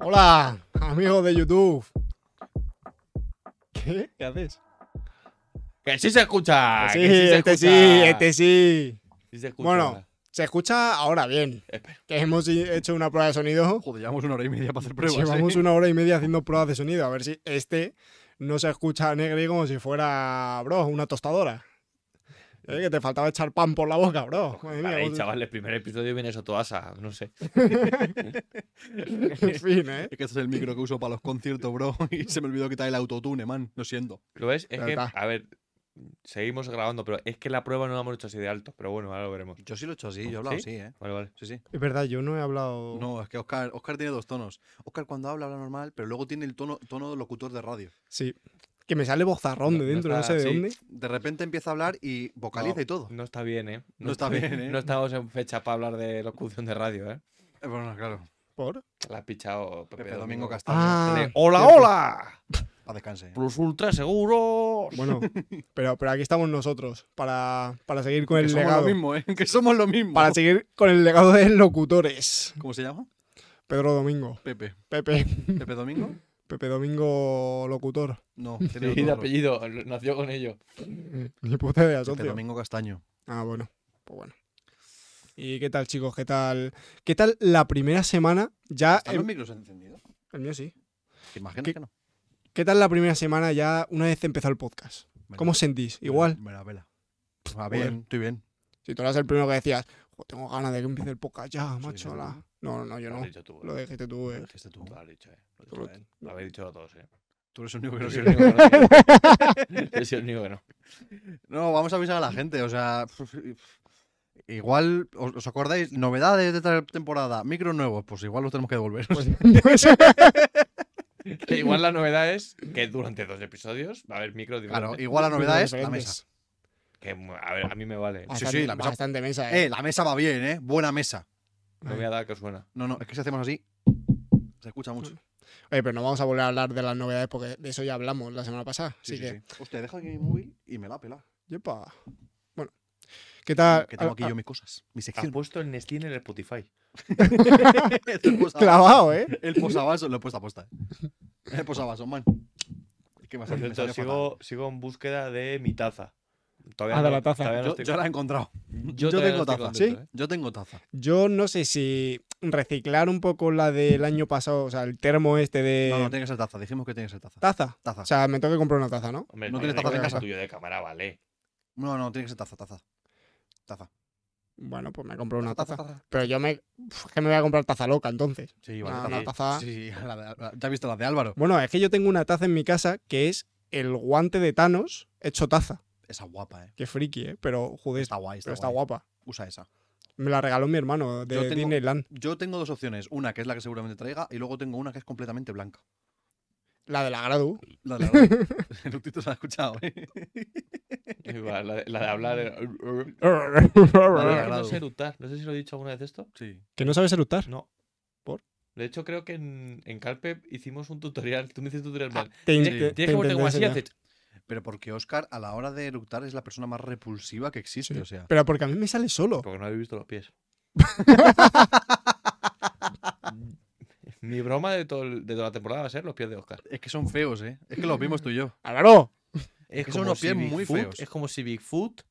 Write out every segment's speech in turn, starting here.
Hola, amigos de YouTube. ¿Qué? ¿Qué haces? Que sí se escucha. sí, que sí se este sí, escucha. este sí. Sí se escucha. Bueno, se escucha ahora bien. Espera. Que hemos hecho una prueba de sonido. Joder, llevamos una hora y media para hacer pruebas. Llevamos ¿eh? una hora y media haciendo pruebas de sonido. A ver si este no se escucha negri como si fuera, bro, una tostadora. Eh, que te faltaba echar pan por la boca, bro. Madre Vale, chaval, el primer episodio viene eso todo asa, no sé. en fin, ¿eh? Es que este es el micro que uso para los conciertos, bro. Y se me olvidó quitar el autotune, man. Lo siento. ¿Lo ves? Es que, está. a ver, seguimos grabando, pero es que la prueba no la hemos hecho así de alto. Pero bueno, ahora lo veremos. Yo sí lo he hecho así, yo he hablado ¿Sí? así, ¿eh? Vale, vale. Sí, sí. Es verdad, yo no he hablado. No, es que Oscar, Oscar tiene dos tonos. Oscar cuando habla, habla normal, pero luego tiene el tono, tono de locutor de radio. Sí. Que me sale bozarrón No- de dentro, no, está- sé de sí. dónde. De repente empieza a hablar y vocaliza No, y todo. No está bien, ¿eh? No está bien, ¿eh? No estamos en fecha para hablar de locución de radio, ¿eh? Eh, Bueno, claro. La ha pichado Pepe, Pepe Domingo Domingo. Castaño. Ah, ¡Hola, hola! Para descanse. ¿eh? Plus Ultra Seguros. Bueno, pero, pero aquí estamos nosotros para, para seguir con Que el somos legado. lo mismo, ¿eh? Que somos lo mismo. Para seguir con el legado de locutores. ¿Cómo se llama? Pedro Domingo. Pepe. Pepe. ¿Pepe Domingo? Pepe Domingo locutor. No, Sí, tiene de apellido, nació con ello. Ni puta idea, Pepe. Domingo Castaño. Ah, bueno. Pues bueno. ¿Y qué tal, chicos? ¿Qué tal? ¿Qué tal la primera semana? Ya. ¿Están em- los micros encendidos? el mío sí. ¿Te imaginas ¿Qué- que no? ¿Qué tal la primera semana ya una vez empezó el podcast? Vela, ¿Cómo os sentís? Igual. Vela, vela. Ah, Joder. bien, estoy bien. Si tú eras el primero que decías, "Jo, tengo ganas de que empiece el podcast ya, macho. sí, la-". No, no, yo Lo no. tú. Lo ¿eh? dijiste tú, eh. Lo dijiste tú. Lo dicho, ¿eh? Lo, Tú dicho, lo- ¿eh? Lo habéis dicho todos, ¿eh? Tú eres el único que no único que. Yo soy el único que no. No, vamos a avisar a la gente. O sea, igual, ¿os, acordáis? Novedades de esta temporada, micros nuevos, pues igual los tenemos que devolver. Pues- Que igual la novedad es que durante dos episodios va a haber micros claro, diferentes. igual la novedad es la mesa. Que, a ver, a mí me vale. sí, Bastante, la mesa- bastante mesa, eh. Eh, la mesa va bien, ¿eh? Buena mesa. No voy a dar que os suena. No, no, es que si hacemos así, se escucha mucho. Oye, pero no vamos a volver a hablar de las novedades porque de eso ya hablamos la semana pasada. Sí, así sí, que, sí. Hostia, deja aquí mi móvil y me la pela. yepa. ¿Qué tal? Que tengo Ah, aquí ah, yo mis cosas, mi Ha sección. puesto el Nestlé en el Spotify. Clavado, ¿eh? El posavasos lo he puesto a posta. eh. El posavasos, man. Es que me Por sale, me cierto, sale fatal. sigo, sigo en búsqueda de mi taza. Todavía Ah, de no- la taza. todavía no Yo, estoy- yo la he encontrado. yo tengo no taza. contento, ¿Sí? ¿eh? Yo tengo taza. Yo no sé si reciclar un poco la del año pasado, o sea, el termo este de No, no, tiene que ser taza. Dijimos que tiene que ser taza. taza. Taza. O sea, me tengo que comprar una taza, ¿no? Hombre, No no tienes taza en casa. tuyo de cámara, vale. No, no, tiene que ser taza, taza. Taza. Bueno, pues me compro una Taza, taza. taza. Pero yo me. Uf, es que me voy a comprar taza loca entonces. Sí, Una- vale. una taza. taza. Sí, la de- ya has visto las de Álvaro. Bueno, es que yo tengo una taza en mi casa que es el guante de Thanos hecho taza. Esa guapa, eh. Qué friki, ¿eh? Pero, joder, Está guay, está, pero está guay. guapa. Usa esa. Me la regaló mi hermano de Yo tengo- Disneyland. Yo tengo dos opciones. Una que es la que seguramente traiga y luego tengo una que es completamente blanca. La de la Gradu. La de la El Lutito se la ha escuchado, eh. Igual, La de, la de hablar. que La de que no Agrado. sé eructar. No sé si lo he dicho alguna vez esto. Sí. no sabes eructar. No. ¿Por? De hecho, creo que en, en Calpe hicimos un tutorial. Tú me hiciste un tutorial. en plan, Te, Tienes te- tienes te que ponerte como así y intenté haces. Pero porque Oscar, a la hora de eructar, es la persona más repulsiva que existe. Sí. O sea, Pero porque a mí me sale solo. Porque no habéis visto los pies. Mi broma de, todo el- de toda la temporada va a ser los pies de Oscar. es que son feos, ¿eh? Es que los vimos tú y yo. ¡Álvaro! Es que son unos pies muy feos. Es como si Bigfoot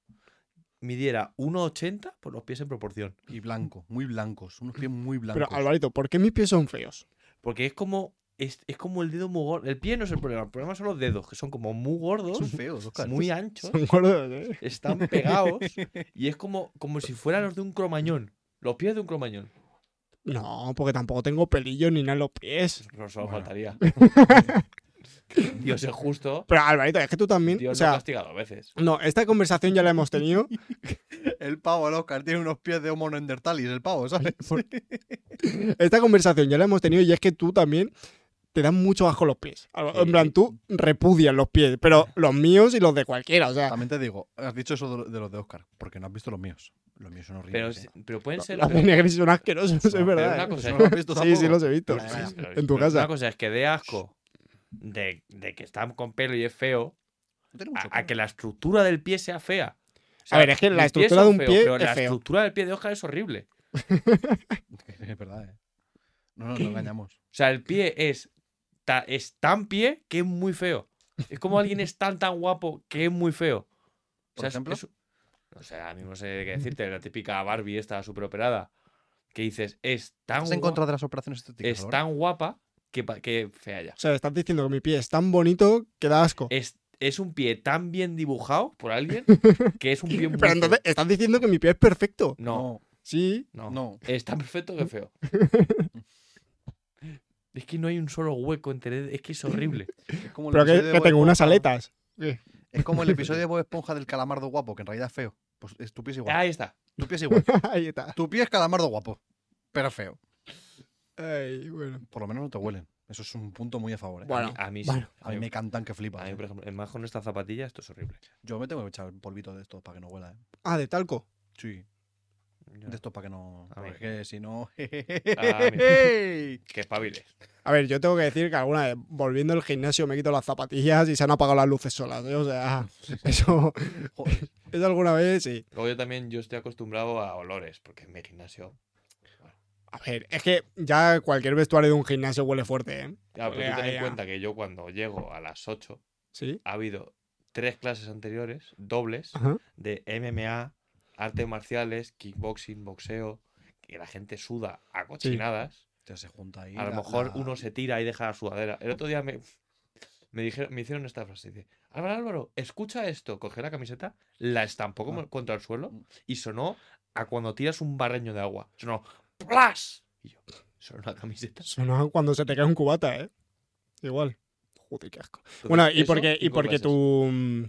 midiera 1,80 por los pies en proporción. Y blanco, muy blancos. Unos pies muy blancos. Pero, Alvarito, ¿por qué mis pies son feos? Porque es como. Es, es como el dedo muy gordo. El pie no es el problema. El problema son los dedos, que son como muy gordos, son feos, Oscar. muy anchos, Son gordos, ¿eh? están pegados. y es como, como si fueran los de un cromañón. Los pies de un cromañón. No, porque tampoco tengo pelillos ni nada en los pies. No solo Bueno. faltaría. Dios es justo. Pero, Alvarito, es que tú también. Dios o no sea, castiga dos veces. no, esta conversación ya la hemos tenido. El pavo, el Oscar, tiene unos pies de Homo neanderthalis, el pavo, ¿sabes? Esta conversación ya la hemos tenido y es que tú también te dan mucho asco los pies. Sí. En plan, tú repudias los pies, pero los míos y los de cualquiera, o sea. También te digo, has dicho eso de, los de Oscar, porque no has visto los míos. Los míos son Pero, horribles. ¿eh? pero pueden ser. Los negris son asquerosos, es verdad. una ¿eh? cosa ¿No lo has visto Sí, sí, los he visto. Pero- Vaya, pero- en tu pero casa. Una cosa es que dé asco de, de que están con pelo y es feo, a, que la estructura del pie sea fea. O A ver, es que la estructura de un pie pero es la feo. estructura del pie de Oscar es horrible. Es verdad, ¿eh? No nos engañamos. O sea, el pie es, ta- es tan pie que es muy feo. Es como alguien es tan tan guapo que es muy feo. O ¿Por sea, es- ejemplo? es- o sea, a mí no sé qué decirte, la típica Barbie esta súper operada. Que dices, es tan, ¿Estás en contra de las operaciones estéticas? es tan guapa que, que fea ya. O sea, estás diciendo que mi pie es tan bonito que da asco. Es, es un pie tan bien dibujado por alguien que es un pie muy Pero feo. entonces estás diciendo que mi pie es perfecto. No, Sí. no, no. Es tan perfecto que feo. es que no hay un solo hueco entre... Es que es horrible. Es como el Pero que, episodio de que tengo unas Esponja- aletas. ¿Qué? Es como el episodio de Bob Esponja del calamardo guapo, que en realidad es feo. Pues es, tu pie es igual. Ahí está. Tu pie es igual. Ahí está. tu pie es calamardo guapo, pero feo. Ay, bueno. Por lo menos no te huelen. Eso es un punto muy a favor. ¿eh? Bueno, A mí sí. bueno. A mí me cantan que A flipas. mí, ¿eh? por ejemplo, más con esta zapatilla, esto es horrible. Yo me tengo que echar un polvito de estos para que no huela, ¿eh? Ah, de talco. Sí, de estos para que no. A. Porque es que si no. A mí. Que espabiles. A ver, yo tengo que decir que alguna vez, volviendo al gimnasio, me quito las zapatillas y se han apagado las luces solas. ¿eh? O sea, eso. Joder. Eso alguna vez, sí. Luego yo también yo estoy acostumbrado a olores, porque en mi gimnasio... A ver, es que ya cualquier vestuario de un gimnasio huele fuerte, ¿eh? Claro, pero tú ten en cuenta que yo cuando llego a las 8 Sí. ha habido tres clases anteriores, dobles, Ajá. de MMA, artes marciales, kickboxing, boxeo, que la gente suda a cochinadas. Ya se junta ahí. A lo la- mejor la- uno se tira y deja la sudadera. El otro día me, me, dijeron, me hicieron esta frase. Dice, Álvaro, Álvaro, escucha esto. Cogí la camiseta, la estampó como Ah. contra el suelo Mm. y sonó a cuando tiras un barreño de agua. Sonó ¡plas! Y yo, sonó la camiseta. Suena cuando se te cae un cubata, ¿eh? Igual. Joder, qué asco. Entonces, Bueno, y porque, y porque tu.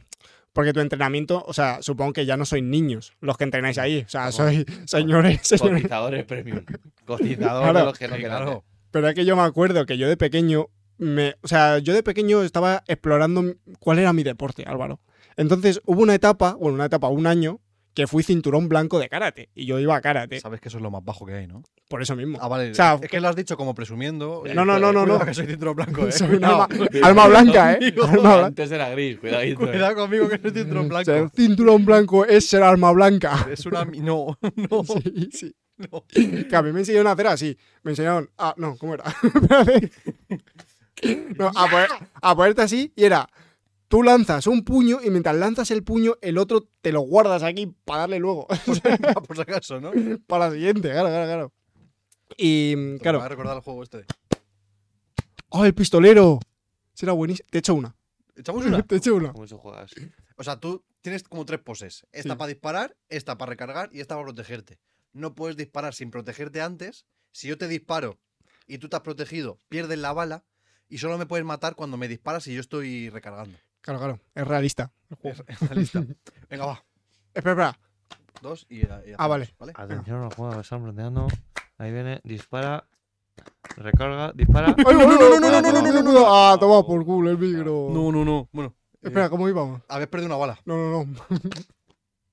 Porque tu entrenamiento, o sea, supongo que ya no sois niños los que entrenáis ahí. O sea, sois señores, señores. Cotizadores premium. Cotizadores Claro. los que no quedan. Pero es que yo me acuerdo que yo de pequeño. Me, o sea, yo de pequeño estaba explorando cuál era mi deporte, Álvaro. Entonces hubo una etapa, bueno, una etapa, un año, que fui cinturón blanco de karate. Y yo iba a karate, Sabes que eso es lo más bajo que hay, ¿no? por eso mismo. Ah, vale. O sea, es que lo has dicho como presumiendo. No, no, no, no, no. que soy cinturón blanco, ¿eh? Soy un Cuidado. alma, alma blanca, ¿eh? Alma blanca. Antes era gris, cuidadito. eh. Cuidado conmigo que soy cinturón blanco. Ser cinturón blanco es ser alma blanca. Es una. No, no, Sí, sí. no. Que a mí me enseñaron a hacer así. Me enseñaron. Ah, no, ¿cómo era? No, a ponerte así y era. Tú lanzas un puño y mientras lanzas el puño, el otro te lo guardas aquí para darle luego. Por si acaso, ¿no? para la siguiente, claro, claro, claro. Y mm, Me va a claro. recordar el juego este. ¡Oh, el pistolero! Será buenísimo. Te echo una. ¿Echamos una? Te echo una. ¿Cómo se juega así? O sea, tú tienes como tres poses. Esta Sí. para disparar, esta para recargar y esta para protegerte. No puedes disparar sin protegerte antes. Si yo te disparo y tú te has protegido, pierdes la bala y solo me puedes matar cuando me disparas y yo estoy recargando. Claro, claro. Es realista. el juego. Está lista. Venga, va. Espera, espera. Dos y, Ah, vale. Atención, la jugada que están planteando. Ahí viene, dispara, recarga, dispara. ¡Ay, no, no, no, no, no, no, no, no, no, no! ¡Ah, toma por culo el micro! No, no, no. Bueno. eh, Espera, ¿cómo íbamos? habéis perdido una bala. No, no, no.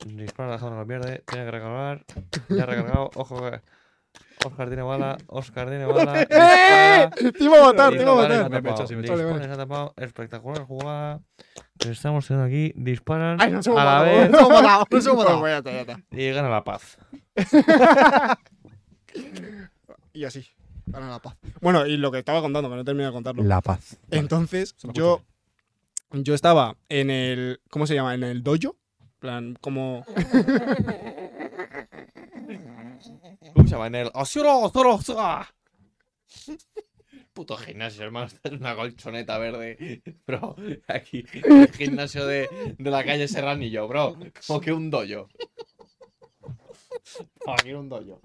Dispara, Alejandro lo pierde. Tiene que recargar. Ya ha recargado. Ojo que. Oscar tiene bala. Oscar tiene bala. ¡Eh! Te iba a matar, te iba a matar. Me he tapado. hecho, sí, me he hecho. Vale, tapado. Espectacular jugada. Pero estamos teniendo aquí. Disparan Ay, no a la matado. vez No matado. No matado. Pues ya está, ya está. y gana la paz. Y así. Para la paz. Bueno, y lo que estaba contando, que no he terminado de contarlo. La paz. Entonces, yo, yo estaba en el. ¿Cómo se llama? En el dojo. En plan, como. ¿Cómo se llama? En el. ¡Osioro, osioro, osioro! Puto gimnasio, hermano. Esta es una colchoneta verde. Bro, aquí. El gimnasio de, de la calle Serranillo, bro. Como que un dojo. Aquí un dojo.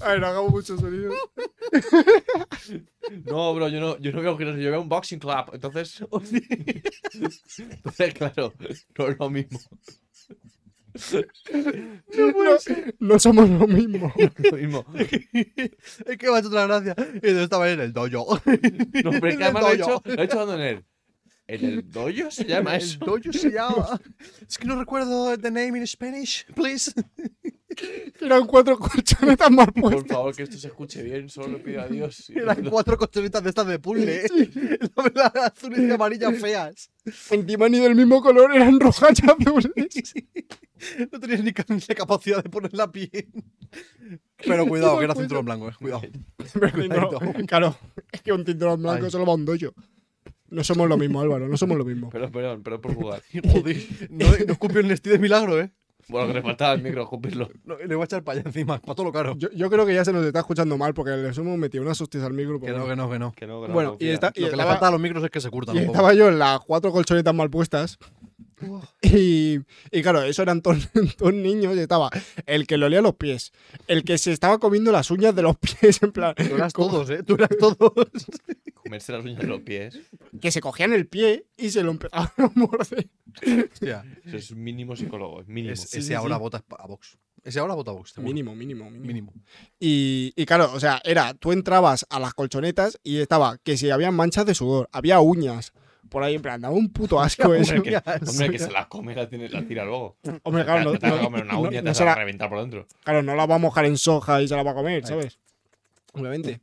A ver, no hagamos mucho sonido. No, bro, yo no, yo no veo gimnasio, yo veo un boxing club. Entonces. Entonces, claro, no es lo mismo. No, no somos lo mismo. Lo mismo. es que me ha hecho otra gracia. Y yo estaba en el dojo. No, pero es que el además lo he hecho, lo he hecho dando en el. ¿En el dojo se llama El eso? dojo se llama. Es que no recuerdo the name in Spanish, please. Eran cuatro colchonetas mal Por puestas. favor, que esto se escuche bien, solo le pido a Dios. Eran cuatro colchonetas de estas de puzzle. ¿eh? Las azules y amarillas feas. Encima ni del mismo color, eran rojas y azules. No tenías ni la capacidad de ponerla bien. Pero cuidado, que era cinturón blanco, eh. Cuidado. Pero no, claro, es que un cinturón blanco Ay. solo va un dojo. No somos lo mismo, Álvaro, no somos lo mismo. Perdón, perdón, perdón por jugar. Joder. No, no escupió el Nestí de milagro, eh. Bueno, que le faltaba el micro, escupirlo. No, le voy a echar para allá encima, para todo lo caro. Yo, yo creo que ya se nos está escuchando mal porque les hemos metido unas hostias al micro. Que no, que no, que no. Que no, que no Bueno, y, Lo que le falta a los micros es que se curtan y un poco. estaba yo en las cuatro colchonetas mal puestas. Y, y claro, eso eran todos, todos niños. Y estaba el que le olía los pies, el que se estaba comiendo las uñas de los pies, en plan, Tú eras todos, eh. Tú eras todos. Comerse las uñas de los pies. que se cogían el pie y se lo empezaban a morder. Hostia. Eso es mínimo psicólogo, mínimo. Es- ese sí, ahora sí. vota a Vox. Ese ahora vota a Vox. Mínimo, mínimo, mínimo. Mínimo. Y, y claro, o sea, era, tú entrabas a las colchonetas y estaba que si había manchas de sudor, había uñas. Por ahí, en plan, daba un puto asco eso. Hombre, que, hombre, que se las come y las, tiene, las tira luego. Hombre, claro, no, te, te vas a no- comer una no- uña y te no vas a la, reventar por dentro. claro, no la va a mojar en soja y se la va a comer, ¿sabes? Obviamente.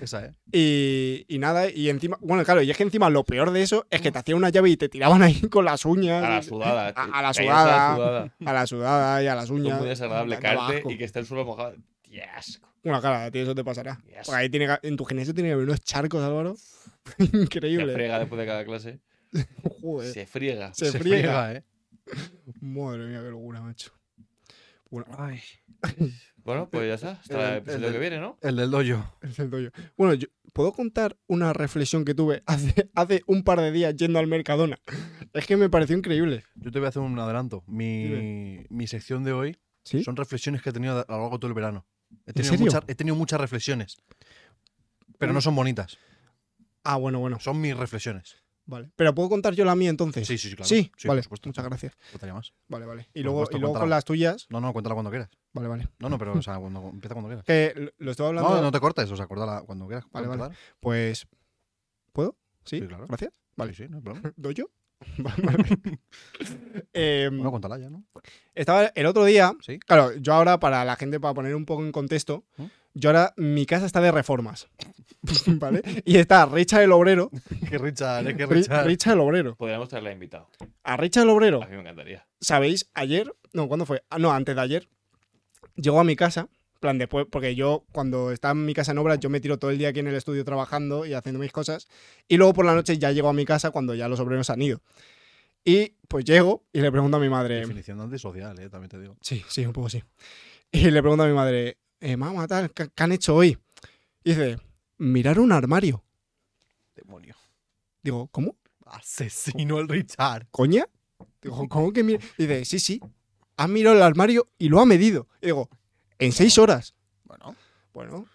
Esa, eh. Y, y nada, y encima, bueno, claro, y es que encima lo peor de eso es que te hacían una llave y te tiraban ahí con las uñas. A la sudada. A- a la sudada. A la sudada. A la sudada y a las Es uñas. muy desagradable caerte y que esté el suelo mojado. ¡Qué asco! Bueno, claro, a ti eso te pasará. Yes. Porque ahí tiene que- en tu gimnasio tiene que haber unos charcos, Álvaro. Se Increíble. friega después de cada clase. Joder. Se friega. Se, Se friega. friega, eh. Madre mía, qué locura, macho. Bueno, Ay. Bueno, pues ya está. Hasta el, El- episodio el- que viene, ¿no? El del dojo. el del dojo. Bueno, yo, ¿puedo contar una reflexión que tuve hace, hace un par de días yendo al Mercadona? Es que me pareció increíble. Yo te voy a hacer un adelanto. Mi, mi sección de hoy ¿Sí? son reflexiones que he tenido a lo largo de todo el verano. He ¿En tenido, muchas, he tenido muchas reflexiones. Pero no son bonitas. Ah, bueno, bueno. Son mis reflexiones. Vale. Pero ¿puedo contar yo la mía entonces? Sí, sí, sí, claro. Sí, vale. por supuesto. Muchas gracias. Más. Vale, vale. Y Por luego, supuesto, y luego con las tuyas. No, no, cuéntala cuando quieras. Vale, vale. No, no, pero o sea, cuando, empieza cuando quieras. Que lo- estaba hablando. No, no te cortes, o sea, cuéntala cuando quieras. Vale, ¿Puedo vale. empezar? Pues. ¿Puedo? Sí, Sí, claro. gracias. Vale. Sí, sí, no hay problema. ¿Doy yo? Vale, vale. Bueno, cuéntala ya, ¿no? Estaba el otro día, Sí. claro, yo ahora para la gente, para poner un poco en contexto, ¿Mm? yo ahora, mi casa está de reformas, ¿vale? Y está Richa el Obrero, Que Richard, eh, que Ri- Richard. Richa el Obrero. Podríamos traerla invitado. A Richa el Obrero, A mí me encantaría. ¿sabéis? Ayer, no, ¿cuándo fue? Ah, no, antes de ayer, llegó a mi casa, plan después, porque yo cuando está en mi casa en obras, yo me tiro todo el día aquí en el estudio trabajando y haciendo mis cosas, y luego por la noche ya llego a mi casa cuando ya los obreros han ido. Y pues llego y le pregunto a mi madre, Definición de antisocial, eh, también te digo. Sí, sí, un poco sí. Y le pregunto a mi madre, eh, mamá, tal, ¿qué, qué han hecho hoy? Y dice, mirar un armario. Demonio. Digo, ¿cómo? Asesino el Richard. ¿Coña? Digo, ¿cómo que mira? Y dice, sí, sí, ha mirado el armario y lo ha medido. Y digo, en seis horas. Bueno. Bueno,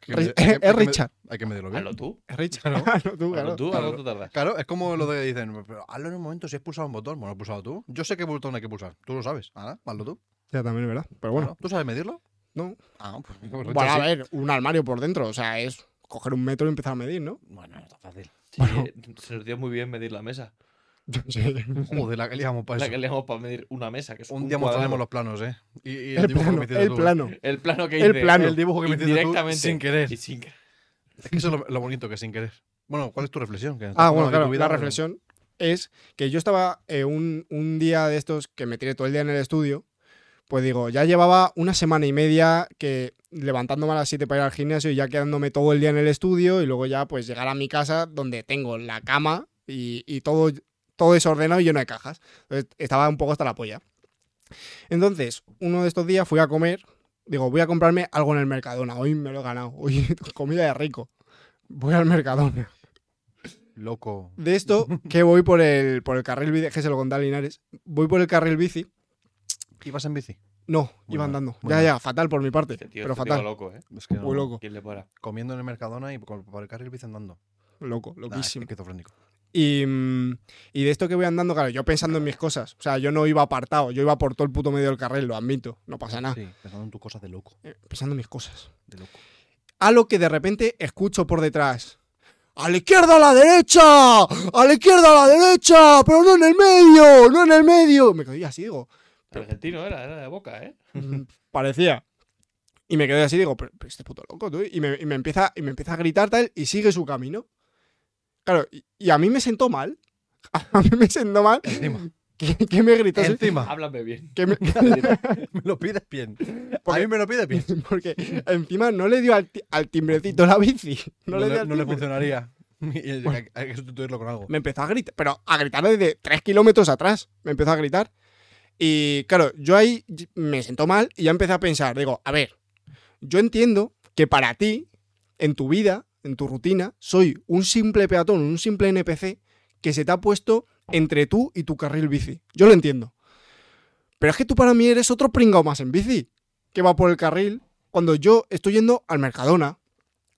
es Richard. Hay que medirlo bien. Hazlo tú. Es Richard. Hazlo tú, claro. Hazlo tú, claro. hazlo tú tardas. Claro, es como lo de dicen, pero hazlo en un momento si has pulsado un botón. Bueno, lo has pulsado tú. Yo sé qué botón hay que pulsar. Tú lo sabes. Ahora, hazlo tú. Ya también es verdad. Pero bueno, Claro. ¿Tú sabes medirlo? no. Ah, pues, Richard Bueno, a sí. ver, un armario por dentro. O sea, es coger un metro y empezar a medir, ¿no? Bueno, no está fácil. Sí, eh, se nos dio muy bien medir la mesa. Sí. Joder, la que liamos para La que le damos para medir una mesa, que es Un un día mostraremos los planos, ¿eh? Y, y El dibujo plano, que me hiciste el tú, plano. El plano que El hice. plano. El dibujo que me hiciste tú Indirectamente. sin querer. Y sin querer. Es que eso es lo, lo bonito, que sin querer. Bueno, ¿cuál es tu reflexión? Que Ah, bueno, claro, vida, la pero- reflexión es que yo estaba eh, un, un día de estos que me tiré todo el día en el estudio, pues digo, ya llevaba una semana y media que levantándome a las 7 para ir al gimnasio y ya quedándome todo el día en el estudio y luego ya pues llegar a mi casa donde tengo la cama y, y todo, todo desordenado y lleno de cajas. Entonces estaba un poco hasta la polla. Entonces, uno de estos días fui a comer, digo, voy a comprarme algo en el Mercadona, hoy me lo he ganado, hoy comida de rico. Voy al Mercadona. Loco. De esto, que voy por el, por el carril bici, que se lo conté a Linares. Voy por el carril bici. ¿Ibas en bici? No, Muy iba mal, andando. Ya, mal. ya, fatal por mi parte. Este tío, pero este tío fatal. loco, ¿eh? Es que Muy loco, ¿Quién le para? Comiendo en el Mercadona y por, por el carril bici andando. loco, Nah, loquísimo. esquizofrénico. Y, mm, y de esto que voy andando, claro, yo pensando en mis cosas. O sea, yo no iba apartado, yo iba por todo el puto medio del carril, lo admito. No pasa nada. Sí, pensando en tus cosas de loco. Eh, Pensando en mis cosas. De loco. A lo que de repente escucho por detrás. ¡A la izquierda, a la derecha! ¡A la izquierda, a la derecha! ¡Pero no en el medio! ¡No en el medio! Me quedé así, digo. Argentino era, era de boca, ¿eh? Mm, Parecía. Y me quedé así, digo, pero, pero este puto loco, tú. Y me, y me empieza, y me empieza a gritar tal y sigue su camino. Claro, y, y a mí me sentó mal. A mí me sentó mal Encima. que, que me gritó. Encima. Háblame bien. Que me- me lo pides bien. A mí me lo pides bien. porque encima no le dio al, ti- al timbrecito la bici. No, No, le dio le, al no le timbre. funcionaría. Y hay, hay- hay que sustituirlo con algo. Me empezó a gritar, pero a gritar desde tres kilómetros atrás. Me empezó a gritar. Y claro, yo ahí y- me siento mal y ya empecé a pensar, digo, a ver, yo entiendo que para ti, en tu vida, en tu rutina, soy un simple peatón, un simple NPC que se te ha puesto entre tú y tu carril bici. Yo lo entiendo. Pero es que tú para mí eres otro pringao más en bici, que va por el carril cuando yo estoy yendo al Mercadona.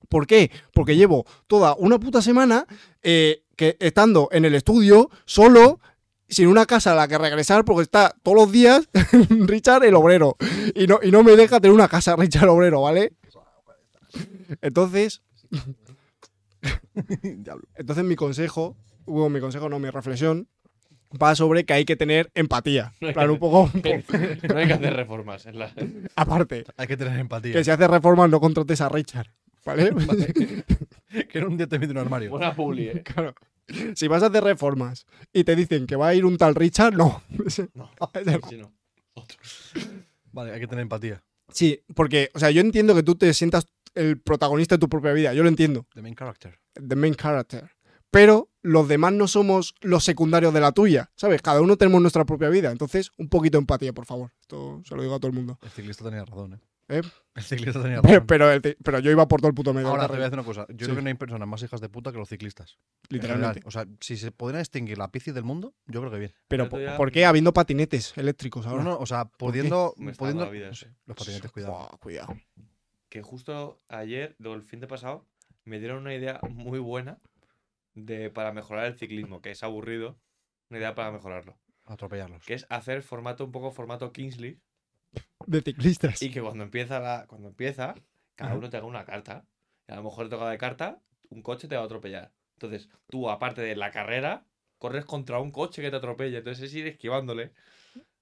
¿Por qué? Porque llevo toda una puta semana eh, que estando en el estudio, solo, sin una casa a la que regresar, porque está todos los días Richard el obrero. Y no, y no me deja tener una casa Richard el obrero, ¿vale? Entonces, Diablo. entonces mi consejo, bueno, mi consejo no, mi reflexión, va sobre que hay que tener empatía. En plan, un poco, un poco- no hay que hacer reformas. en la- aparte, Hay que tener empatía. que si haces reformas no contrates a Richard, ¿vale? Que en un día te mete un armario. Buena publi, ¿eh? Claro. Si vas a hacer reformas y te dicen que va a ir un tal Richard, no. No, no. sí, no. Otro. Vale, hay que tener empatía. Sí, porque, o sea, yo entiendo que tú te sientas el protagonista de tu propia vida, yo lo entiendo, The main character. the main character. Pero los demás no somos los secundarios de la tuya, ¿sabes? Cada uno tenemos nuestra propia vida, entonces un poquito de empatía, por favor. Esto se lo digo a todo el mundo. El ciclista tenía razón, ¿eh? ¿Eh? El ciclista tenía razón. pero, el pero yo iba por todo el puto medio. Ahora te voy a decir una cosa. Yo Sí. creo que no hay personas más hijas de puta que los ciclistas. literalmente. O sea, si se podrían extinguir la bici del mundo, yo creo que bien. Pero ¿por, qué habiendo patinetes eléctricos ahora? No, no, o sea, pudiendo. Pudiendo vida ese. los patinetes, cuidado. Cuidado. Que justo ayer, o el fin de pasado, me dieron una idea muy buena de, para mejorar el ciclismo, que es aburrido. Una idea para mejorarlo. Atropellarlos. Que es hacer formato un poco formato Kingsley. De ciclistas. Y que cuando empieza la, cuando empieza, cada uno te haga una carta. Y a lo mejor toca de carta, un coche te va a atropellar. Entonces, tú, aparte de la carrera, corres contra un coche que te atropella. Entonces es ir esquivándole.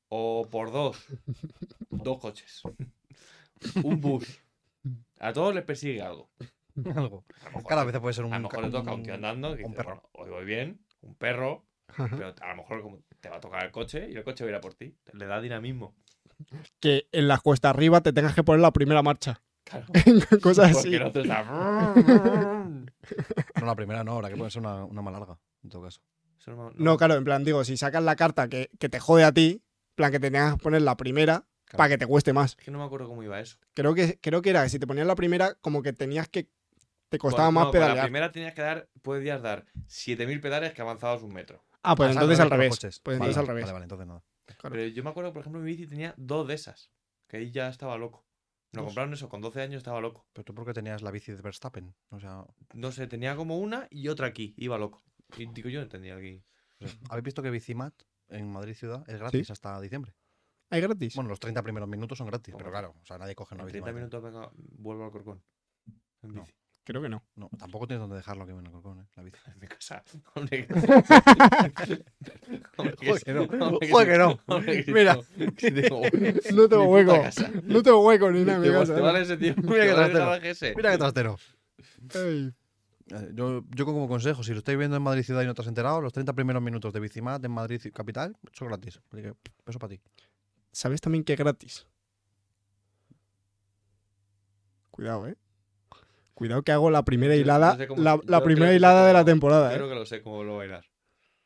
O por dos. Dos coches. un bus. A todos les persigue algo. Algo. A mejor, Cada vez puede ser un. a lo mejor le toca, un- andando, que un perro. "Bueno, hoy voy bien, un perro, Ajá. pero a lo mejor como te va a tocar el coche y el coche va a ir a por ti. Le da dinamismo. Que en las cuestas arriba te tengas que poner la primera marcha. Claro. Cosas Porque así. el otro está. No, la primera no, habrá que ponerse una, una más larga, en todo caso. No- No, claro, en plan, digo, si sacas la carta que, que te jode a ti, en plan, que te tengas que poner la primera Claro. para que te cueste más. Es que no me acuerdo cómo iba eso. Creo que, creo que era que si te ponías la primera, como que tenías que. Te costaba Con- más no, con La pedalear. primera tenías que dar, podías dar 7000 pedales que avanzabas un metro. Ah, pues Ah, entonces al revés. coches. Pues Vale, entonces al vale, revés. Vale, vale, entonces nada. Claro. Pero yo me acuerdo, por ejemplo, mi bici tenía dos de esas. Que ahí ya estaba loco. Nos Dos. compraron eso, con 12 años estaba loco. Pero tú, ¿por qué tenías la bici de Verstappen? O sea, No sé, tenía como una y otra aquí. Iba loco. Y digo, yo no entendía aquí. ¿habéis visto que Bicimat en Madrid ciudad es gratis hasta diciembre? ¿Hay gratis? Bueno, los 30 primeros minutos son gratis, pero claro, o sea, nadie coge una En bici. 30 minutos, venga, vuelvo al corcón. En No. bici. Creo que no. No, tampoco tienes donde dejarlo que viene el colcón, ¿eh? La bici. En mi casa. Hombre, que- Hombre, Joder, que no. Joder, que no. Hombre, que Mira. no. Que tengo- No hueco. No tengo hueco ni nada en mi Te, casa. te ¿eh? vale ese tío. Mira te qué trastero. Mira qué trastero. Ey. Eh, Yo, yo como consejo, si lo estáis viendo en Madrid ciudad y no te has enterado, los 30 primeros minutos de Bicimat en Madrid capital son gratis. Así que, eso para ti. ¿Sabes también que es gratis? Cuidado, eh. Cuidado que hago la primera Yo- hilada. yo sé cómo- la, creo primera hilada de la temporada, Yo eh. creo que lo sé cómo lo bailar.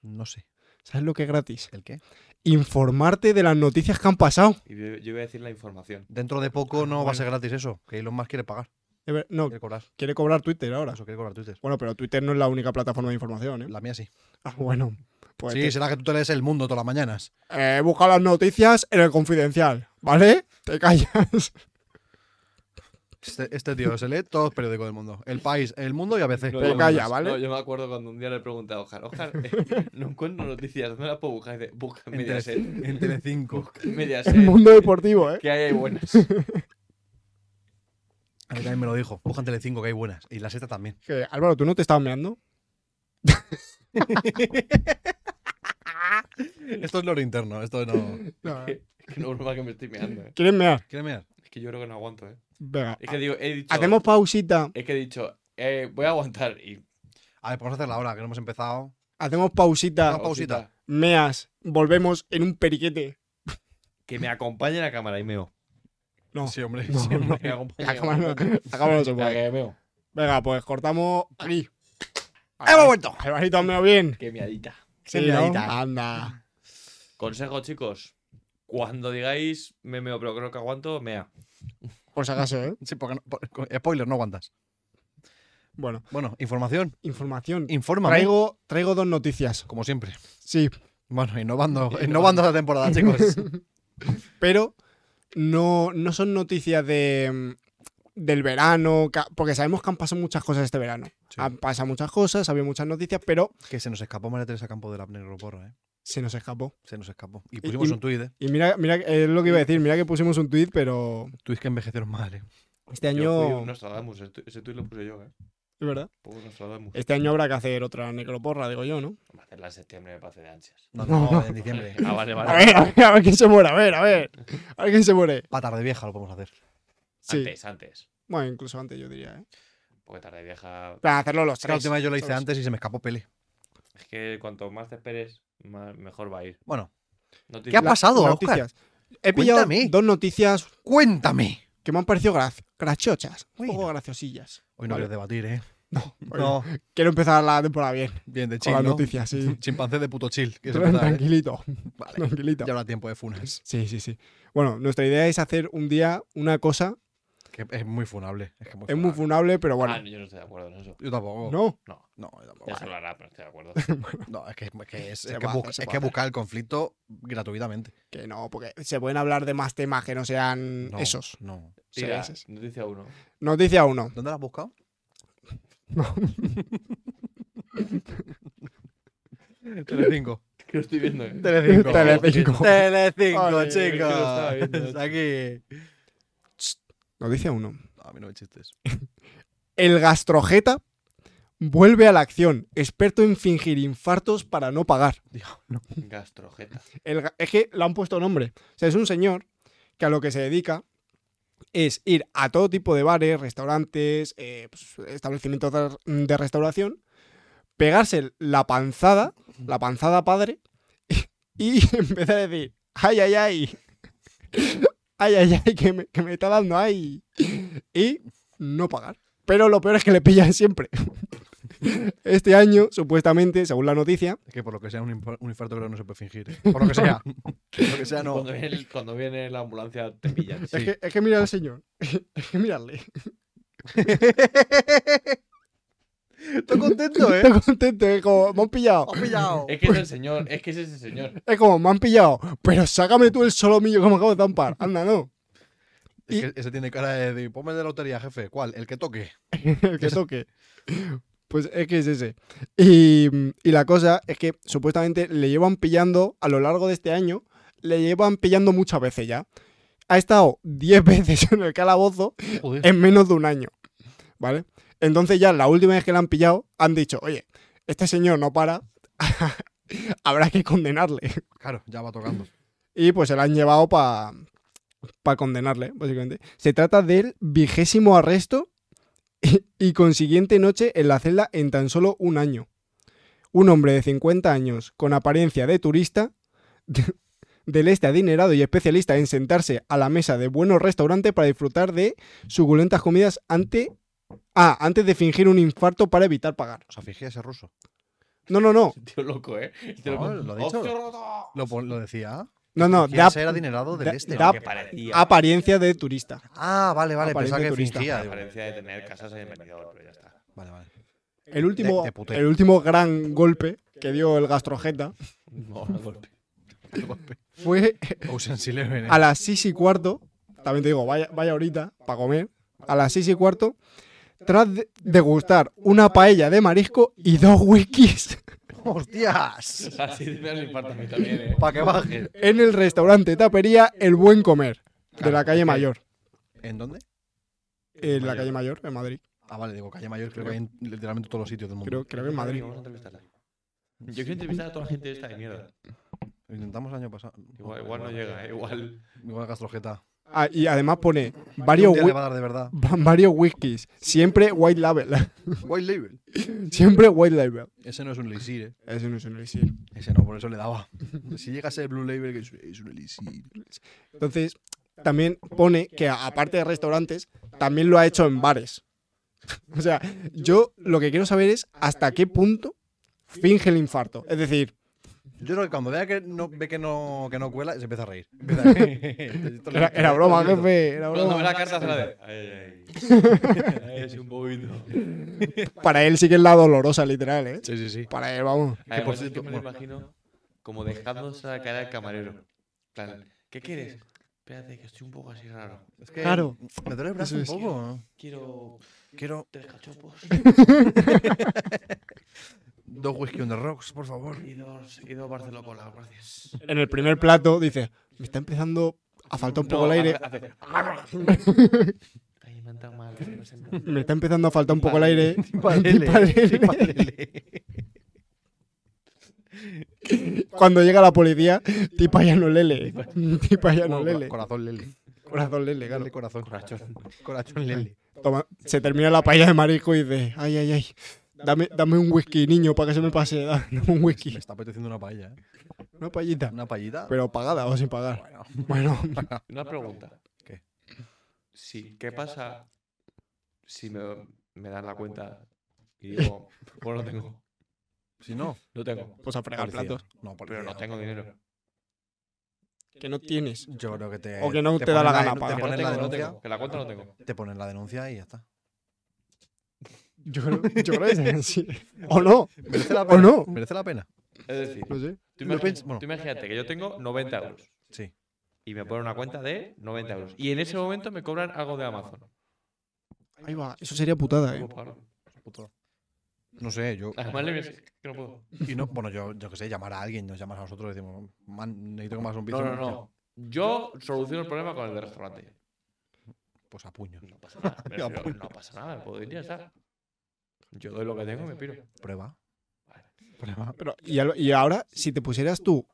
No sé. ¿Sabes lo que es gratis? ¿El qué? Informarte de las noticias que han pasado. Y yo, yo voy a decir la información. Dentro de poco Ah, no va a ser gratis eso, que Elon Musk quiere pagar, No, quiere cobrar. quiere cobrar Twitter ahora. Eso quiere cobrar Twitter. Bueno, pero Twitter no es la única plataforma de información, ¿eh? La mía sí. Ah, bueno. Pues sí, te- será que tú te lees el mundo todas las mañanas. eh, busca las noticias en el confidencial, ¿vale? Te callas. Este, este tío se lee todos los periódicos del mundo. El País, El Mundo y ABC. No, Pero yo- calla, ¿vale? no, yo me acuerdo cuando un día le pregunté a Ojar, Ojar, eh, no encuentro noticias, ¿dónde las puedo buscar? Y dice, busca en Mediaset. en Telecinco. Busca en Mediaset. El mundo deportivo, ¿eh? Que hay, hay buenas. A mí también me lo dijo. Busca en Telecinco que hay buenas. Y la sexta también. Que, Álvaro, ¿tú no te estabas meando? Esto es loro interno. Esto no. No, ¿eh? Es que no broma que me estoy meando, eh. ¿Quieres mear? ¿Quieres mirar? Es que yo creo que no aguanto, eh. Venga. Es que digo, he dicho. Hacemos pausita. Es que he dicho, eh, voy a aguantar. Y. A ver, vamos a hacerla ahora, que no hemos empezado. Hacemos pausita. Una pausita. Meas. Volvemos en un periquete. Que me acompañe la cámara y meo. No. Sí, hombre. No, sí, no. hombre. Me no, la cámara no se Venga, puede. Venga, pues cortamos aquí. ¡Hemos vuelto! Alvarito, meado bien. Que meadita. Sí, Qué ¿no? meadita. Anda. Consejo, chicos. Cuando digáis me meo, pero creo que aguanto, mea. Por si acaso, ¿eh? Sí, porque no- por- spoiler, no aguantas. Bueno, Bueno, información. información. Infórmame. Traigo, traigo dos noticias. Como siempre. Sí, Bueno, innovando, innovando la temporada, chicos. pero no, no son noticias de, mm, del verano, porque sabemos que han pasado muchas cosas este verano. Sí. Han pasado muchas cosas, había muchas noticias, pero que se nos escapó María Teresa Campo de la Negro Porra, ¿eh? se nos escapó. Se nos escapó. Y pusimos y- un tuit, ¿eh? Y mira, mira, es lo que iba a decir, mira que pusimos un tuit, pero Tuit que envejecieron mal, ¿eh? este Yo fui año... un Nostradamus, ese tuit lo puse yo, eh. Es verdad. Este año habrá que hacer otra necroporra, digo yo, ¿no? Hacerla en septiembre me parece de ansias. No, no, en diciembre. Ah, vale, vale. A ver, a ver, a ver quién se muere, a ver, a ver. A ver quién se muere. Para tarde vieja lo podemos hacer. Sí. Antes, antes. Bueno, incluso antes yo diría, ¿eh? Porque tarde vieja. Para hacerlo los tres. la última vez yo lo hice ¿sabes? antes y se me escapó Pele. Es que cuanto más te esperes, más- mejor va a ir. Bueno, No te ¿Qué ha pasado, Óscar? Noticias. He pillado Cuéntame. dos noticias cuéntame. que me han parecido gra- graciochas, un poco graciosillas. Hoy no Vale. quieres debatir, ¿eh? No, No, Quiero empezar la temporada bien, bien de con chill, las ¿no? noticias, sí. Chimpancé de puto chill. ¿quieres empezar, eh? Tranquilito, Vale. tranquilito. Ya habrá tiempo de funas. Sí, sí, sí. Bueno, nuestra idea es hacer un día una cosa, Que es muy funable. Es, que muy es muy funable. funable, pero bueno. Ah, yo no estoy de acuerdo en eso. Yo tampoco. No, No, No, yo tampoco. ya se lo hará, pero no estoy de acuerdo. No, es que, es que, es, es que, puede bu- hacer, se es que buscar el conflicto gratuitamente. que no, porque se pueden hablar de más temas que no sean No, esos. No. Tira, ese es. noticia uno. Noticia 1. ¿Dónde lo has buscado? Telecinco. Que lo estoy viendo, eh. Telecinco. Telecinco. Telecinco, chicos. Aquí. Noticia 1. No, a mí no me chistes. El gastrojeta vuelve a la acción, experto en fingir infartos para no pagar. No. Gastrojeta. El ga- es que le han puesto nombre. O sea, es un señor que a lo que se dedica es ir a todo tipo de bares, restaurantes, eh, pues, establecimientos de, de restauración, pegarse la panzada, la panzada padre, y empezar a decir, ay, ay, ay, ay, ay, ay, que me, que me está dando, ay, y no pagar. Pero lo peor es que le pillan siempre. Este año, supuestamente, según la noticia, Es que por lo que sea, un, un infarto creo que no se puede fingir. ¿eh? Por lo que sea. Por lo que sea, no. Cuando, viene el- cuando viene la ambulancia te pillan. Es, que, es que mira al señor. Es que mirarle. Estoy contento, ¿eh? Estoy contento, es como, me han pillado. Has pillado. Es que es el señor, es que es ese señor. Es como, me han pillado. Pero sácame tú el solomillo que me acabo de zampar. Anda, no. Es que ese tiene cara de, de ponme de la lotería, jefe. ¿Cuál? El que toque. El que toque. Pues es que es ese. Y, y la cosa es que supuestamente le llevan pillando a lo largo de este año, le llevan pillando muchas veces ya. Ha estado 10 veces en el calabozo Joder. en menos de un año. ¿Vale? Entonces ya la última vez que le han pillado, han dicho, oye, este señor no para, habrá que condenarle. Claro, ya va tocando. Y pues se la han llevado para condenarle, básicamente. Se trata del vigésimo arresto y, y consiguiente noche en la celda en tan solo un año. Un hombre de 50 años con apariencia de turista, de- del este adinerado y especialista en sentarse a la mesa de buenos restaurantes para disfrutar de suculentas comidas ante, ah, antes de fingir un infarto para evitar pagar. O sea, fingía ese ruso. No, no, no. Tío loco, ¿eh? Tío No, loco. lo ha dicho. ¡Hostia, roto! Lo, pon- lo decía. No, no, Quiere da, ser adinerado del da- este. da- Que parecía. apariencia de turista. Ah, vale, vale. Apariencia Pensaba que turista. fingía. La digo. diferencia de tener casas en el Benidorm, pero ya está. Vale, vale. El último, de puteo. el último gran golpe que dio el gastrojeta No, no golpe. fue Ocean's Eleven. ¿eh? a las 6 y cuarto. También te digo, vaya, vaya ahorita para comer. a las 6 y cuarto, tras de- degustar una paella de marisco y dos whiskies ¡Hostias! Así me un infarto a mí también, ¿eh? Para que baje. en el restaurante tapería El Buen Comer, de la calle. Mayor. ¿En dónde? En la calle Mayor, en Madrid. Ah, vale, digo, calle mayor, creo que hay en literalmente todos los sitios del mundo. Creo, creo que en Madrid. Vamos a entrevistarla. Yo quiero entrevistar a toda la gente esta de mierda. Lo intentamos el año pasado. Igual, igual no llega, ¿eh? Igual. Igual Gastrojeta. Ah, y además pone varios, le va a dar de verdad. varios whiskies, siempre white label. White Label. siempre white label. Ese no es un elixir, ¿eh? Ese no es un elixir. Ese no, por eso le daba. si llega a ser Blue Label, que es, es un elixir. Entonces, también pone que aparte de restaurantes, también lo ha hecho en bares. O sea, yo lo que quiero saber es hasta qué punto finge el infarto. Es decir, Yo creo que cuando vea que no, ve que no, que no cuela, se empieza a reír. Empieza a reír. era, era broma, jefe, era Cuando me la broma. carta hace la de. Ay, ay. Ay, sí, un poquito. Para él sí que es la dolorosa, literal, ¿eh? Sí, sí, sí. Para él, vamos. Además, por es cierto, me lo imagino como dejándose la cara al camarero. Plan, ¿qué quieres? Espérate, que estoy un poco así raro. Es que Claro. me duele el brazo Eso un es. poco. ¿no? Quiero Quiero tres cachopos dos whisky on the rocks, por favor. y dos, y dos gracias. En el primer plato dice, me está empezando a faltar un poco No, el aire. Ay, me han mal. está empezando a faltar un poco el aire. Cuando llega la policía, tipa ya no lele. Tipa ya no lele. Corazón lele. Corazón lele. Lele corazón. Corazón. Corazón lele. Toma, se termina la paella de marisco y dice, ay, ay, ay, dame, dame un whisky, niño, para que se me pase, dame un Me whisky. está apeteciendo una paella, ¿eh? Una paellita, Una paellita. pero pagada o sin pagar. Bueno, Bueno, Una pregunta. ¿Qué? Sí, ¿qué pasa si me, me dan la cuenta y digo, pues no tengo? si no, No tengo. pues a fregar policía. platos. No, Pero no tengo dinero. Que no tienes. Yo creo que te. O que no te da la gana pagar. Te ponen la denuncia. Que la cuenta no tengo. Te ponen la denuncia y ya está. Yo creo, yo creo que sí. O no, ¿Merece la o pena? no. ¿Merece la pena? Es decir, No sé. tú, pens- bueno. tú imagínate que yo tengo 90 euros Sí. y me ponen una cuenta de 90 euros. Y en ese momento me cobran algo de Amazon. Ahí va, eso sería putada, eh. ¿Cómo pago? No sé, yo. Además, le voy a decir que no puedo. Y no, bueno, yo, yo que sé, llamar a alguien, nos llamas a nosotros y decimos, man, necesito que me hagas un No, piso. no, no. Yo soluciono el problema con el del restaurante. Pues a puño. No pasa nada. refiero, no pasa nada, me puedo ir y ya está. Yo doy lo que tengo y me piro. Prueba. Vale. Prueba. Pero, y, al- y ahora, si te pusieras tú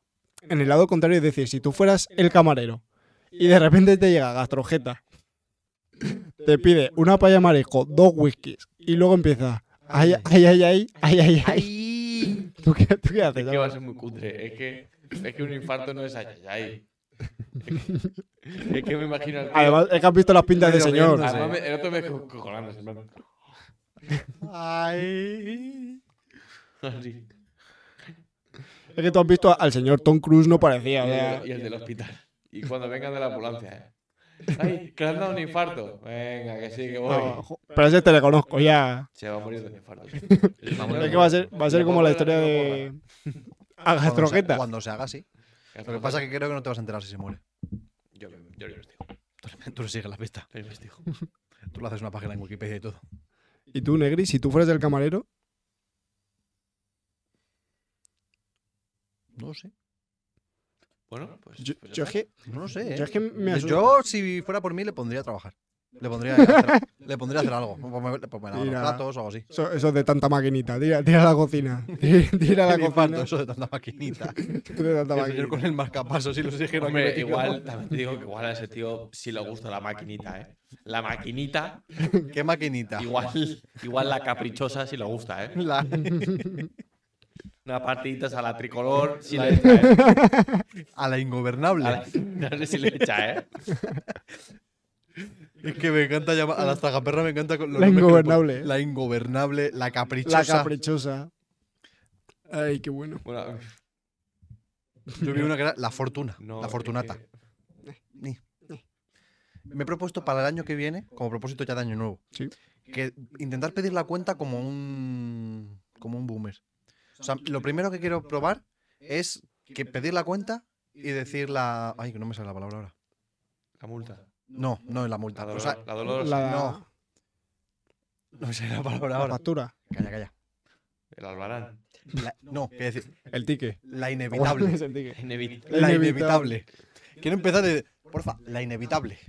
en el lado contrario, es decir, si tú fueras el camarero y de repente te llega Gastrojeta, te pide una paella de marisco, dos whiskies y luego empieza, ay, ay, ay, ay, ay, ay, ay. ¿Tú qué, tú qué haces? Es que va a ser muy cutre. Es que, es que un infarto no es ay, ay, ay. Es que me imagino al tío- Además, es que has visto las pintas de señor. Además, me- el otro me co- cojonándose, en plan, Ay. así. Es que tú has visto al señor Tom Cruise, no parecía. Y el, del hospital. Y cuando vengan de la ambulancia, ¿eh? Ay, que le han dado un infarto. Venga, que sí, que voy. no, pero ese te le conozco, ya. Se va a morir de un infarto. Es que va a ser, va a ser como la historia de. A Cuando se, Gastrojeta. cuando se haga así. Lo que pasa es que creo que no te vas a enterar si se muere. Yo, yo lo investigo. Tú, le- sigues la pista. Lo investigo. Tú le haces una página en Wikipedia y todo. ¿Y tú, Negri, si tú fueras el camarero? No lo sé. Bueno, pues. Yo, pues yo es que, No lo sé. ¿eh? yo es que me asusto. Yo, si fuera por mí, le pondría a trabajar. Le pondría a hacer, le pondría a hacer algo. Pues me, pues me lavar los platos o algo así. Eso, eso de tanta maquinita. Tira, tira a la cocina. Tira, tira a la cocina. eso de tanta maquinita. De tanta El señor maquinita. con el marcapasos y los Hombre, metido. igual, también te digo que igual a ese tío sí le gusta la maquinita, ¿eh? La maquinita, ¿Qué maquinita? igual, igual la caprichosa sí le gusta, ¿eh? La- Una partiditas a la tricolor sí le echa, ¿eh? a la ingobernable. A la- no sé si le echa, ¿eh? Es que me encanta llamar a las tragaperras, me encanta con los La que ingobernable. La ingobernable, la caprichosa. La caprichosa. Ay, qué bueno. Bueno, Yo vi una que era la fortuna, no, la fortunata. que- Ni. Me he propuesto para el año que viene, como propósito ya de año nuevo, Sí. que intentar pedir la cuenta como un como un boomer. O sea, lo primero que quiero probar es que pedir la cuenta y decir la ay, que no me sale la palabra ahora. La multa. No, no es la multa. La O sea, dolor, la dolor La, no. no sé la palabra la ahora. factura, Calla, calla. el albarán. La- no, quiero decir, el ticket. la inevitable. Es el ticket. Inevitable. la inevitable. Quiero empezar de. Porfa, la inevitable.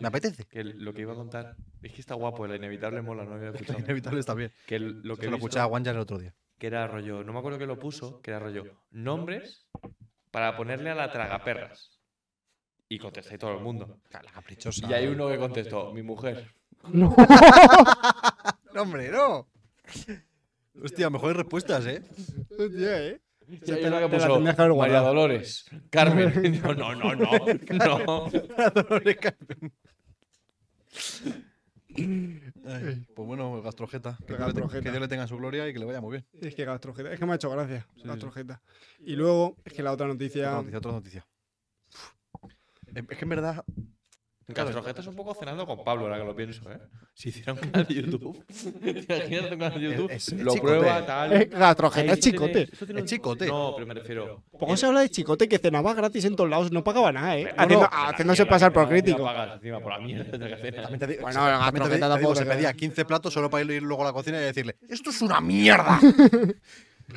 Me apetece. Que lo que iba a contar es que está guapo, el inevitable mola, no había La escuchado. inevitable está bien. Que el- lo que Se lo escuché a Wanjar el otro día. que era rollo, no me acuerdo que lo puso, que era rollo, nombres para ponerle a la tragaperras. Y contesté todo el mundo. La caprichosa. Y hay uno que contestó, mi mujer. No. No, hombre, no. Hostia, mejores respuestas, ¿eh? Hostia, ¿eh? Ya te la- que la puso, que María guardado. Dolores, Carmen. No, no, no, no. no. Ay, pues bueno, gastrojeta. Que, gastrojeta. que Dios le tenga su gloria y que le vaya muy bien. Es que gastrojeta. Es que me ha hecho gracia. sí. gastrojeta. Y luego, es que la otra Otra noticia. noticia, otra noticia. Es que en verdad. Gastrojeta es un poco cenando con Pablo, ahora que lo pienso, ¿eh? Si hiciera un canal de YouTube, ¿te imaginas un canal de YouTube? Es- es lo chicote. prueba, tal. Es gastrojeta, Ahí es chicote. tiene Es chicote. No, pero me refiero. Poco se habla de chicote que cenaba gratis en todos lados, no pagaba nada, ¿eh? Bueno, Haciendo- pero la haciéndose pasar que por crítico. pagas encima por la mierda de Bueno, digo, tampoco se pedía queda. 15 platos solo para ir luego a la cocina y decirle: ¡Esto es una mierda!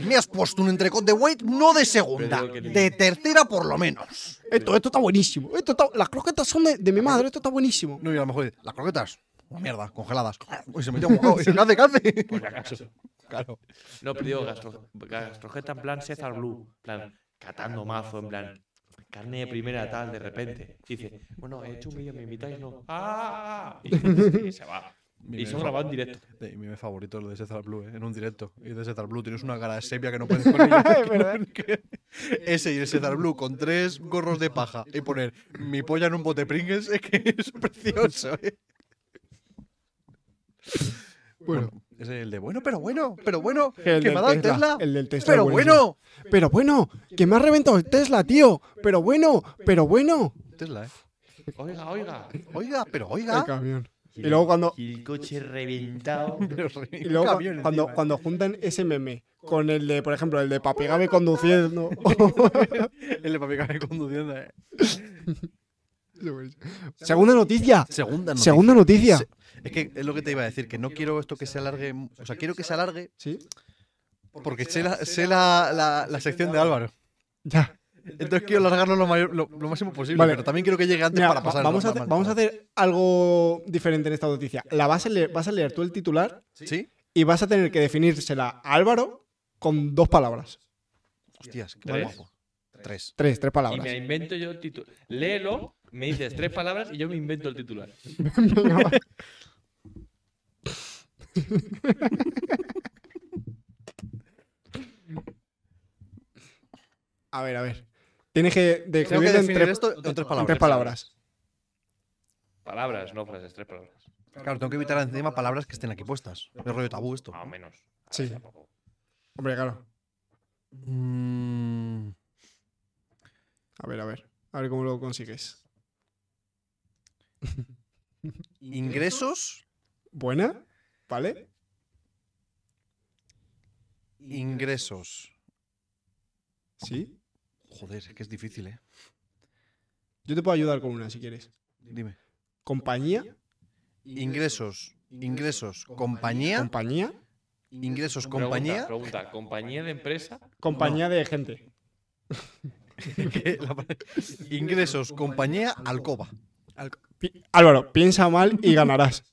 Me has puesto un entrecot de weight no de segunda, de tercera por lo menos. Esto, esto está buenísimo. Esto está- las croquetas son de, de mi madre, esto está buenísimo. No, y a lo mejor las croquetas, una mierda, congeladas. Y se metía un bocado. Y ¿qué hace, qué hace? Por si acaso. Claro. No, pero digo gastro- gastrojeta en plan César Blue. En plan, catando mazo, en plan. Carne de primera tal, de repente. Dice, bueno, he hecho un vídeo, me invitáis, no. ¡Ah! Y, y se va. Mi Y se grabado en directo. de- Mi meme favorito es lo de César Blue, ¿eh? en un directo. Y de César Blue tienes una cara de sepia que no puedes. Que- Ese y el César Blue con tres gorros de paja y poner mi polla en un bote Pringles es que es precioso, ¿eh? Bueno, ese es el de bueno, pero bueno, pero bueno, El que del me ha dado el Tesla, el del Tesla pero bueno. Pero bueno, que me ha reventado el Tesla, tío. Pero bueno, pero bueno. Tesla, ¿eh? Oiga, oiga. Oiga, pero El oiga. camión. Y luego cuando, Y el coche reventado. Y luego cuando, ¿eh? cuando juntan ese meme con el de, por ejemplo, el de Papi Gabe conduciendo. El de papi cabe conduciendo, ¿eh? Segunda noticia. Segunda noticia. Segunda noticia. Es que es lo que te iba a decir, que no quiero esto que se alargue. O sea, quiero que se alargue Sí, porque sé la, sé la, la- la sección de Álvaro. ya. Entonces quiero alargarlo lo, mayor- lo, lo máximo posible, Vale. pero también quiero que llegue antes Mira, para va- pasar. vamos, a hacer, vamos a hacer algo diferente en esta noticia. La vas a leer, vas a leer tú el titular ¿Sí? y vas a tener que definírsela a Álvaro con dos palabras. Hostias, qué ¿Tres? guapo. Tres. Tres, tres Y palabras. me invento yo el título. Léelo, me dices tres palabras y yo me invento el titular. A ver, a ver. Tienes que que describirlo en tres, esto en tres en palabras. tres palabras. Palabras, no frases, tres palabras. Claro, tengo que evitar encima palabras que estén aquí puestas. Es rollo tabú esto. Más o menos. Sí. Hombre, claro. Mm, A ver, a ver. A ver cómo lo consigues. ingresos. Buena, ¿vale? Ingresos. Sí. Joder, es que es difícil, ¿eh? Yo te puedo ayudar con una si quieres. Dime. Compañía, Ingresos. Ingresos. Compañía. compañía, Ingresos. Compañía. Pregunta, ¿compañía de empresa? compañía de gente. Ingresos. Compañía. Alcoba. Álvaro, piensa mal y ganarás.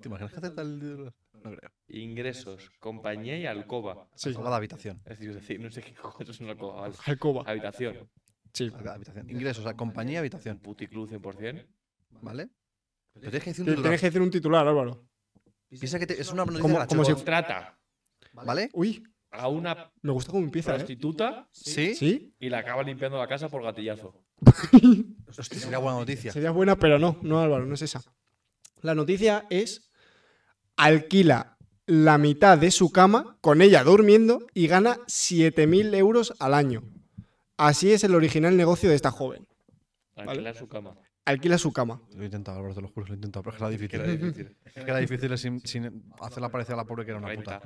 ¿Te imaginas que acerta el.? No creo. Ingresos, compañía y alcoba. Sí, Alcoba de habitación. Es decir, es decir, no sé qué cojones es una alcoba. vale. Alcoba. Habitación. Sí. Habitación. Ingresos. a compañía. Habitación. Puticlub 100%. ¿Vale? Pero tienes que decir un Tienes titular. que decir un titular, Álvaro. Piensa que te- es una noticia Como- como si- Contrata ¿Vale? Uy, a una me gusta cómo empieza, ¿eh? prostituta ¿Sí? ¿Sí? y la acaba limpiando la casa por gatillazo. Hostia, sería buena noticia. Sería buena, pero no, no, Álvaro, no es esa. La noticia es: alquila la mitad de su cama con ella durmiendo y gana 7.000 euros al año. Así es el original negocio de esta joven. Alquilar su cama. Alquila su cama. Lo he intentado, Álvaro, te lo juro, lo he intentado, pero es que era Que difícil. era difícil. Es que era difícil sin, sin hacerla parecer a la pobre que era una puta.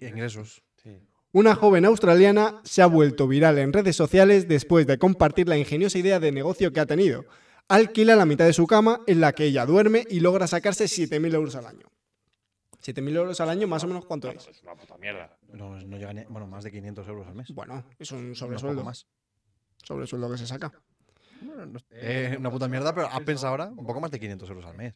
Ingresos. Sí. Una joven australiana se ha vuelto viral en redes sociales después de compartir la ingeniosa idea de negocio que ha tenido. Alquila la mitad de su cama en la que ella duerme y logra sacarse 7.000 euros al año. 7.000 euros al año, más o menos, ¿cuánto es? Es una puta mierda. No, no llega ni, bueno, más de 500 euros al mes. Bueno, es un No, poco sobresueldo. más. Sobresueldo que se saca. Bueno, no eh, una puta mierda, pero has pensado ahora un poco más de 500 euros al mes.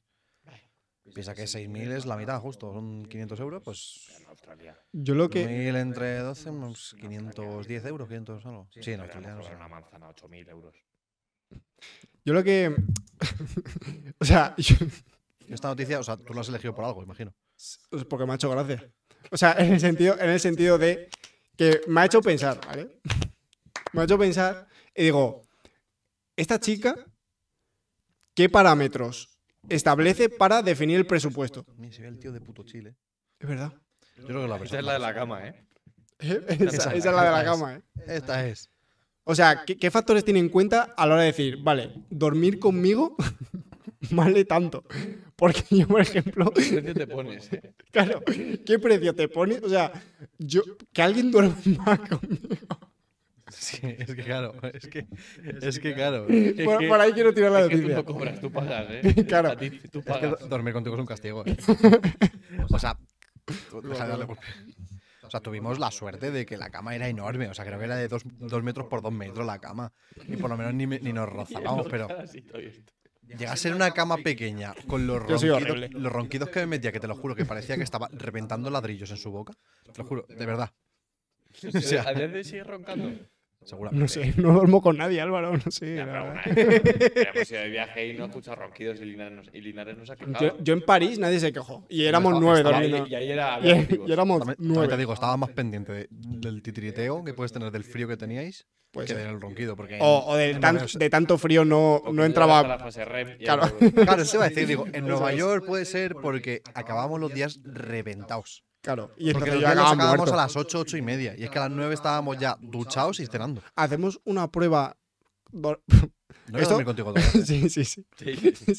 Piensa que 6.000 es la mitad, justo. Son 500 euros, pues. En Australia. Yo lo que... 1.000 entre 12, unos 510 euros, 500 algo. Sí, en Australia no sé. una manzana, 8.000 euros. Yo lo que... o sea, yo- Esta noticia, o sea, tú lo has elegido por algo, imagino. Pues porque me ha hecho gracia. O sea, en el sentido, en el sentido de que me ha hecho pensar, ¿vale? Me ha hecho pensar y digo, esta chica, ¿qué parámetros establece para definir el presupuesto? Mira, se ve el tío de puto Chile. Es verdad. Yo creo que la Esa persona. es la de la cama, ¿eh? Esa, esa es la de la cama, ¿eh? Esta es. O sea, ¿qué, qué factores tiene en cuenta a la hora de decir, vale, dormir conmigo vale tanto? Porque yo, por ejemplo, ¿Qué precio te pones? eh? claro, ¿qué precio te pones? O sea, yo, que alguien duerma conmigo. Sí, es que claro, es que, es que claro. Es Es Por, que- por ahí quiero tirar la Es que tú noticia. no cobras, tú pagas, ¿eh? Claro. A ti, tú que dormir contigo es un castigo. ¿eh? O sea, tú- deja de darle golpe. O sea, tuvimos la suerte de que la cama era enorme. O sea, creo que era de dos, dos metros por dos metros la cama. Y por lo menos ni, ni nos rozábamos, pero llega a ser una cama pequeña con los ronquidos, los ronquidos que me metía, que te lo juro, que parecía que estaba reventando ladrillos en su boca. Te lo juro, de verdad. O sea, ¿A hoy sigues roncando? Seguramente. No sé, no duermo con nadie, Álvaro, no sé. Ya, la pero verdad. una vez. Hemos ido de viaje y no he escuchado ronquidos y Linares, nos- y Linares nos ha quejado. Yo, yo en París nadie se quejó. Y éramos nueve estaba y, ahí, durmiendo. y ahí era. Y, y éramos También, también te nueve. digo, estaba más pendiente de- del titiriteo que puedes tener del frío que teníais Puede que ser. del ronquido. Porque O, tan- de tanto frío no, no entraba. la fase REM y Claro. Claro, eso iba a decir, digo, en Nueva York puede ser porque acabamos los días reventados. Claro, y Porque entonces acabamos muerto. a las 8, 8 y media. Y es que a las 9 estábamos ya duchados y cenando. Hacemos una prueba. No voy a contigo todo. ¿eh? sí, sí, sí.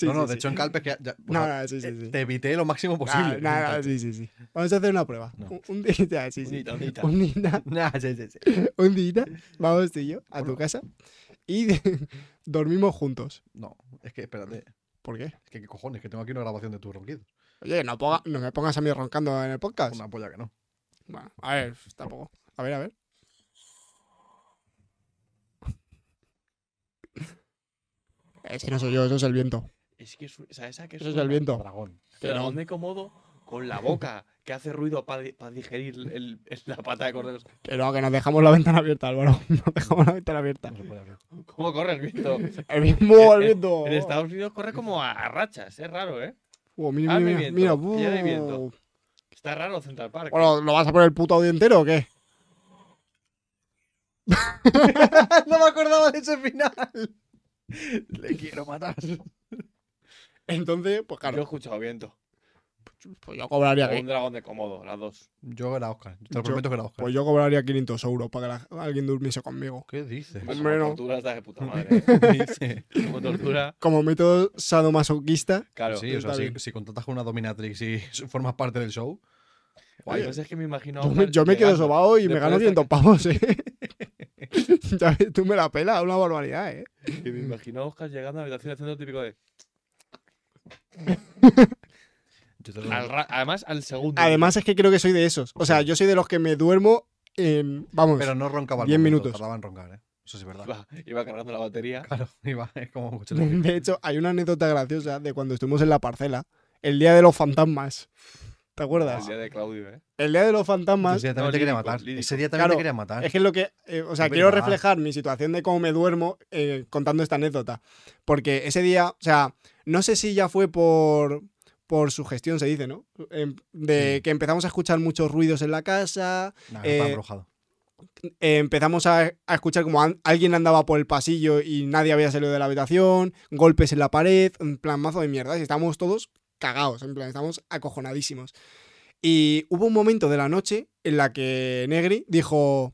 No, no, sí, de sí. hecho en Calpes que ya- ya- o No, no, sí, sí, eh, sí. te evité lo máximo posible. Nada, nada, sí, sí, sí. Vamos a hacer una prueba. No. Un, un día, sí, sí. Un día, Nah, sí, sí. un día, vamos tú y yo a tu casa y dormimos juntos. No, es que espérate. ¿Por qué? Es que qué cojones, que tengo aquí una grabación de tus ronquidos. Oye, no, ponga- no me pongas a mí roncando en el podcast. Una polla que no. Bueno, a ver, tampoco. A ver, a ver. Ese no soy yo, eso es el viento. Es que es, ¿sabes a qué Eso es suena? el viento. Dragón. Que no. Dragón de Komodo con la boca que hace ruido para digerir el- el- la pata de cordero. Que no, que nos dejamos la ventana abierta, Álvaro. Nos dejamos la ventana abierta. No se puede abrir. ¿Cómo corre el viento? El mismo, el En- viento. En Estados Unidos corre como a, a rachas, es raro, ¿eh? Uh, mira, Ah, mira, mi mira, ya hay viento. uh. Está raro Central Park. Bueno, ¿lo vas a poner el puto audio entero o qué? no me acordaba de ese final. Le quiero matar. Entonces, pues Yo he claro, escuchado viento. Pues yo cobraría, O un dragón de Komodo, las dos. Yo era Oscar. Te lo Yo- prometo que era Oscar. pues yo cobraría 500 euros para que la- alguien durmiese conmigo. ¿Qué dices? Pues Hombre, como no. tortura está de puta madre. ¿eh? Dice. Como tortura, Como método sadomasoquista, claro. sí, o sea, está si, bien. si contratas con una dominatrix y formas parte del show. Que pasa es que me imagino. a yo me, Oscar yo me quedo llegando, sobado y me después gano de 500 estar- pavos, ¿eh? Ya ves, Tú me la pelas, una barbaridad, ¿eh? Y me imagino a Oscar llegando a la habitación haciendo lo típico de. Yo te lo- al ra- además, al segundo. Además es que creo que soy de esos. O sea, yo soy de los que me duermo en... Vamos, Pero no roncaba al 10 momento, minutos. Tardaba en roncar, ¿eh? Eso sí es verdad. Iba, iba cargando la batería. Claro, iba, es como eléctrico. de hecho, hay una anécdota graciosa de cuando estuvimos en la parcela, el día de los fantasmas. ¿Te acuerdas? El día de Claudio, ¿eh? El día de los fantasmas Ese día también No, te quería matar. lírico. Ese día también Claro, te quería matar. Es que es lo que. eh, o sea, quiero verdad. reflejar mi situación de cómo me duermo eh, contando esta anécdota. Porque ese día, o sea, no sé si ya fue por. Por su gestión, se dice, ¿no? De Sí. que empezamos a escuchar muchos ruidos en la casa. Nah, eh, embrujado. empezamos a, a escuchar como an- alguien andaba por el pasillo y nadie había salido de la habitación. Golpes en la pared. En plan, mazo de mierda. Y estábamos todos cagados. En plan, estábamos acojonadísimos. Y hubo un momento de la noche en la que Negri dijo: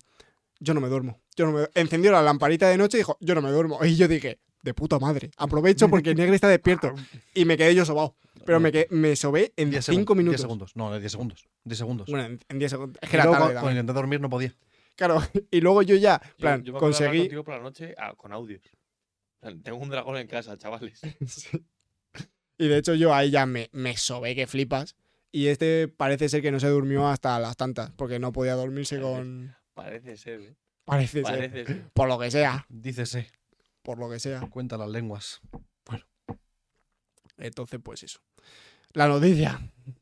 Yo no me duermo. Yo no me... Encendió la lamparita de noche y dijo: Yo no me duermo. Y yo dije: De puta madre. Aprovecho porque Negri está despierto. Y me quedé yo sobao. Pero me, me sobé en 10 5 segundos, 10 minutos. segundos. No, de 10 segundos. 10 segundos. Bueno, en- en 10 segundos. Es que era tarde cuando intenté dormir no podía. Claro, y luego yo ya, en Yo, me conseguí. contigo por la noche ah, con audios. En Tengo un dragón en casa, chavales. Sí. Y de hecho yo ahí ya me, me sobé que flipas. Y este parece ser que no se durmió hasta las tantas, porque no podía dormirse con... Parece ser, ¿eh? Parece ser. Parece ser. Por lo que sea, Dícese, por lo que sea. cuenta las lenguas. Entonces, pues eso. La noticia.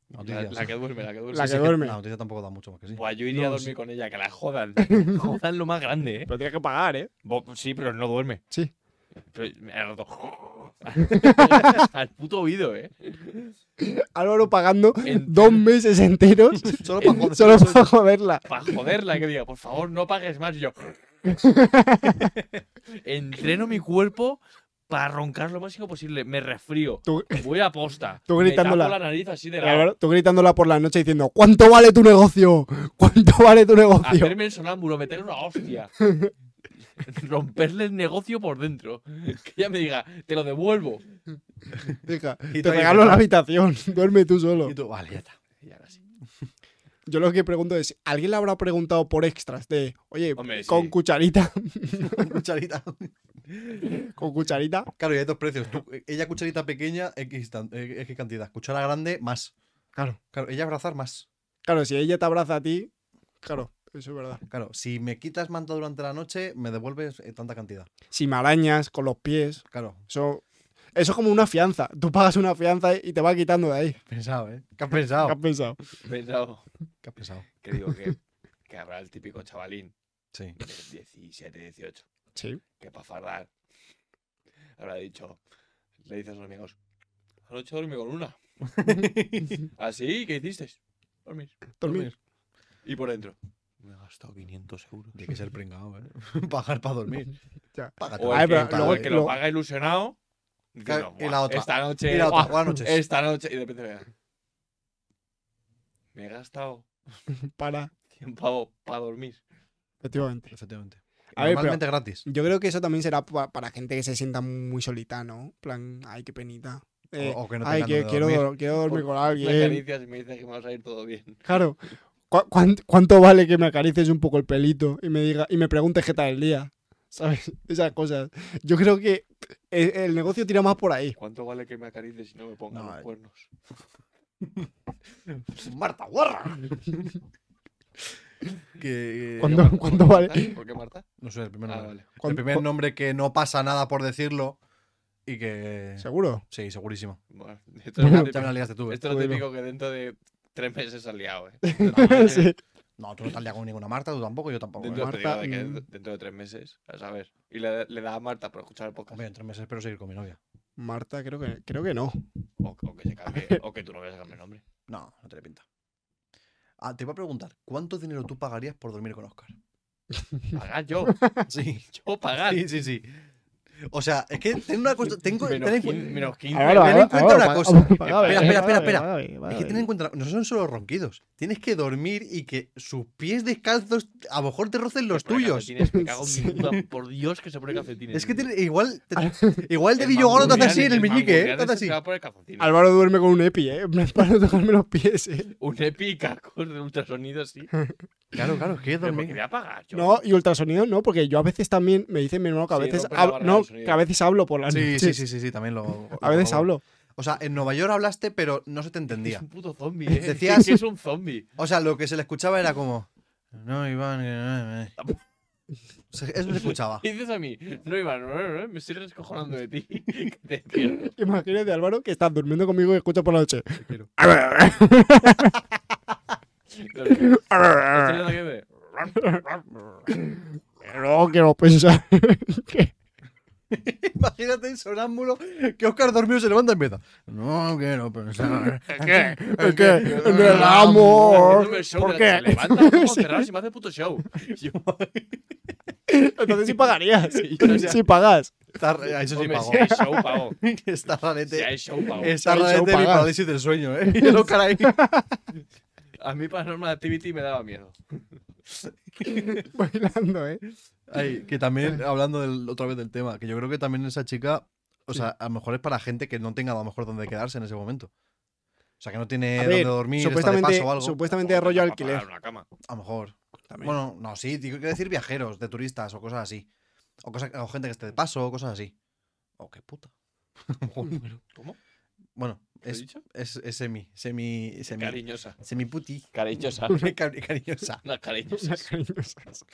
La, que duerme, la que duerme. La Sí, que duerme. La noticia tampoco da mucho más que sí. Buah, yo iría No, a dormir sí. con ella, que la jodan. jodan lo más grande, ¿eh? Pero tienes que pagar, ¿eh? Bo- Sí, pero no duerme. Sí. Pero me ha roto. Al puto oído, ¿eh? Álvaro pagando En- dos meses enteros Solo para joder. solo para joderla. Para joderla, que diga, por favor, no pagues más. Y yo. Entreno mi cuerpo para roncar lo máximo posible. Me resfrío. Tú, Voy a posta. Tú Me gritándola. tapo la nariz así de lado. Tú gritándola por la noche diciendo ¿Cuánto vale tu negocio? ¿Cuánto vale tu negocio? Hacerme el sonámbulo, meterle una hostia. Romperle el negocio por dentro. Que ella me diga, te lo devuelvo. Y te regalo la habitación. Duerme tú solo. Y tú, vale, ya está. Y ahora sí. Yo lo que pregunto es, ¿alguien le habrá preguntado por extras de, oye, Hombre, con sí. cucharita, Con cucharita. con cucharita? Claro, y hay dos precios. Tú- ella cucharita pequeña, X, eh, X cantidad. Cuchara grande, más. Claro. Claro, ella abrazar más. Claro, si ella te abraza a ti, claro, eso es verdad. Claro, si me quitas manta durante la noche, me devuelves eh, tanta cantidad. Si me arañas con los pies, Claro, eso, eso es como una fianza. Tú pagas una fianza y te va quitando de ahí. pensado, ¿eh? ¿Qué has ¿Qué pensado? has pensado? Pensado. ¿Qué has pensado? Que digo que, que habrá el típico chavalín Sí. de 17, 18, Sí. que para fardar habrá dicho, le dices a los amigos, anoche dormí con una. ¿Así? ¿Qué hiciste? Dormir. Dormir. Y por dentro. Me he gastado 500 euros. Tiene que ser pringado, ¿eh? Pagar para dormir. Ya. Págate. O el, que, pero o luego- el que lo paga ilusionado. Y la "Buah, otra. Esta noche. Y la otra, buah, buenas noches. Esta noche. Y de repente vea. Me he gastado Para. 100 pavos para dormir. Efectivamente. Efectivamente. A ver, pero- Normalmente gratis. Yo creo que eso también será pa- para gente que se sienta muy solita, ¿no? En plan, ay, qué penita. Eh, o que no ay, que quiero, dormir. dor- quiero dormir con Me alguien. acaricias y me dices que me vas a ir todo bien. Claro. ¿Cu- cuán- ¿Cuánto vale que me acaricies un poco el pelito y me diga y me preguntes qué tal el día? ¿Sabes? Esas cosas. Yo creo que el, el negocio tira más por ahí. ¿Cuánto vale que me acaricies si no me pongan No, los eh. cuernos? Marta Guarra. que, ¿Cuánto, ¿Por qué cuánto Marta? vale? ¿Por qué Marta? No sé, el primer Ah, nombre. vale. El ¿Cuánto- primer nombre que no pasa nada por decirlo y que... ¿Seguro? Sí, segurísimo. Bueno, esto es lo típico, liaste tú, ¿eh? esto es lo típico que dentro de tres meses has liado, ¿eh? sí. No, tú no te has liado con ninguna Marta, tú tampoco, yo tampoco. Dentro, ¿eh? te Marta, de que mm. dentro de tres meses, a saber. Y le, le da a Marta por escuchar el podcast. Hombre, en tres meses espero seguir con mi novia. Marta, creo que, creo que no. O, o que se cambie, o que tú no vayas a cambiar nombre. No, no tiene pinta. Ah, te iba a preguntar, ¿cuánto dinero tú pagarías por dormir con Oscar? Pagar yo. Sí, Yo pagar. sí, sí, sí. O sea, es que ten una cosa, tengo, ten menos, en 15, cuenta- menos 15. Álvaro, ten en cuenta una cosa. Espera, espera, espera, espera. Es que ten en cuenta, no son solo ronquidos. Tienes que dormir y que sus pies descalzos a lo mejor te rocen los tuyos. Me cago en puta. Por Dios que se pone calcetines. Es que tiene, igual, te- igual de El Villogoro te hace así en el meñique, ¿eh? Te así. se va a poner calcetines. Álvaro duerme con un epi, ¿eh? Para no tocarme los pies, ¿eh? Un épica con de ultrasonido así. Claro, claro, es que dormir. voy a pagar yo. No, y ultrasonido no, porque yo a veces también, me dice mi hermano que a veces, no. Que a veces hablo por las Sí, noches. sí, sí, sí, sí, también lo. A veces lo- hablo. O sea, en Nueva York hablaste, pero no se te Es entendía. un puto zombie, ¿eh? Decías- Es que es un zombie. O sea, lo que se le escuchaba era como. No, Iván. que no, eh". O sea, Eso se escuchaba. Y dices a mí, no, Iván, no, no, no, me estoy descojonando de ti. que te quiero. Imagínate, Álvaro, que estás durmiendo conmigo y escucha por la noche. quiero. Aquí de- No quiero pensar. Imagínate el sonámbulo que Oscar dormido se levanta y empieza. No quiero pensar. ¿Qué? Es que en el amor. Haciéndome el show ¿Por de qué? la- Se levanta los ojos cerrados y me hace puto show. Entonces sí pagarías. o sea- Sí pagas. Está, a eso sí pago. si hay show, pago. Está Si rarete. hay show, pago. Está Si show, rarete mi parálisis del sueño, ¿eh? Y el Oscar ahí. A mí Paranormal Activity me daba miedo. Bailando, ¿eh? Ay, que también, hablando del- otra vez del tema, que yo creo que también esa chica, o sea, a lo mejor es para gente que no tenga a lo mejor dónde quedarse en ese momento. O sea, que no tiene A dónde ver, dormir, está de supuestamente, paso o algo. supuestamente de rollo alquiler. pagar una cama. A lo mejor. También. Bueno, no, sí, digo que decir viajeros, de turistas o cosas así. O, cosa- o gente que esté de paso o cosas así. Oh, qué puta. ¿Cómo? bueno, ¿Qué he es, dicho? es, es semi, semi, semi, Cariñosa. semi puti. Cariñosa. Cari- cariñosa. Una cariñosa. Unas cariñosas.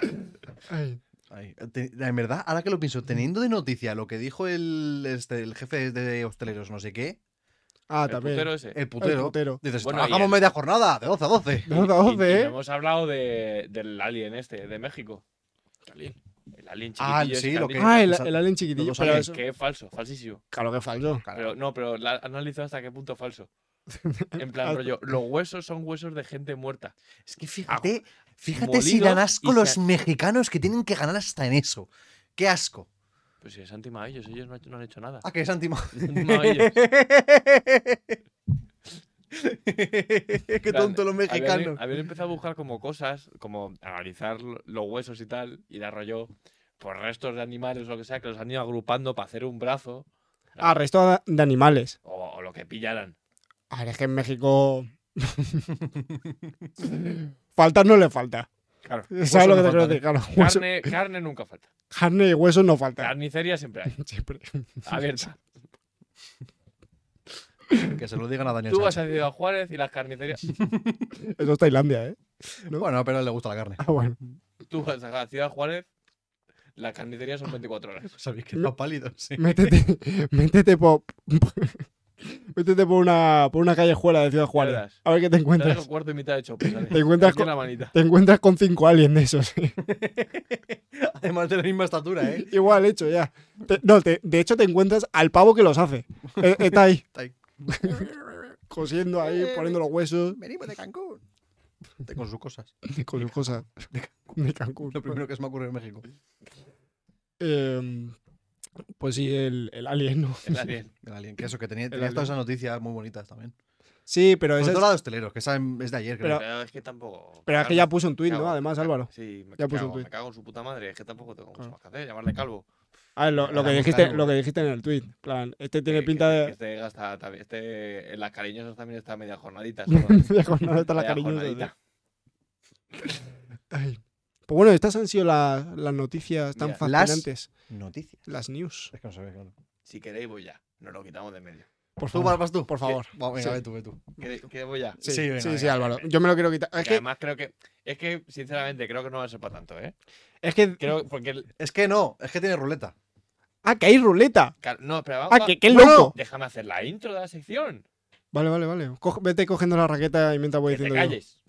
Ay, Ay, te- en verdad, ahora que lo pienso, teniendo de noticia lo que dijo el, este, el jefe de hosteleros, no sé qué, Ah, El también. putero ese. el El putero, putero. dices, Bueno, y trabajamos el- media jornada, de 12 a 12. De 12 a Y- 12, y ¿eh? hemos hablado de, del alien este, de México. Alien. El alien Ah, chiquitillo. ese sí, que lo que-. Ah, el, alien chiquitillo. Pero eso, Que es falso, falsísimo. claro que falso. Pero no, pero la, analizado hasta qué punto es falso. En plan, rollo, los huesos son huesos de gente muerta. Es que fíjate, fíjate si dan asco los se- mexicanos que tienen que ganar hasta en eso. Qué asco. Pues si es antimaillos, ellos no, no han hecho nada. Ah, que es antima. Qué tonto los mexicanos. Habían, empezado a buscar como cosas, como analizar lo- los huesos y tal, y dar rollo por restos de animales o lo que sea, que los han ido agrupando para hacer un brazo Ah, resto de animales. o, o lo que pillaran. A ver, es que en México. Falta no le falta. Claro. ¿Sabes lo que te quiero faltan, decir? Claro, Carne, carne nunca falta. carne y huesos no faltan. Carnicería siempre hay. Siempre. Abierta. Que se lo digan a Daniel Tú vas a Ciudad Juárez y las carnicerías. Eso es Tailandia, ¿eh? ¿no? Bueno, pero a él le gusta la carne. Ah, bueno. Tú vas a Ciudad Juárez, las carnicerías son 24 horas. ¿Sabéis que No. está pálido? Sí. Métete, métete por. métete por una, por una callejuela de Ciudad Juárez. A ver qué te encuentras. el cuarto y mitad de. ¿sabes? Te encuentras con- la manita. Te encuentras con cinco aliens de esos. ¿eh? Además de la misma estatura, ¿eh? Igual hecho, ya. Te- no, te- de hecho te encuentras al pavo que los hace. Eh, Está ahí. Está ahí. Cosiendo ahí, poniendo los huesos. Venimos de Cancún. Con sus cosas. Con sus cosas. De Cancún. Lo primero que se me ocurre en México. Eh, pues sí, el, el alien, ¿no? El alien. El alien. Que eso, que tenía, todas esas noticias muy bonitas también. Sí, pero esa es, la de hosteleros, que esa es de ayer, creo. Pero- Pero es que tampoco. pero es que ya puso un tuit, ¿no? Además, Álvaro. Sí, me, Ya puso cago, un tuit. me cago en su puta madre. Es que tampoco tengo mucho Claro. más que hacer. Llamarle calvo. A ver, lo, lo que dijiste, lo que dijiste en el tuit. plan, este tiene Que- pinta que- de. que Este gasta también. Este, en las cariñosas también está media jornadita. solo. Ya con nada está la Media cariñosa. Ay. Pues bueno, estas han sido las, las noticias tan Mira, las- fascinantes. Noticias. Las news. Es que no se ve, claro. Si queréis, voy ya. Nos lo quitamos de medio. Por ¿Tú favor. vas tú? Por favor. Va, venga, Sí. ve tú, ve tú. ¿Queréis que voy ya? Sí, Sí, sí, venga, sí, venga, Álvaro. Yo me lo quiero quitar. Es Que que, además creo que. Es que, sinceramente, creo que no va a ser para tanto, ¿eh? es que. Creo porque. Es que no, es que tiene ruleta. Ah, que hay ruleta. No, pero vamos. Ah, a- que qué Bueno, loco. Déjame hacer la intro de la sección. Vale, vale, vale. Coge- vete cogiendo la raqueta y mientras voy Que te diciendo. yo. calles.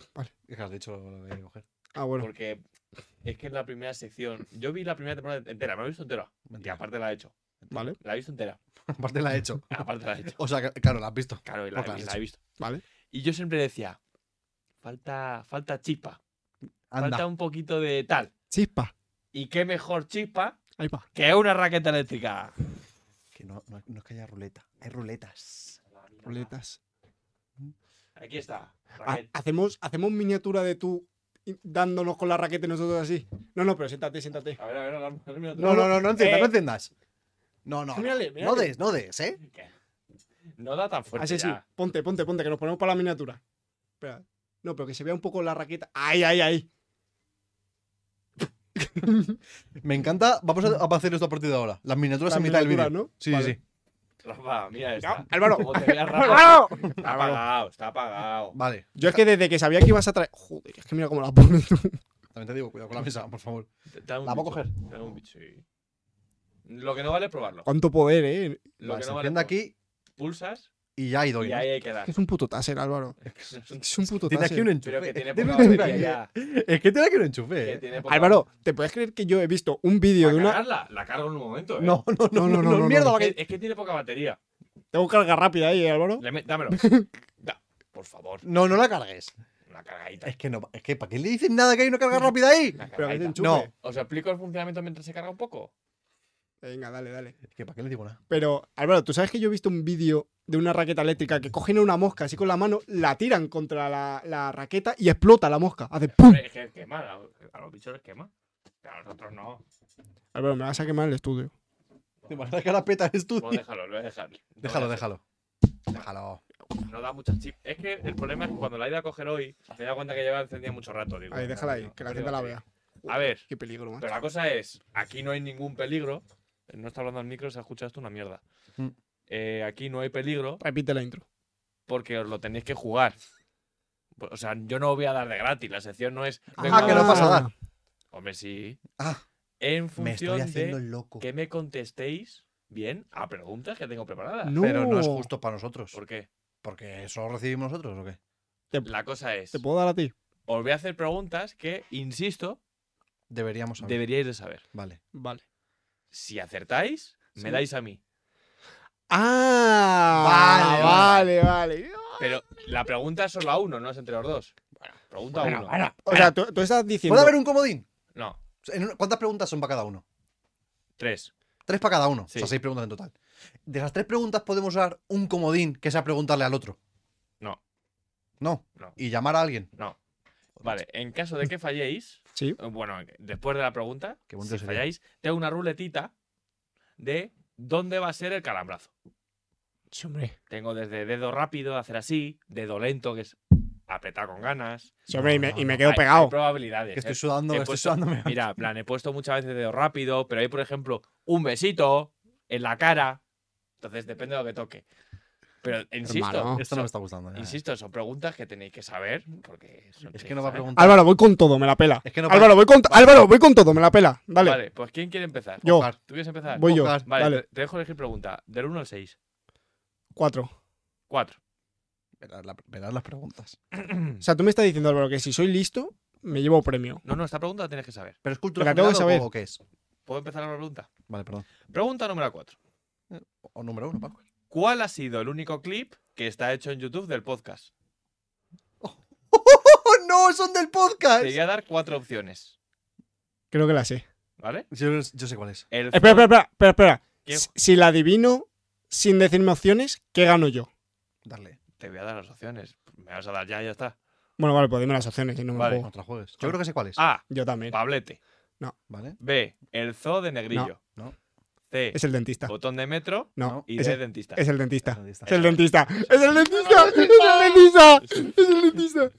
¿Qué has dicho lo de coger? Ah, bueno. Porque es que en la primera sección. Yo vi la primera temporada entera, me la he visto entera. Y Mentira. aparte la he hecho. Vale, La he visto entera. Aparte la he hecho. Aparte la he hecho. O sea, que- claro, la has visto. Claro, y la, la he visto. vale. Y yo siempre decía. Falta, falta chispa. Falta un poquito de tal. Chispa. Y qué mejor chispa Ahí va. que una raqueta eléctrica. Que no, no, no es que haya ruleta, hay ruletas. Ruletas. Aquí está. Raqueta. hacemos, hacemos miniatura de tú dándonos con la raqueta y nosotros así. No, no, pero siéntate, siéntate. A ver, a ver, a ver, mira, No, no, no, no enciendas, Eh. no enciendas. No, no. no. Mírale, No mírale. des, no des, ¿eh? ¿Qué? No da tan fuerte. Así sí. ya. Ponte, ponte, ponte, que nos ponemos para la miniatura. Espera. No, pero que se vea un poco la raqueta. Ahí, ahí, ahí. Me encanta. Vamos a a hacer esto a partir de ahora. Las miniaturas Las en mitad del vídeo. ¿no? Sí, Vale. sí, sí. Rafa, mira esta. Álvaro. Como te veas, Rafa. ¡Álvaro! Está apagado, está apagado. Vale. Yo es que desde que sabía que ibas a traer. Joder, es que mira cómo la pones tú. También te digo, cuidado con la mesa, por favor. Un ¿La puedo bicho, coger? te da un bicho, sí. Lo que no vale es probarlo. Cuánto poder, eh. Lo Vale, que se no vale enciende es aquí pulsas y ya ha ido. y ¿no? ahí hay que dar. Es un puto taser, Álvaro. Es un puto Tiene aquí taser. un enchufe. Pero que tiene poca un batería enchufe. ya. Es que tiene aquí un Que enchufe. tiene poca- Álvaro, ¿te puedes creer que yo he visto un vídeo ¿Para de una. cargarla? La cargo en un momento, ¿eh? No, no, no, No, no, no, no, no, no, mierda, no. va Es que- que, es que tiene poca batería. Tengo carga rápida ahí, ¿eh, Álvaro. Dámelo. Da, por favor. No, no la cargues. Una cargadita. Es que no, es que ¿para qué le dicen nada que hay una carga rápida ahí? Pero. No. ¿Os explico el funcionamiento mientras se carga un poco? Venga, dale, dale. Es que ¿para qué le digo nada? Pero, Álvaro, ¿tú sabes que yo he visto un vídeo de una raqueta eléctrica que cogen una mosca así con la mano, la tiran contra la, la raqueta y explota la mosca? Hace ¡pum! Es que quema, a a los bichos les quema. A nosotros no. Álvaro, me vas a quemar el estudio. ¿Te imaginas que ahora peta el estudio? Pues déjalo, lo voy a dejar. No Déjalo, a hacer. déjalo. Déjalo. no da muchas chips. Es que el problema es que cuando la he ido a coger hoy, me he dado cuenta que lleva encendida mucho rato. Digo, Ahí, déjala ahí, no, que la gente la vea. A ver, Qué peligro, macho. pero la cosa es, aquí no hay ningún peligro. No está hablando al micro, se escucha esto una mierda. Mm. Eh, aquí no hay peligro Repite la intro. porque os lo tenéis que jugar. O sea, yo no os voy a dar de gratis. La sección no es. Ah, venga, que no pasa a- nada. Hombre, sí. Ah, En me función estoy haciendo de el loco. que me contestéis bien a preguntas que tengo preparadas. No. Pero no es justo para nosotros. ¿Por qué? Porque eso lo recibimos nosotros o qué? La cosa es. ¿Te puedo dar a ti? Os voy a hacer preguntas que, insisto, Deberíamos saber. deberíais de saber. Vale. Vale. Si acertáis, me dais a mí. Ah, Vale, vale, vale. Pero la pregunta es solo a uno, no es entre los dos. Pregunta a Bueno, uno. bueno. O sea, tú, tú estás diciendo. ¿Puede haber un comodín? No, ¿Cuántas preguntas son para cada uno? tres. Tres para cada uno. Sí. O sea, seis preguntas en total. De las tres preguntas podemos usar un comodín que sea preguntarle al otro. No, No. No. Y llamar a alguien. no. Vale, en caso de que falléis, Sí. eh, bueno, después de la pregunta, si sería. falláis, tengo una ruletita de dónde va a ser el calambrazo. Sí, hombre. Tengo desde dedo rápido, hacer así, dedo lento, que es apretar con ganas. Sí, hombre, y me, y me no, quedo Hay- hay pegado. probabilidades. Que estoy ¿eh? sudando, He estoy puesto- sudando. Mira, en plan, he puesto muchas veces dedo rápido, pero hay, por ejemplo, un besito en la cara. Entonces depende de lo que toque. Pero insisto, Hermano. Esto no me está gustando. ya. insisto, son preguntas que tenéis que saber. Porque son- Es que no va a preguntar. Álvaro, voy con todo, me la pela. Es que no Álvaro, voy con, Álvaro, voy con todo, me la pela. Dale, Vale, pues ¿quién quiere empezar? yo. ¿Tú quieres empezar? voy yo. Vale, Dale, te, dejo elegir pregunta. Del 1 al 6. cuatro. 4. Verás, la- verás las preguntas. O sea, tú me estás diciendo, Álvaro, que si soy listo, me llevo premio. No, no, esta pregunta la tienes que saber. ¿Pero es cultura tengo que saber. o qué es? ¿Puedo empezar con la pregunta? Vale, perdón. Pregunta número 4. O número uno, Paco. ¿Cuál ha sido el único clip que está hecho en YouTube del podcast? ¡Oh, no! ¡Son del podcast! Te voy a dar cuatro opciones. Creo que la sé. ¿Vale? Yo, yo sé cuál es. El Espera, espera, espera, espera, espera. ¿Qué? Si- Si la adivino sin decirme opciones, ¿qué gano yo? Darle. Te voy a dar las opciones. Me vas a dar ya, ya está. Bueno, vale, pues dime las opciones y no me Vale. juego. Yo creo que sé cuál es. A. Yo también. Pablete. ¿Vale? B. El zoo de Negrillo. No, no. C. Es el dentista. Botón de metro. No, Y es, D. el, Dentista. es el dentista. Es el dentista. ¡Es el dentista! ¡Es el dentista! ¡Es el dentista!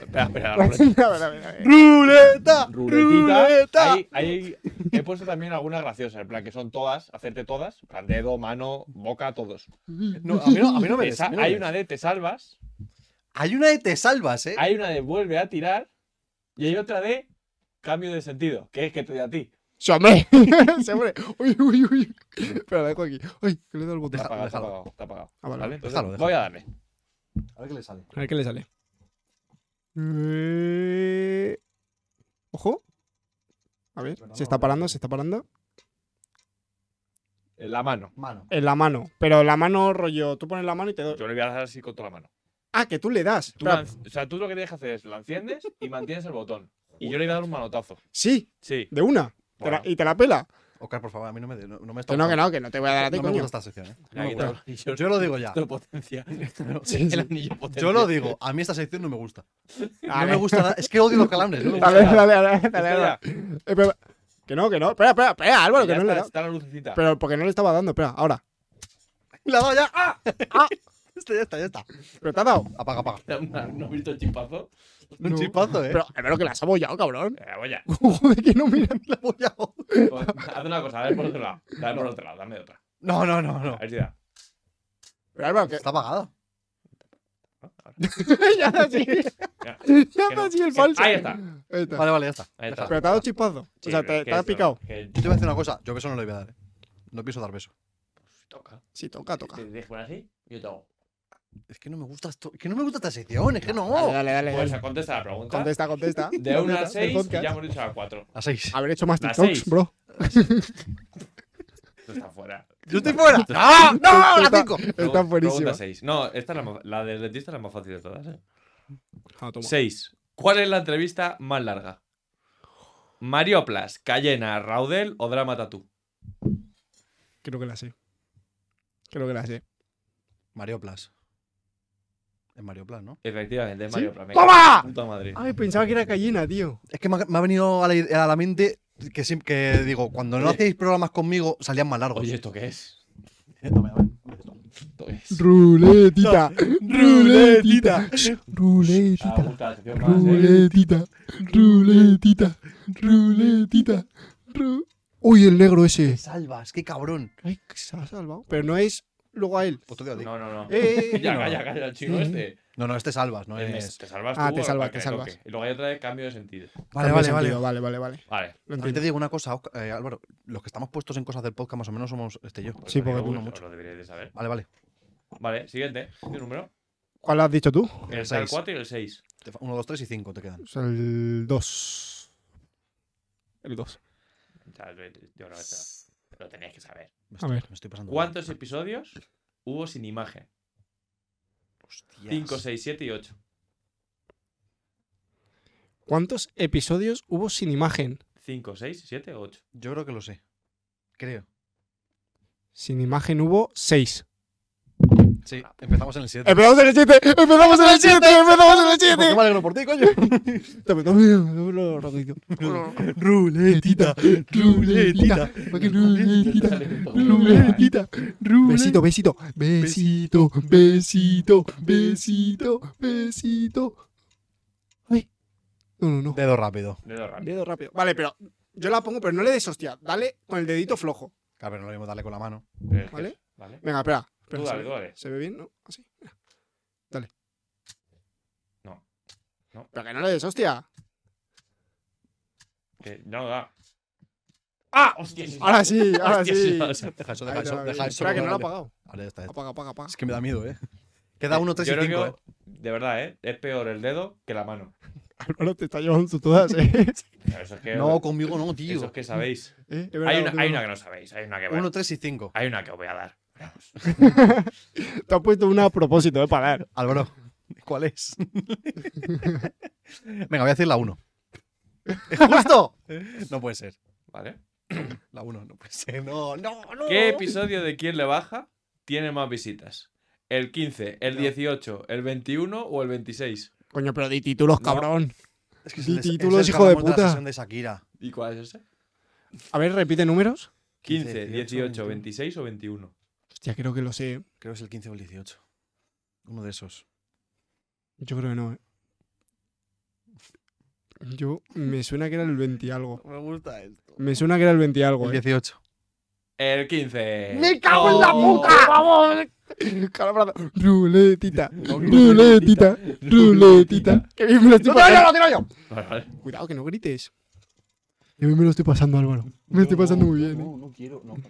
Espera, espera. Ruleta. ¡Ruleta! Ruletita. Ahí, ahí he puesto también algunas graciosas. En plan, que son todas, hacerte todas. Plan, dedo, mano, boca, todos. No, a mí no, a mí no me hay una de te salvas. Hay una de te salvas, ¿eh? Hay una de vuelve a tirar. Y hay otra de cambio de sentido. Que es que te doy a ti. ¡Sí, hombre! ¡Sí, hombre! ¡Uy, uy, uy! Espera, la dejo aquí. ¡Ay! Que le he dado el botón. Está apagado, está apagado, está apagado. Ah, vale, ¿Vale? Entonces, Déjalo, déjalo. voy a darle. A ver qué le sale. A ver qué le sale. Eh, Ojo. A ver, se está parando, se está parando. En la mano. Mano. En la mano. Pero la mano, rollo, tú pones la mano y te doy. Yo le voy a dar así con toda la mano. Ah, que tú le das. Tú la o sea, tú lo que tienes que hacer es la enciendes y mantienes el botón. Y yo le voy a dar un manotazo. Sí, Sí. de una. Te la- y te la pela. Oscar, por favor, a mí no me, no, no me está Que no, que no, que no te voy a dar a ti, No me coño. gusta esta sección, ¿eh? Quitado el anillo- Yo lo digo ya. potencia. Sí, sí. El anillo potencia. Yo lo digo. A mí esta sección no me gusta. No Dale. me gusta nada. Es que odio los calambres. No me gusta. Dale, dale, dale, dale, dale. Eh, Que no, que no. Espera, espera, espera, Álvaro, ya que no le he está, está la lucecita. Pero porque no le estaba dando, espera, ahora. La dado ya. ¡Ah! ¡Ah! Este ya está, ya está. Pero te ha dado. Apaga, apaga. ¿No has visto el chimpazo? Un No. chispazo, ¿eh? Pero, Álvaro, que la has abollado, cabrón. Eh, voy ya. Joder, que no mira. La voy a- Pues, Haz una cosa, dame por otro lado. Dame por otro lado, dame otra. No, no, no, A no. ver si da. Pero Álvaro, que. Está apagada. ya está así. Ya. Está así el falso. Ahí está. Ahí está. Vale, vale, ya está. Ahí está. Pero te ha dado chispazo. Sí, o sea, te, te ha picado. que Yo te voy a decir una cosa. Yo beso no le voy a dar, ¿eh? No pienso dar beso. toca. Sí, toca, toca. Te dejo por así, yo te hago. Es que no me gusta esto. Es que no me gusta esta sección. Es que no. Dale, dale, dale. Pues contesta la pregunta. Contesta, contesta. De 1 a Contesta, 6 del podcast. ya hemos dicho a 4. A seis. Haber hecho más TikToks, seis. bro. Esto está fuera. ¡Yo estoy fuera! Esto- ¡No! ¡No! ¡La Está- cinco! Está Pregunta buenísimo. 6. No, esta es la, más- la del dentista es la más fácil de todas. ¿eh? Ah. 6. ¿Cuál es la entrevista más larga? ¿Marioplas, Cayena, Raudel o Drama Tattoo? Creo que la sé. Creo que la sé. Mario Plus. Es Mario Plus, ¿no? Efectivamente, es ¿Sí? Marioplas. me ¡Toma! Puta madre. Ay, pensaba que era gallina, tío. Es que me ha, me ha venido a la, a la mente que, sim- que digo, cuando no hacéis programas conmigo salían más largos. Oye, ¿esto qué es? Dame, dame. Esto es. Ruletita. Ruletita. Ah, Ruletita. más, ¿eh? Ruletita. Ruletita. Ruletita. ru- Uy, el negro ese. Salvas, qué cabrón. Ay, que se ha salvado. Pero no es luego a él. Pues te digo a ti. No, no, no. Eh, eh, Ya, no. calla, calla, el chino Sí. este. No, no, este salvas, no Eh, es. Te salvas Ah, tú te salvas, para te que salvas. toque. Y luego hay otra de cambio de sentido. Vale, vale, vale. sentido, vale, vale, vale. Vale. También te digo una cosa, Oscar- eh, Álvaro. Los que estamos puestos en cosas del podcast más o menos somos este y yo. Pues Sí, porque tú uno no mucho. mucho. Lo deberíais de saber. Vale, vale. Vale, siguiente. ¿Qué número? ¿Cuál has dicho tú? El seis. 4 y el 6. 1, 2, 3 y 5 te quedan. El 2. El 2. Yo creo que esto lo tenéis que saber. Me A estoy, ver. me estoy pasando. ¿Cuántos episodios hubo sin imagen? Hostias. 5, 6, 7 y 8. ¿Cuántos episodios hubo sin imagen? 5, 6, 7 o 8. Yo creo que lo sé. Creo. Sin imagen hubo 6. Sí, empezamos en el 7. ¡Empezamos en el 7! ¡Empezamos en el 7! ¡Empezamos en el ¿Por qué 7! me alegro por ti, coño? Rapidito. Ruletita, ruletita, ruletita, ruletita, Besito, besito, besito, besito, besito, besito. Ay. No, no, no. Dedo rápido. Dedo rápido. Dedo rápido. Vale, pero yo la pongo, pero no le des hostia. Dale con el dedito flojo. Claro, pero no lo mismo darle con la mano. ¿Vale? Vale. Venga, espera. ¿Se, dale, ve, tú dale. ¿Se ve bien? ¿No? Así. Mira. Dale. No. No. Pero que no le des hostia. Que no da. ¡Ah! Ahora sí, ahora Hostia, sí. Deja eso, deja eso, deja eso. Espera, que no lo ha apagado. Ya está. ya está. Apaga, apaga, apaga. Es que me da miedo, ¿eh? Queda 1, 3 y Yo creo 5, que, ¿eh? de verdad, ¿eh? Es peor el dedo que la mano. Álvaro te está llevando todas, eh. Pero Eso es que, No, conmigo no, eso tío. es que sabéis. Eh, verdad, Hay una que no sabéis. Hay una que, 1, 3 y 5. hay una que os voy a dar. Te has puesto una a propósito, eh, para dar. Álvaro, ¿cuál es? Venga, voy a decir la 1. ¿Es justo? No puede ser. ¿Vale? La 1 no puede ser. No, no, no. ¿Qué episodio de Quién le baja tiene más visitas? ¿El 15, el No. 18, el 21 o el 26? Coño, pero di títulos, No. cabrón. Es que Di es el- títulos, es el hijo de puta. la sesión de Shakira. ¿Y cuál es ese? A ver, repite números. 15, 18, 18, 21. 26 o 21. Hostia, creo que lo sé. eh. Creo que es el 15 o el 18. Uno de esos. Yo creo que no, eh. Yo me suena que era el 20 y algo. Me gusta esto. Me suena que era el 20 y algo, El eh. 18. El 15. ¡Me cago en la ¡Oh! puta! ¡Vamos! Calabrazo. Ruletita, ruletita, ruletita. Que bien me lo estoy pasando. tiro yo! Vale, vale. Cuidado, que no grites. Que bien me lo estoy pasando, Álvaro. Me estoy pasando muy bien, eh. No, no quiero. No, no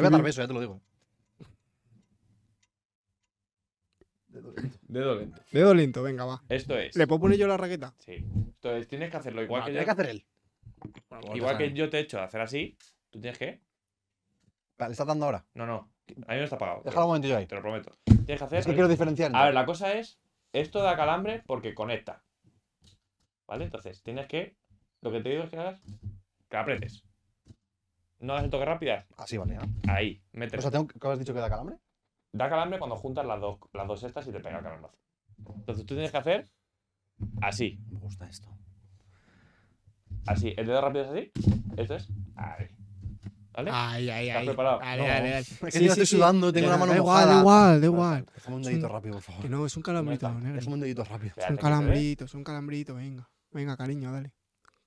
voy a dar beso, ya te lo digo. Dedo lento. Dedo lento, venga, va. Esto es. ¿Le puedo poner yo la raqueta? Sí. Entonces tienes que hacerlo igual que Tiene yo. que hacer él. Igual que yo te he hecho hacer así. Tú tienes que. Vale, ¿le estás dando ahora? No, no. A mí no está apagado. Déjalo un momentillo ahí. Te lo prometo. Tienes que hacer. Es que quiero diferenciar. A ver, la cosa es. Esto da calambre porque conecta. ¿Vale? Entonces, tienes que. Lo que te digo es que hagas. Que apretes. No hagas el toque rápidas. Así vale, ¿no? Ahí. Mételo. O sea, tengo, ¿qué has dicho que da calambre? Da calambre cuando juntas las dos, las dos estas y te pega el calambrazo. Entonces tú tienes que hacer así, Me gusta esto. así. El dedo rápido es así. Esto es ahí. ¿Vale? Ay, ay, ¿Estás ay. preparado? No. yo estoy sudando, tengo la mano mojada. Da igual, da Vale, igual. Déjame un dedito rápido, por favor. Que no, es un calambrito. Déjame un dedito rápido. Es un ve. calambrito, es un calambrito, venga. Venga, cariño, dale.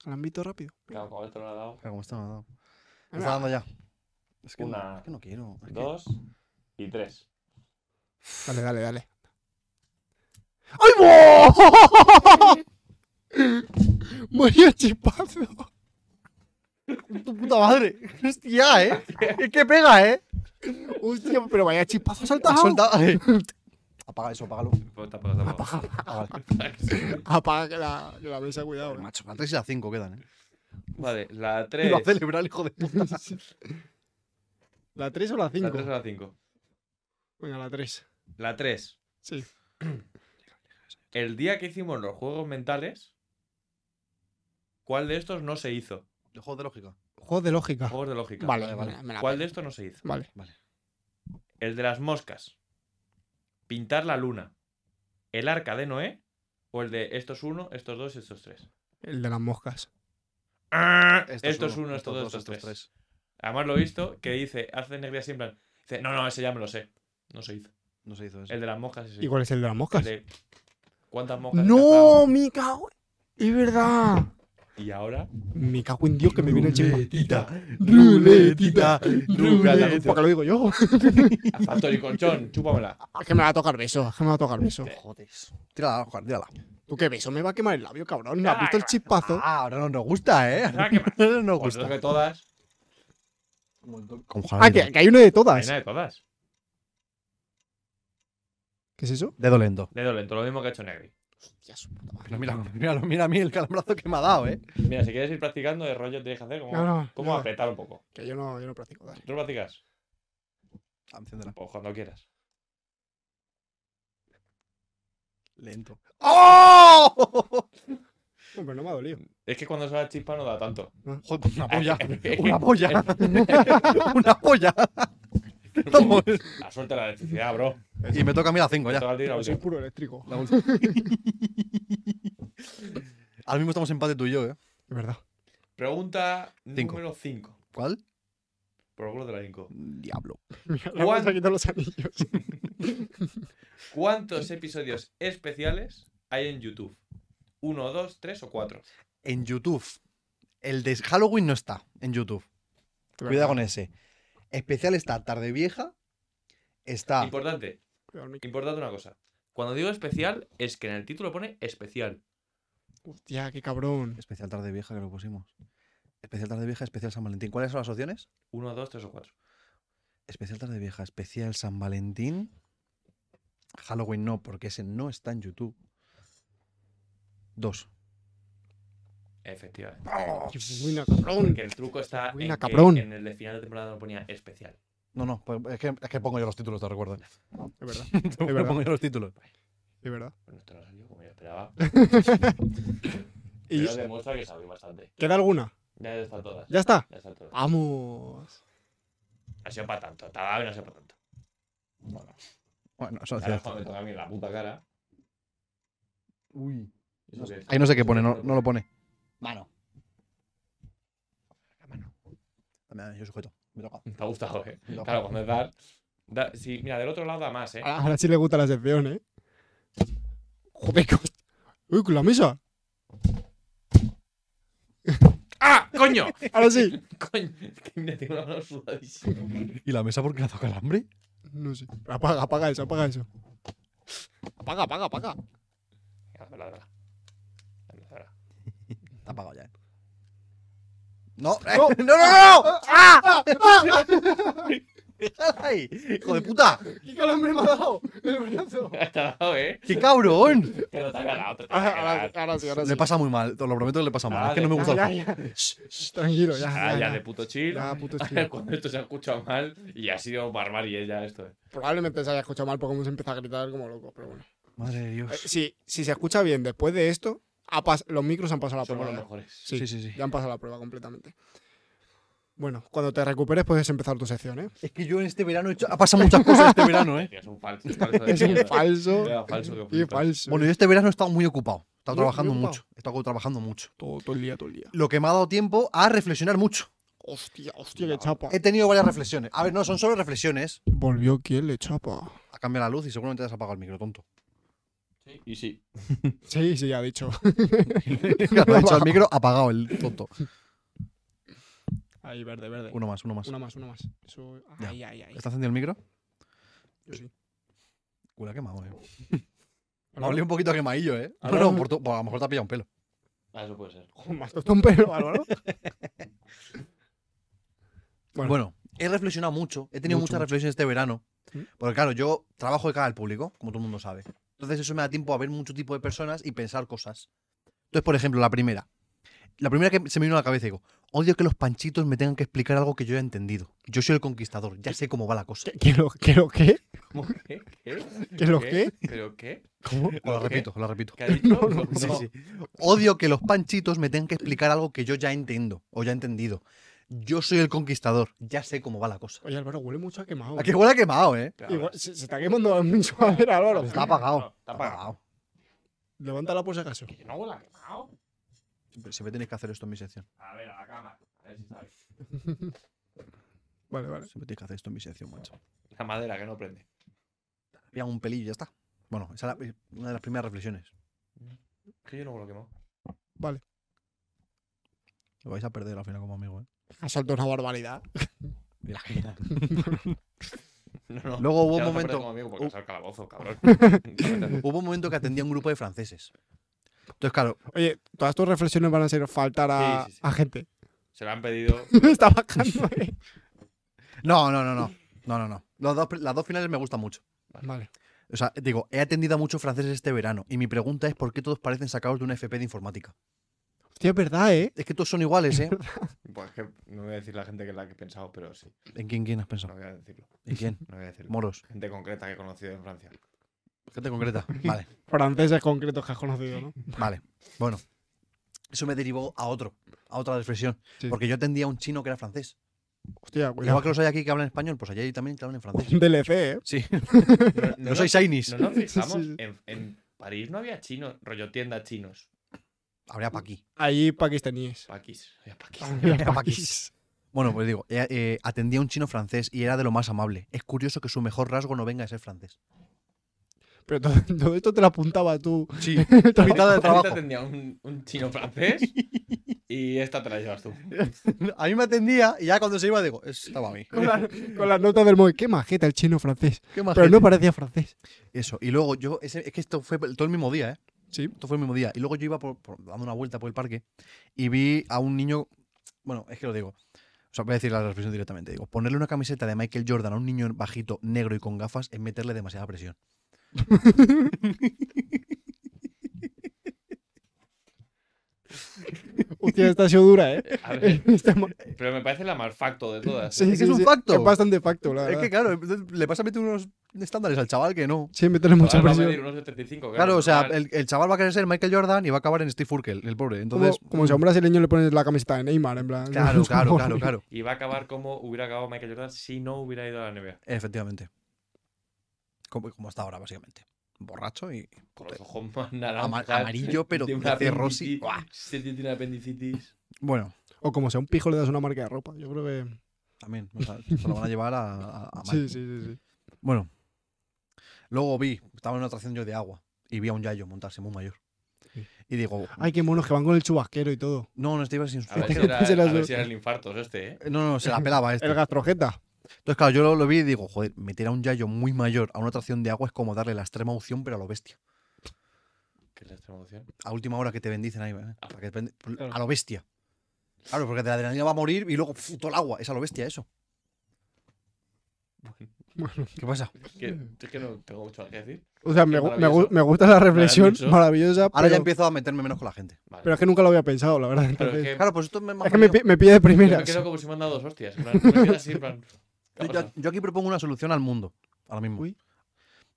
Calambrito rápido. Claro, como esto no lo ha dado. Mira cómo está, me ha dado. Me está dando ya. Es que, Una, no, es que no quiero. es que- Dos y tres. Dale, dale, dale. ¡Ay, bo! Vaya chispazo. ¡Tu puta madre! ¡Hostia, eh! Es que pega, eh! Hostia, pero vaya chispazo Ha saltado. soltado. eh. Apaga eso, apágalo. Apagado. Ah, vale. Apaga que la, que la mesa, cuidado. eh. Macho, la 3 y la 5 quedan, eh. Vale, la Y tres. lo celebra el hijo de puta. ¿La 3 o la 5? La tres o la cinco. Venga, la 3. La tres. Sí. El día que hicimos los juegos mentales, ¿cuál de estos no se hizo? El juego de lógica. Juego de lógica. Juegos de lógica. Vale, vale, vale. vale. ¿Cuál de estos no se hizo? Vale. El de las moscas. Pintar la luna. El arca de Noé. O el de estos uno, estos dos y estos tres. El de las moscas. Esto es uno, estos dos, estos tres. Además lo he visto que dice, hace negría siempre. Dice, no, no, ese ya me lo sé. No se hizo. No se hizo eso. El de las moscas, ese. ¿Y cuál es el de las El moscas? de ¿Cuántas moscas ¡No! ¡Me cago! en- ¡Es verdad! Y ahora. Me cago en Dios que me viene el. Ruletita, Ruletita, ruletita. Porque lo digo yo. Factory colchón, chúpamela. Es que me va a tocar beso. Es que me va a tocar beso. Joder. Tírala, Juan, tírala. ¿Tú qué beso? Me va a quemar el labio, cabrón. ¿No has visto el chispazo? Ah, ahora no nos gusta, ¿eh? Ah, ¿qué no nos Pues gusta. creo que todas. Con Ah, que, que hay uno de Hay todas. una de todas. ¿Qué es eso? Dedo lento. Dedo lento, lo mismo que ha hecho Negri. Hostia, su puta madre. Pero mira, mira, mira a mí el calambrazo que me ha dado, ¿eh? Mira, si quieres ir practicando, de rollo tienes que hacer como, No, no, como no. apretar un poco. Que yo no, yo no practico, dale. ¿Tú lo practicas? Ah, enciéndela. Pues cuando quieras. Lento. ¡Oh! Pero no me ha dolido. Es que cuando se la chispa no da tanto. Joder, una polla. Una polla. Una polla. La suerte de la electricidad, bro. Y me toca a mí la 5 Te ya. Yo soy puro eléctrico. La. Ahora mismo estamos empate tú y yo, ¿eh? Es verdad. Pregunta Cinco. número 5. ¿Cuál? Por el culo de la Inco. Diablo. Mira, le vamos a quitar los anillos. ¿Cuántos episodios especiales hay en YouTube? ¿Uno, dos, tres o cuatro? En YouTube. El de Halloween no está en YouTube. Cuidado con ese. Especial está Tarde Vieja. Está. Importante, importante una cosa. Cuando digo especial, es que en el título pone especial. Hostia, qué cabrón. Especial Tarde Vieja que lo pusimos. Especial Tarde Vieja, especial San Valentín. ¿Cuáles son las opciones? Uno, dos, tres o cuatro. Especial Tarde Vieja, especial San Valentín. Halloween no, porque ese no está en YouTube. Dos. Efectivamente. Qué buena, cabrón. Porque el truco está Buena, en cabrón. que en el de final de temporada no ponía especial. No, no, pues es que, es que pongo yo los títulos, te recuerdo. Es verdad, Te verdad. pongo yo los títulos. es verdad. Bueno, esto no salió como yo esperaba. ¿Y Pero demuestra que sabía bastante. queda alguna? Ya están todas. ¿Ya está? Ya están todas. Vamos. Ha sido para tanto. Dado y no ha sido para tanto. Bueno, eso es Ahora cierto. es cuando me toca a mí en la puta cara. Uy. Es- Ahí no sé qué pone, no, no lo pone. Mano. Dame, Yo sujeto. Me toca. Te ha gustado, eh. Claro, cuando es dar. da- sí, mira, del otro lado da más, eh. Ahora ahora sí le gusta la sección, ¿eh? Joder, Uy, con la mesa. ¡Ah! ¡Coño! Ahora sí. ¡Coño! Es que mira, tengo una mano sudadísima. ¿Y la mesa por qué la toca el hambre? No sé. Apaga, apaga eso, apaga eso. Apaga, apaga, apaga. Venga. Está apagado ya, ¿eh? No, eh, No. no, no, no, no. ¡Ah! Ahí, ¡Hijo de puta! ¿Qué calambre me ha dado? El brazo. Ha dado, eh. ¡Qué cabrón! Te ha ganado. te tiene que Ahora, ahora sí, ahora sí. Le pasa muy mal, te lo prometo que le pasa mal. Es que no me gusta el ya, ya. Shh, shh, Tranquilo, ya. Ah, ya, ya ya. de puto chill. Ya, puto chill. Cuando esto se ha escuchado mal y ha sido barbarie ya esto. eh. Probablemente se haya escuchado mal porque hemos empezado a gritar como locos, pero bueno. Madre de Eh, Dios. si, si se escucha bien después de esto, los micros han pasado la Somos prueba. los ya. mejores. Sí, Sí, sí, sí. ya han pasado la prueba completamente. Bueno, cuando te recuperes puedes empezar tu sección, ¿eh? Es que yo en este verano he hecho... Ha pasado muchas cosas este verano, ¿eh? Es un falso. un falso de Es un falso. Era falso que falso. Bueno, yo este verano he estado muy ocupado. He estado trabajando mucho. He estado trabajando mucho. todo, todo el día, todo el día. Lo que me ha dado tiempo a reflexionar mucho. Hostia, hostia, qué chapa. He tenido varias reflexiones. A ver, no, son solo reflexiones. Volvió quien le chapa. A cambiar la luz y seguramente te has apagado el micro, tonto. Sí, Y sí. Sí, sí, ya ha dicho. Ha hecho el micro apagado el tonto. Ahí, verde, verde. Uno más, uno más. Una más, una más. Eso... Ahí, ahí, ahí. ¿Está encendido el micro? Yo sí. Huele a quemado, eh. Me Álvaro, ha olido un poquito a quemadillo, eh. Álvaro. Bueno, por tu- por- a lo mejor te ha pillado un pelo. Ah, eso puede ser. tostado un pelo, Álvaro. Bueno. Bueno, he reflexionado mucho. He tenido Mucho, muchas mucho. reflexiones este verano. ¿Mm? Porque, claro, yo trabajo de cara al público, como todo el mundo sabe. Entonces, eso me da tiempo a ver mucho tipo de personas y pensar cosas. Entonces, por ejemplo, la primera. La primera que se me vino a la cabeza, digo, odio que los panchitos me tengan que explicar algo que yo he entendido. Yo soy el conquistador, ya sé cómo va la cosa. ¿Qué, qué lo, qué lo qué? ¿Cómo qué? ¿Qué? ¿Qué lo qué? ¿Pero qué? ¿Cómo? Lo ¿Qué? repito, lo repito. ¿Qué ha dicho? No, no, Sí, sí. Odio que los panchitos me tengan que explicar algo que yo ya entiendo o ya he entendido. Yo soy el conquistador, ya sé cómo va la cosa. Oye, Álvaro, huele mucho a quemado. ¿A qué huele a quemado, eh? Claro, Igual, se, se está quemando mucho a ver, Álvaro. Está apagado. No, está apagado. Levántala por si acaso. Que no huele a quemado. Siempre, siempre tenéis que hacer esto en mi sección. A ver, a la cámara. A ver si sabes. Vale, vale. Siempre tenéis que hacer esto en mi sección, macho. La madera que no prende. pilla un pelillo y ya está. Bueno, esa es la- una de las primeras reflexiones. Que yo no me lo quemo. Vale. Lo vais a perder al final como amigo, ¿eh? Ha soltado una barbaridad. No, no. Luego hubo Ya un momento- al calabozo, cabrón. Hubo un momento que atendía a un grupo de franceses. Entonces, claro, Oye, todas tus reflexiones van a ser faltar a, Sí, sí, sí. a gente. Se lo han pedido. Está bajando, eh. no, no, no, no. No, no, no. Los dos, las dos finales me gustan mucho. Vale. O sea, digo, he atendido a muchos franceses este verano y mi pregunta es por qué todos parecen sacados de una FP de informática. Hostia, es verdad, ¿eh? Es que todos son iguales, ¿eh? Pues que no voy a decir la gente que es la que he pensado, pero sí. ¿En quién, quién has No pensado? voy a decirlo. ¿En quién? No voy a decirlo. Moros. Gente concreta que he conocido en Francia. Gente concreta. Vale, Franceses concretos que has conocido, ¿no? vale. Bueno, eso me derivó a otro, a otra reflexión. Sí. Porque yo atendía a un chino que era francés. Hostia, Igual cuidado. que los hay aquí que hablan español, pues allá hay también que hablan en francés. Un DLC, ¿eh? Sí, No, no soy Chinese. No nos fijamos. Sí, sí. En, en París no había chinos, rollo tienda chinos. Habría pa' aquí. Allí pakistaníes. Paquis. Había paquis. Había paquis. Bueno, pues digo, eh, eh, atendía a un chino francés y era de lo más amable. Es curioso que su mejor rasgo no venga de ser francés. Pero todo, todo esto te lo apuntaba tú. Sí, mitad del trabajo. Ahorita tendría un, un chino francés y esta te la llevas tú. A mí me atendía y ya cuando se iba digo, estaba a mí. con, la- con las notas del móvil. Qué majeta el chino francés. Qué Pero majete. no parecía francés. Eso, y luego yo, ese- es que esto fue todo el mismo día, ¿eh? Sí. Esto fue el mismo día. Y luego yo iba por, por- dando una vuelta por el parque y vi a un niño, bueno, es que lo digo, o sea, voy a decir la reflexión directamente. Digo, ponerle una camiseta de Michael Jordan a un niño bajito, negro y con gafas es meterle demasiada presión. Hostia, esta ha sido dura, ¿eh? A ver, pero me parece la más facto de todas. Sí, Es que sí, es un sí, facto. Es bastante facto, la Es verdad. que claro, le pasa a meter unos estándares al chaval que no. Sí, meterle mucha va a presión. unos 75, Claro, o sea, el, el chaval va a querer ser Michael Jordan y va a acabar en Steve Urkel, el pobre. Entonces, como, como si a un brasileño le pones la camiseta de Neymar, en plan. Claro, claro, claro, claro. Y va a acabar como hubiera acabado Michael Jordan si no hubiera ido a la NBA. Efectivamente. Como, como está ahora, básicamente. Borracho y Con los ojos más naranjas. amarillo, pero de una de Rossi. Se tiene una apendicitis. Bueno, O como si a un pijo le das una marca de ropa. Yo creo que. también. o sea, se lo van a llevar a, a- a mal. Sí, sí, sí, sí. Bueno. Luego vi, estaba en una atracción yo de agua y vi a un yayo montarse muy mayor. Sí. Y digo, Ay, qué monos que van con el chubasquero y todo. no, no, este iba sin A ver, si era, a ver si era el infarto este, ¿eh? No, no, se la pelaba este. El gastrojeta. Entonces, claro, yo lo, lo vi y digo, joder, meter a un yayo muy mayor a una atracción de agua es como darle la extrema opción, pero a lo bestia. ¿Qué es la extrema opción? A última hora que te bendicen ahí, ¿eh? Ah, Para que te bendi- claro. A lo bestia. Claro, porque de la adrenalina va a morir y luego ¡fu! todo el agua. Es a lo bestia eso. Bueno, ¿Qué pasa? Es que, es que no tengo mucho más que decir. o sea, me, me, gusta la reflexión maravillosa. Ahora ya empiezo a meterme menos con la gente. Vale. pero es que nunca lo había pensado, la verdad. Pero entonces- es que, Claro, pues esto me, es que me, jodido. pi- me pilla de yo me primeras. quedo como si me han dado dos hostias. plan, Me quedo así, en plan. ¿Qué ha Yo, aquí propongo una solución al mundo, ahora mismo. Uy.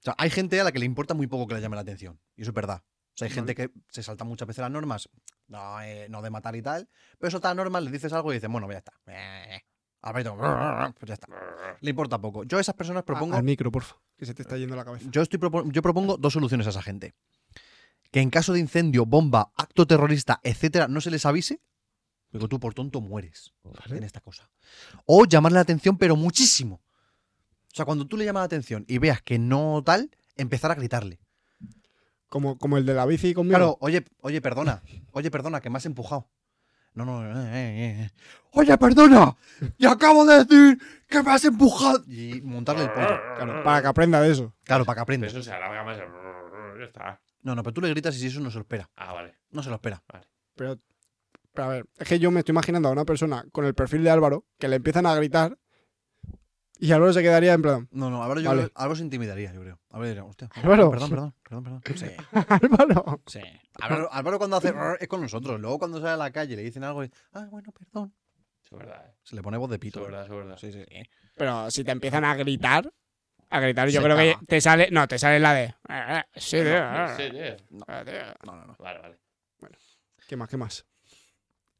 O sea, hay gente a la que le importa muy poco que le llame la atención. Y eso es verdad. O sea, hay gente que se salta muchas veces las normas, no, eh, no de matar y tal, pero eso está normal, le dices algo y dices, bueno, pues ya está. Eh, Alberto, pues ya está. Le importa poco. Yo a esas personas propongo, Al micro, porfa. Que se te está yendo la cabeza. yo, estoy propo- yo propongo dos soluciones a esa gente. Que en caso de incendio, bomba, acto terrorista, etcétera, no se les avise. Digo, tú por tonto mueres Vale. en esta cosa. O llamarle la atención, pero muchísimo. O sea, cuando tú le llamas la atención y veas que no tal, empezar a gritarle. Como, como el de la bici conmigo. Claro, oye, oye, perdona. Oye, perdona, que me has empujado. No, no, eh, eh, eh. Oye, perdona. Y acabo de decir que me has empujado. Y montarle el pollo. Claro, para que aprenda de eso. Claro, para que Pero aprenda. eso se alarga más. Ya está. No, no, pero tú le gritas y si eso no se lo espera. Ah, vale. No se lo espera. Pero, pero a ver, es que yo me estoy imaginando a una persona con el perfil de Álvaro que le empiezan a gritar y Álvaro se quedaría en plan, No, no, Álvaro, yo Vale. creo- Álvaro se intimidaría, yo creo. Álvaro diría, hostia. Álvaro. Perdón, perdón, perdón, perdón. Sí, Álvaro. sí. Álvaro, Álvaro cuando hace es con nosotros. Luego cuando sale a la calle y le dicen algo y, ah, bueno, perdón. Eso es verdad, ¿eh? Se le pone voz de Eso pito. es verdad, eso es verdad. Sí, sí. Pero si te empiezan a gritar, a gritar, yo Se creo que te sale, no, te sale la de, "Eh, eh, sí, tío, Sí, tío. eh, tío". No, no, no. Vale, vale. ¿Qué más, qué más?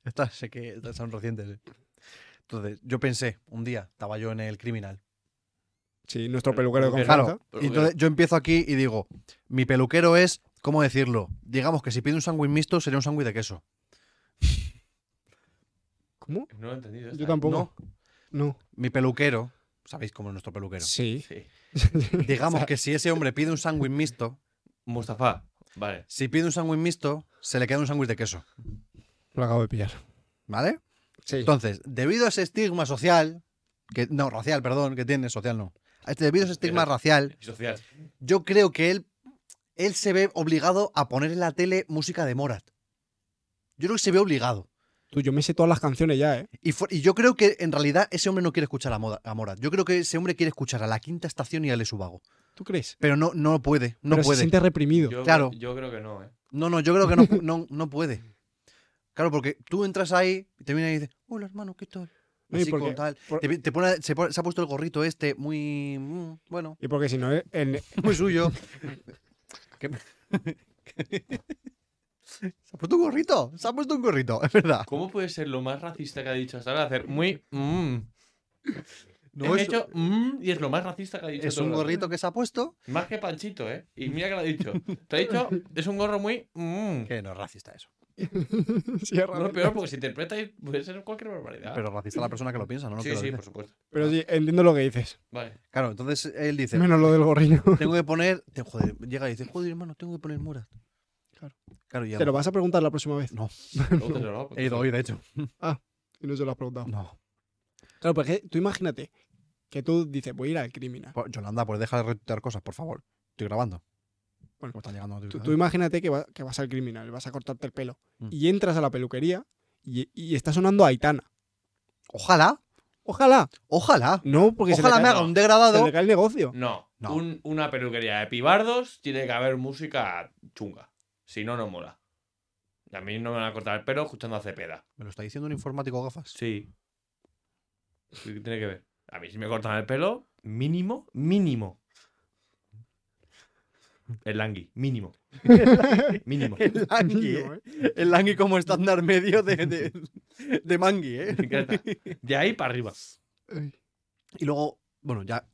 Estas sé que son recientes. eh. Entonces, yo pensé, un día, estaba yo en el criminal. Sí, nuestro peluquero de confianza. Claro. Y entonces yo empiezo aquí y digo, mi peluquero es, ¿cómo decirlo? Digamos que si pide un sándwich mixto sería un sándwich de queso. ¿Cómo? No lo he entendido. Yo tampoco. No. Mi peluquero Sabéis cómo es nuestro peluquero. Sí. Sí. Digamos que si ese hombre pide un sándwich mixto, Mustafa, vale. si pide un sándwich mixto, se le queda un sándwich de queso. Lo acabo de pillar. ¿Vale? Sí. Entonces, debido a ese estigma social, que no, racial, perdón, que tiene, social no. A este- Debido a ese estigma Pero- racial, Y social. yo creo que él, él se ve obligado a poner en la tele música de Morat. Yo creo que se ve obligado. Tú, yo me sé todas las canciones ya, ¿eh? Y, yo creo que en realidad ese hombre no quiere escuchar a, Moda- a Morat. Yo creo que ese hombre quiere escuchar a la quinta estación y a Lesubago. ¿Tú crees? Pero no, no puede, no Pero se puede. siente reprimido. Yo, Claro. Yo creo que no, ¿eh? No, no, yo creo que no, no, no puede. Claro, porque tú entras ahí y te viene y dices, hola hermano, ¿qué tal? Y Así porque- con tal. por- Te, te pone- se, pone- se ha puesto el gorrito este muy, mm, bueno, Y porque si no, eh, en- muy suyo. ¿Qué- ¿Se ha puesto un gorrito? Se ha puesto un gorrito, es verdad. ¿Cómo puede ser lo más racista que ha dicho hasta ahora? Hacer muy. mm? No, He es- hecho mm, y es lo más racista que ha dicho. Es un rato. gorrito que se ha puesto. Más que Panchito, ¿eh? Y mira que lo ha dicho. Te ha dicho, es un gorro muy. mm. Que no es racista eso. raro. No es peor porque si interpreta y puede ser cualquier barbaridad. Pero racista la persona que lo piensa, no lo sí, sí, dice. por supuesto. Pero sí, entiendo lo que dices. Vale. Claro, entonces él dice, Menos lo del gorriño. tengo que poner, te- joder, llega y dice, joder hermano, tengo que poner Morat. Claro. Claro, ya ¿Te lo vas a preguntar la próxima vez? No, he ido hoy, de hecho. Y no se lo has preguntado. No. Claro, porque tú imagínate que tú dices, voy a ir al criminal. Pues, Yolanda, pues deja de retuitear cosas, por favor. Estoy grabando. Bueno, Me están llegando Tú, notificaciones. tú imagínate que, va- que vas al criminal, vas a cortarte el pelo Mm. y entras a la peluquería y, y está sonando Aitana. Ojalá, Ojalá. ojalá. No, porque Ojalá me haga no. un se degradado. le cae el negocio. No, No. un- una peluquería de pibardos tiene que haber música chunga. Si no, no mola. Y a mí no me van a cortar el pelo escuchando a Cepeda. Me lo está diciendo un informático gafas. Sí. Sí, ¿Qué tiene que ver? A mí si me cortan el pelo, mínimo, mínimo. El langui, mínimo. mínimo. El langui, ¿eh? El langui como estándar medio de, de, de mangui, ¿eh? De ahí para arriba. Y luego, bueno, ya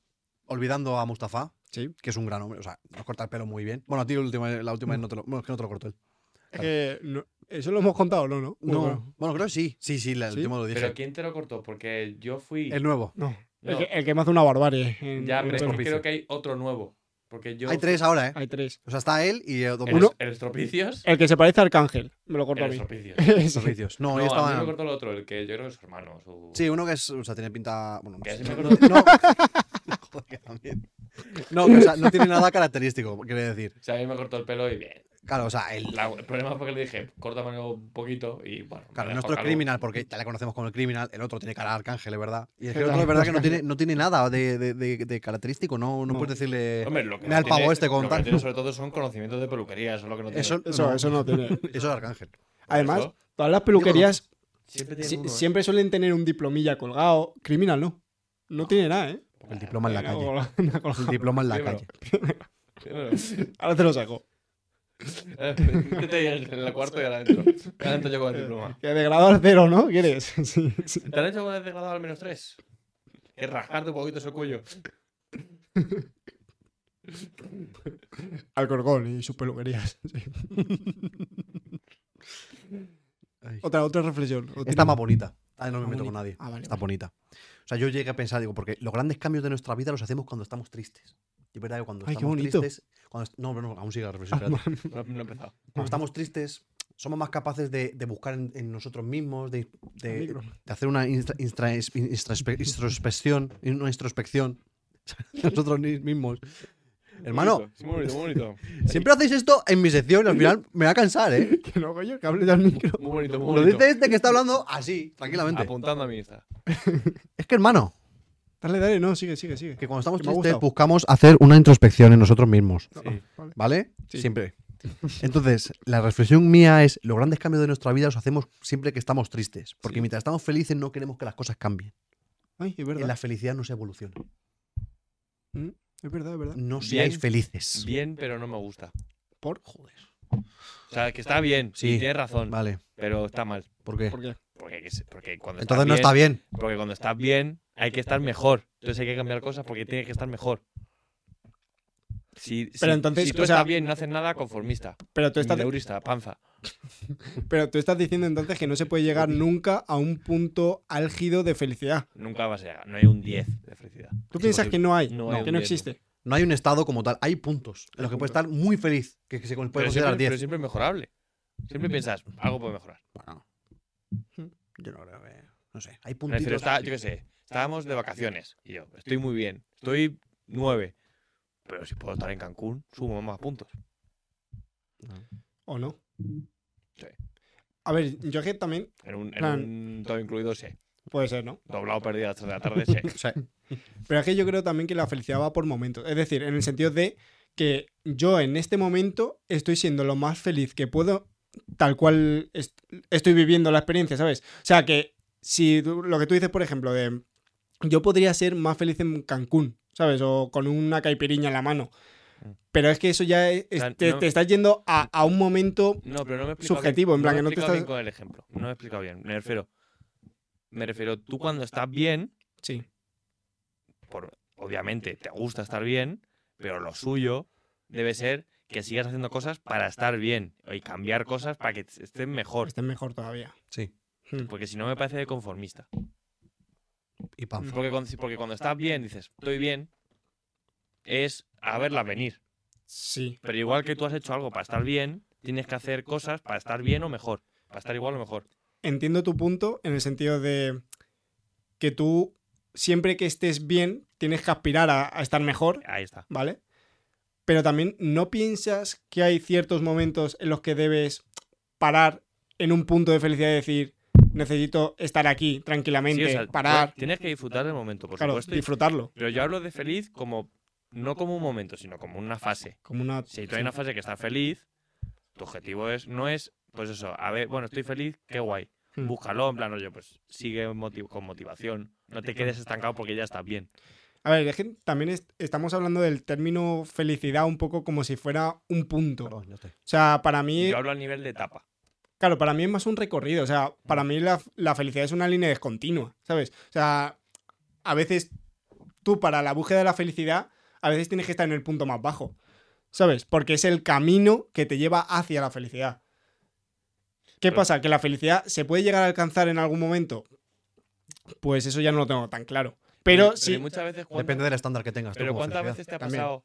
olvidando a Mustafa, Sí. que es un gran hombre, o sea, nos corta el pelo muy bien. Bueno, a ti la última, la última vez no te lo, bueno, es que no te lo cortó él. No- eso lo hemos contado, ¿no? No. No, Bueno, bueno, creo que sí. Sí, sí, la- el ¿Sí? último lo dije. Pero ¿quién te lo cortó? Porque yo fui. El nuevo. no. El, que, el que me hace una barbarie. en- Ya, en pero es el que pelo. creo que hay otro nuevo. Porque yo. Hay tres ahora, ¿eh? Hay tres. O sea, está él y dos El. Uno- el estropicios. El que se parece a Arcángel. Me lo cortó El a mí. estropicios. No, No, ahí a mí estaba. me cortó el otro, el que yo creo que es su hermano. Su... Sí, uno que es, o sea, tiene pinta. Bueno, no Que sé. así me acuerdo- No. Joder, que también. No, que, o sea, no tiene nada característico, quiero decir. O sea, a mí me cortó el pelo y bien. Claro, o sea. La- el problema fue que le dije, córtamelo un poquito y bueno. Claro, dejó nuestro es criminal, porque ya le conocemos como el criminal, el otro tiene cara de arcángel, es verdad. Y es que el otro es verdad que no tiene, no tiene nada de, de- de- de característico, no, no, No. puedes decirle. Hombre, lo que Mira no el pavo tiene- este con Lo que tiene sobre todo son conocimientos de peluquería, eso es lo que no tiene. Eso, Eso, no, eso no tiene. eso es arcángel. Además, Eso, todas las peluquerías siempre tiene si- uno, ¿eh? siempre suelen tener un diplomilla colgado. Criminal, ¿no? No tiene nada, ¿eh? El diploma en la calle. El diploma en la calle. Ahora te lo saco. Eh, en el cuarto y ahora adentro. Ahora adentro yo con el diploma. Que de grado al cero, ¿no? ¿Quieres? Sí, sí. ¿Te han hecho con el degradado al menos tres? Que rascarte un poquito ese cuello. Alcorcón y sus peluquerías. sí. Otra, otra reflexión. Está más bonita. Ah, no me Más meto con nadie. Ah, vale, Está vale. bonita. O sea, yo llegué a pensar, digo, porque los grandes cambios de nuestra vida los hacemos cuando estamos tristes. Y es verdad que cuando Ay, estamos tristes. Cuando, no, no, no, aún sigue la Ah, reflexión. espérate. No, no he empezado. Cuando estamos tristes, somos más capaces de, de buscar en, en nosotros mismos, de, hacer una instra- instra- introspe- introspección, una introspección nosotros mismos. Hermano, Sí, muy bonito, muy bonito. siempre hacéis esto en mi sección y al final me va a cansar, ¿eh? Que no, coño, que hable ya al micro. Muy bonito, muy Lo bonito. dice este que está hablando así, tranquilamente. Apuntando a mi Insta. Es que, hermano, Dale, dale, no, sigue, sigue, sigue. que cuando estamos Que me ha tristes gustado. buscamos hacer una introspección en nosotros mismos, Sí. vale. ¿vale? Sí. Siempre. Entonces, la reflexión mía es, los grandes cambios de nuestra vida los hacemos siempre que estamos tristes, porque Sí. mientras estamos felices no queremos que las cosas cambien. Ay, es En verdad. la felicidad no se evoluciona. Mm, Es verdad, es verdad. No Bien. seáis felices. Bien, pero no me gusta. ¿Por? Joder. O sea, que está bien. Sí. Sí. Tienes razón. Vale, Pero está mal. ¿por qué? ¿Por qué? Porque, porque cuando Entonces estás no está bien. Porque cuando estás bien, hay que estar mejor. Entonces hay que cambiar cosas porque tiene que estar mejor. Si, Pero si- entonces, si tú o sea- estás bien y no haces nada, conformista. Pero tú, estás, Mileurista, panza. pero tú estás diciendo entonces que no se puede llegar nunca a un punto álgido de felicidad. Nunca vas a llegar. No hay un 10 de felicidad. ¿Tú piensas que no hay? No hay que un no existe. No hay un estado como tal, hay puntos en los que puedes estar muy feliz, que, que se puede Pero considerar siempre, pero 10. siempre es mejorable. Siempre piensas, algo puede mejorar. Bueno, yo no creo que. No sé, hay puntitos. está- yo qué sé, estábamos de vacaciones. Y yo, estoy muy bien. Estoy 9. Pero si puedo estar en Cancún, sumo más puntos. ¿O no? Sí. A ver, yo es que también En un, en Plan- un todo incluido, sí. puede ser, ¿no? Doblado perdido hasta de la tarde, sí. Sea, Pero es que yo creo también que la felicidad va por momentos. Es decir, en el sentido de que yo en este momento estoy siendo lo más feliz que puedo, tal cual est- estoy viviendo la experiencia, ¿sabes? O sea, que si tú- lo que tú dices, por ejemplo, de yo podría ser más feliz en Cancún, ¿sabes? O con una caipiriña en la mano. Mm. Pero es que eso ya es- es- sea, te, no- te estás yendo a, a un momento No, pero no me Subjetivo, bien. en plan me que he no te bien con el ejemplo. No me he explicado bien. Me refiero. Me refiero, tú cuando estás bien, Sí. por, obviamente te gusta estar bien, pero lo suyo debe ser que sigas haciendo cosas para estar bien y cambiar cosas para que estén mejor. Estés mejor todavía. sí. Hmm. Porque si no me parece de conformista. Y panza. Porque cuando, porque cuando estás bien, dices, estoy bien, es a verla venir. Sí. Pero igual que tú has hecho algo para estar bien, tienes que hacer cosas para estar bien o mejor. Para estar igual o mejor. entiendo tu punto en el sentido de que tú, siempre que estés bien, tienes que aspirar a, a estar mejor, Ahí está. ¿vale? Pero también no piensas que hay ciertos momentos en los que debes parar en un punto de felicidad y decir, necesito estar aquí tranquilamente, Sí, o sea, parar, Tienes que disfrutar del momento, por claro, supuesto. disfrutarlo. Pero yo hablo de feliz como no como un momento, sino como una fase. Como una... Si tú hay una fase que estás feliz, tu objetivo es no es, pues eso, a ver, bueno, estoy feliz, qué guay. Hmm. Búscalo, en plan, oye, pues sigue motiv- con motivación. No te quedes estancado porque ya estás bien. A ver, es que también es- estamos hablando del término felicidad un poco como si fuera un punto. Perdón. O sea, para mí... Yo hablo a nivel de etapa. Claro, para mí es más un recorrido. O sea, para mí la, la felicidad es una línea descontinua, ¿sabes? O sea, a veces tú para la búsqueda de la felicidad, a veces tienes que estar en el punto más bajo, ¿sabes? Porque es el camino que te lleva hacia la felicidad. ¿Qué Pero- pasa? ¿Que la felicidad se puede llegar a alcanzar en algún momento? Pues eso ya no lo tengo tan claro. Pero sí, muchas veces cuando- Depende del estándar que tengas. tú Pero ¿cuántas felicidad. veces te ha También. pasado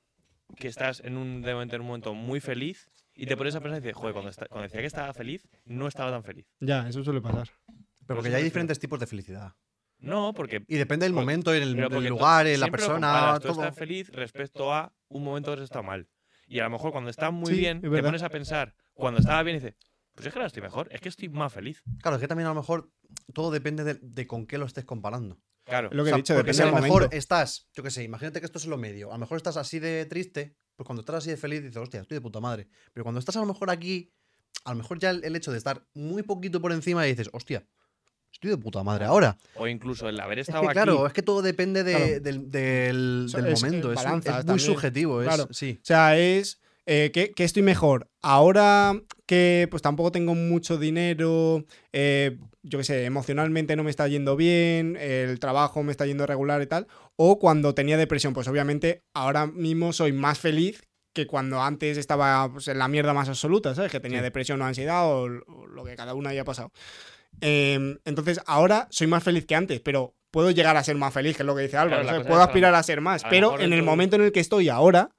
que estás en un, en un momento muy feliz y te pones a pensar y dices, joder, cuando, decía que estaba feliz, no estaba tan feliz? ya, eso suele pasar. Pero Por porque ya hay diferentes tipos de felicidad. No, porque Y depende del momento, el, el tú lugar, en la persona, Tú todo. estás feliz respecto a un momento que has estado mal. Y a lo mejor cuando estás muy Sí, bien, es te pones a pensar, cuando estaba bien, dices, pues es que ahora estoy mejor, es que estoy más feliz. Claro, es que también a lo mejor todo depende de, de con qué lo estés comparando. Claro. Es lo que O sea, he dicho, porque si a lo mejor momento. estás, yo qué sé, imagínate que esto es lo medio. A lo mejor estás así de triste, pues cuando estás así de feliz dices, hostia, estoy de puta madre. Pero cuando estás a lo mejor aquí, a lo mejor ya el, el hecho de estar muy poquito por encima dices, hostia, estoy de puta madre ahora. O incluso el haber Es estado que aquí. claro, es que todo depende de- Claro. del, del- es- momento. es Es, balanza es muy también. subjetivo. es- Claro. sí. O sea, es eh, que, que estoy mejor. Ahora que pues tampoco tengo mucho dinero, eh, yo qué sé, emocionalmente no me está yendo bien, el trabajo me está yendo regular y tal. O cuando tenía depresión, pues obviamente ahora mismo soy más feliz que cuando antes estaba pues, en la mierda más absoluta, ¿sabes? Que tenía Sí. depresión o ansiedad o, o lo que cada uno haya pasado. Eh, entonces ahora soy más feliz que antes, pero puedo llegar a ser más feliz, que es lo que dice Álvaro. Puedo aspirar a ser más, a pero en el momento en el que estoy ahora.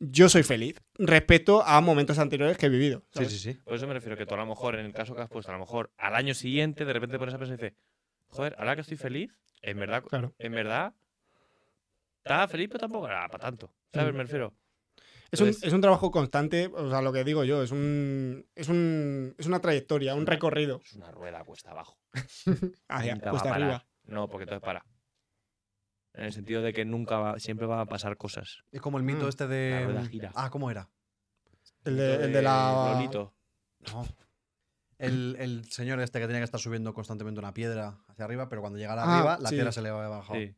Yo soy feliz respecto a momentos anteriores que he vivido. Sí, ¿sabes? sí, sí. Por eso me refiero que tú a lo mejor, en el caso que has puesto, a lo mejor al año siguiente de repente te pones a pensar y dices, joder, ahora que estoy feliz, en verdad, Claro. en verdad, estaba feliz, pero tampoco era para tanto. ¿Sabes? Mm. Me refiero. Es un, Entonces- es un trabajo constante, o sea, lo que digo yo, es un, es un es una trayectoria, un recorrido Es una rueda cuesta abajo. hacia Nunca va a cuesta arriba. No, porque entonces para. En el sentido de que nunca va, siempre van a pasar cosas. Es como el mito Mm. este de. La rueda gira. Ah, ¿cómo era? El de, el de la Lolito. No. El, el señor este que tenía que estar subiendo constantemente una piedra hacia arriba, pero cuando llegara Ah, arriba, la sí. piedra se le había bajado. Sí,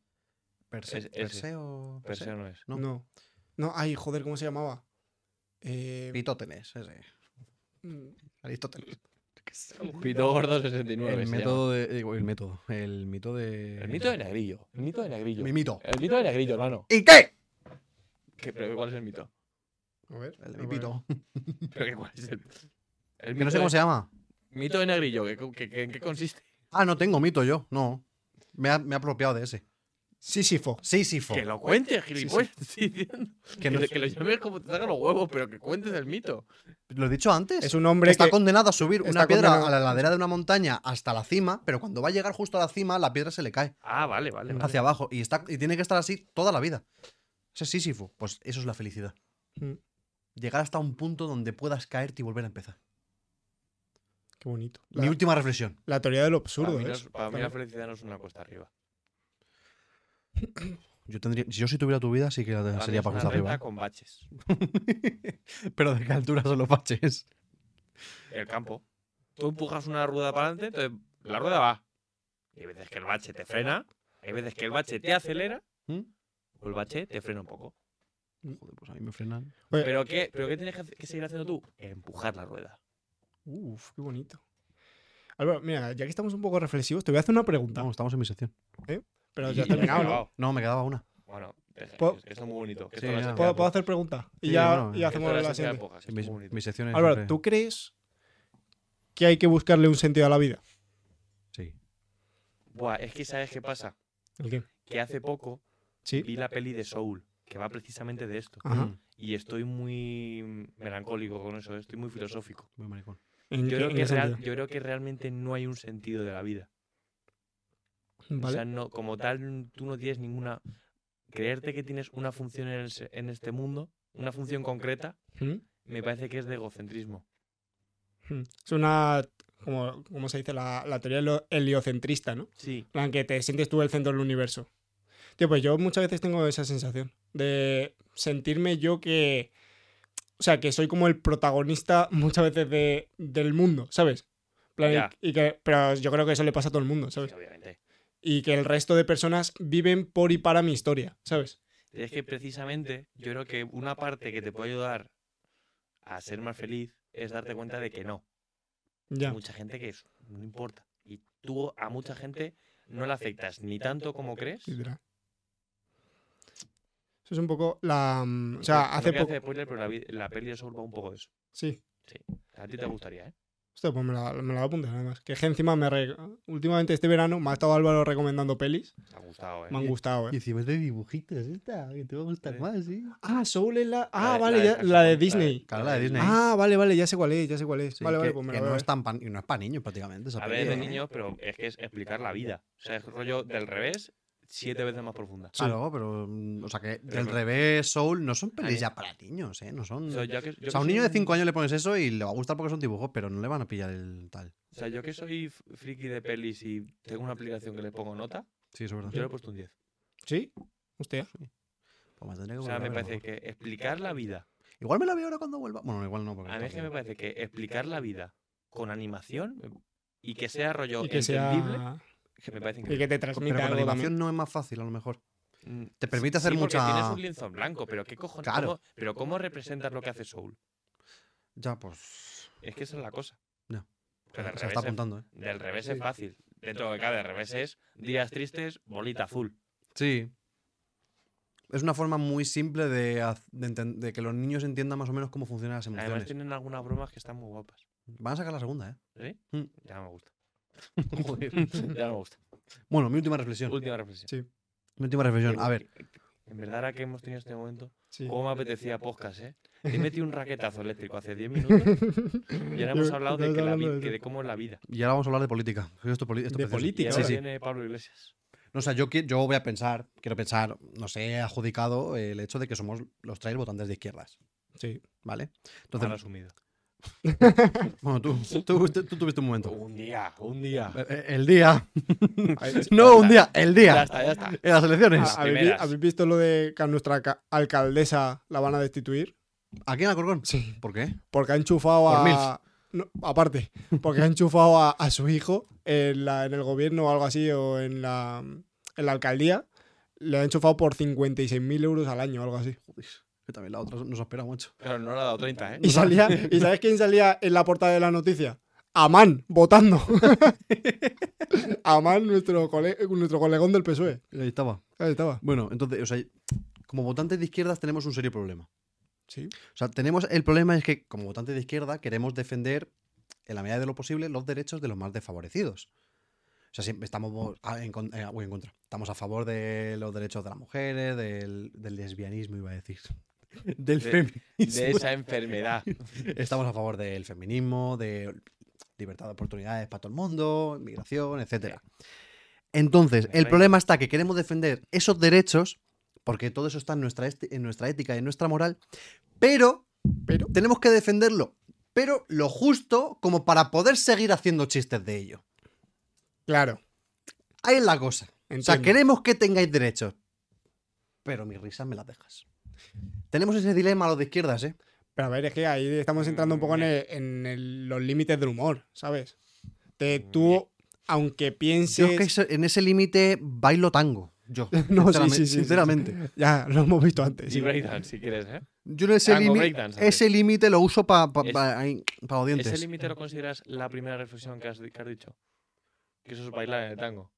Perse- Es-. Perseo. Perseo no es. No. No. No, ay, joder, ¿cómo se llamaba? Eh, Aristóteles, ese. mm, Aristóteles. Pito Gordo 69. El método de. digo, el método. El mito de. El mito de Negrillo. El mito de Negrillo. Mi mito. El mito de Negrillo, hermano. ¿Y qué? ¿Qué- pero ¿Cuál es el mito? A ver. El de mi pito. ¿Pero qué, cuál es el, el Que no sé cómo de- se llama. Mito de negrillo, ¿qué, qué- qué- ¿en qué consiste? Ah, no tengo mito yo. No. Me ha, me ha apropiado de ese. Sísifo. Sísifo. Que lo cuentes, gilipollas. diciendo. Que no- lo- que lo llames como te salgan los huevos, pero que cuentes el mito. Lo he dicho antes. Es un hombre está que. condenado a subir una piedra condenado- a la ladera de una montaña hasta la cima, pero cuando va a llegar justo a la cima, la piedra se le cae Ah, vale, vale. vale. hacia abajo. Y, está, y tiene que estar así toda la vida. Ese es Sísifo. Pues eso es la felicidad. Mm, Llegar hasta un punto donde puedas caerte y volver a empezar. Qué bonito. Mi La, última reflexión. la teoría del Para absurdo, mí, no ¿eh? es- para mí la felicidad no es una cuesta arriba. Yo tendría, si yo si tuviera tu vida, sí que la- sería para recta arriba. con baches. ¿eh? Pero de qué altura son los baches. El campo. Tú empujas una rueda para adelante, entonces la rueda va. Y hay veces que el bache te frena, hay veces que el bache te acelera, ¿Mm? o el bache te frena un poco. Joder, pues a mí me frenan. Oye, ¿Pero qué, ¿Pero qué tienes que, seguir haciendo tú? Empujar la rueda. Uf, qué bonito. Álvaro, mira, ya que estamos un poco reflexivos, te voy a hacer una pregunta. Vamos, estamos en mi sección. Pero ya has terminado, ¿no? No, me quedaba una. Bueno, deja, ¿Puedo- es muy bonito. Sí, es ¿Puedo, puedo hacer pregunta? Y Sí, ya bueno, y hacemos es la la siguiente. Es mis, secciones. Álvaro, siempre- ¿tú crees que hay que buscarle un sentido a la vida? Sí. Buah, es que ¿sabes qué pasa? ¿El qué? Que hace poco Sí. vi la peli de Soul, que va precisamente de esto. Ajá. Y estoy muy melancólico con eso, estoy muy filosófico. muy maricón. ¿En Yo qué- creo, en que qué real- sentido? yo creo que realmente no hay un sentido de la vida. O Vale. sea, no, como tal, tú no tienes ninguna. Creerte que tienes una función en, el en este mundo, una función concreta, ¿Mm? me parece que es de egocentrismo. Mm. Es una, como, como se dice, la, la teoría heliocentrista, ¿no? Sí, En plan, que te sientes tú el centro del universo. Tío, pues yo muchas veces tengo esa sensación de sentirme yo que... O sea, que soy como el protagonista muchas veces de, del mundo, ¿sabes? En plan, y que, pero yo creo que eso le pasa a todo el mundo, ¿sabes? sí, obviamente. Y que el resto de personas viven por y para mi historia, ¿sabes? Es que precisamente yo creo que una parte que te puede ayudar a ser más feliz es darte cuenta de que no. Hay Ya. mucha gente que eso no importa. Y tú a mucha gente no le afectas ni tanto como crees. Eso es un poco la... mm, O sea, hace poco... hacer spoiler, pero la, la peli de va un poco de eso. Sí. A ti te gustaría, ¿eh? Hostia, pues me la, me la voy a apuntar además. Que es que encima me... re- Últimamente este verano me ha estado Álvaro recomendando pelis. Te ha gustado, ¿eh? Me han gustado, Y ¿eh? encima de dibujitos esta, que te va a gustar más, ¿sí? Ah, Soul es la... Ah, La de- vale, la de ya- Saxofón, la de la de- Disney. Claro, la de Disney. Ah, vale, vale, ya sé cuál es, ya sé cuál es. Sí, vale, vale, que, pues me que la voy no, a es tan pan- no es para niños prácticamente. Esa A peli, ver, de ¿eh? niños, pero es que es explicar la vida. O sea, es rollo del revés, siete veces más profunda. Claro, pero. mm, O sea, que del revés, Soul, no son pelis ya para niños, ¿eh? No son. O sea, ya que, yo O sea, a un niño soy de 5 años le pones eso y le va a gustar porque son dibujos, pero no le van a pillar el tal. O sea, yo que soy friki de pelis y tengo una aplicación que le pongo nota, Sí, eso es verdad. yo le he puesto un 10. ¿Sí? Hostia. Pues me tendré que O sea, me parece que explicar la vida. Igual me la veo ahora cuando vuelva. Bueno, igual no. Porque A mí es que me parece que explicar la vida con animación y que sea rollo Y que entendible, sea... me parece Y increíble. que te Pero transmita con algo animación también. no es más fácil, a lo mejor. Mm, Te permite hacer sí, porque mucha- tienes un lienzo en blanco, pero ¿qué cojones? Claro. ¿Cómo- pero ¿cómo representas lo que hace Soul? Ya, pues. Es que esa es la cosa. Ya. Que del Se revés, está es, apuntando, ¿eh? del revés es fácil. Dentro de cada revés es días tristes, bolita azul. Sí. Es una forma muy simple de, de de que los niños entiendan más o menos cómo funcionan las Además emociones. tienen algunas bromas que están muy guapas. Van a sacar la segunda, ¿eh? ¿Sí? Mm. Ya me gusta. Joder. ya no me gusta. bueno, mi última reflexión. Última reflexión. Sí, Mi última reflexión. A ver, En verdad, ahora que hemos tenido este momento, sí. cómo me apetecía podcast, ¿eh? Te metí un raquetazo eléctrico hace 10 minutos y ahora hemos hablado de, que la vi- de que eso. de cómo es la vida. y ahora vamos a hablar de política. Esto, poli- esto De precioso. Y política, ahora Sí, viene Pablo Iglesias. No, o sea, yo, yo voy a pensar, quiero pensar, no sé, he adjudicado el hecho de que somos los tres votantes de izquierdas. Sí. ¿Vale? Mal Entonces, asumido. Bueno, tú, tú, tú- tú tuviste un momento. Un día, un día. Eh, eh, El día. No, un día, el Ya día. está, ya está. En las elecciones. ¿Habéis, visto lo de que a nuestra ca- alcaldesa la van a destituir? ¿Aquí en Alcorcón? Sí. ¿Por qué? Porque ha enchufado Por a. No, aparte, porque ha enchufado a, a su hijo en, la, en el gobierno o algo así, o en la, en la alcaldía. Le ha enchufado por 56.000 euros al año o algo así. Joder, que también la otra nos espera mucho. Pero no le ha dado 30, ¿eh? Y, salía, ¿Y sabes quién salía en la portada de la noticia? Amán, votando. Amán, nuestro, cole- nuestro colegón del PSOE. Ahí estaba. Ahí estaba. Bueno, entonces, o sea, como votantes de izquierdas tenemos un serio problema. Sí. O sea, tenemos el problema es que como votantes de izquierda queremos defender en la medida de lo posible los derechos de los más desfavorecidos. O sea, siempre estamos a- en, con- eh, en contra. Estamos a favor de los derechos de las mujeres, del, del lesbianismo, iba a decir. Del De- feminismo. De esa enfermedad. Estamos a favor del feminismo, de libertad de oportunidades para todo el mundo, inmigración, etcétera. Entonces, el problema está que queremos defender esos derechos, porque todo eso está en nuestra, en nuestra ética y en nuestra moral, pero Pero, tenemos que defenderlo, pero lo justo como para poder seguir haciendo chistes de ello. claro. Ahí es la cosa. O sea, queremos que tengáis derechos, pero mis risas me las dejas. Tenemos ese dilema a los de izquierdas, ¿eh? Pero a ver, es que ahí estamos entrando un poco en, el- en el- los límites del humor, ¿sabes? Te, tú, aunque Yo pienses... es que en ese límite bailo tango. Yo, No, sí, sinceramente- sí, sí, sí, sinceramente. Ya, lo hemos visto antes. Y breakdance, si quieres, ¿eh? Yo en ese límite ese lo uso para Es- los dientes. ¿Ese límite lo consideras la primera reflexión que has, que has dicho? Que eso es bailar en el tango.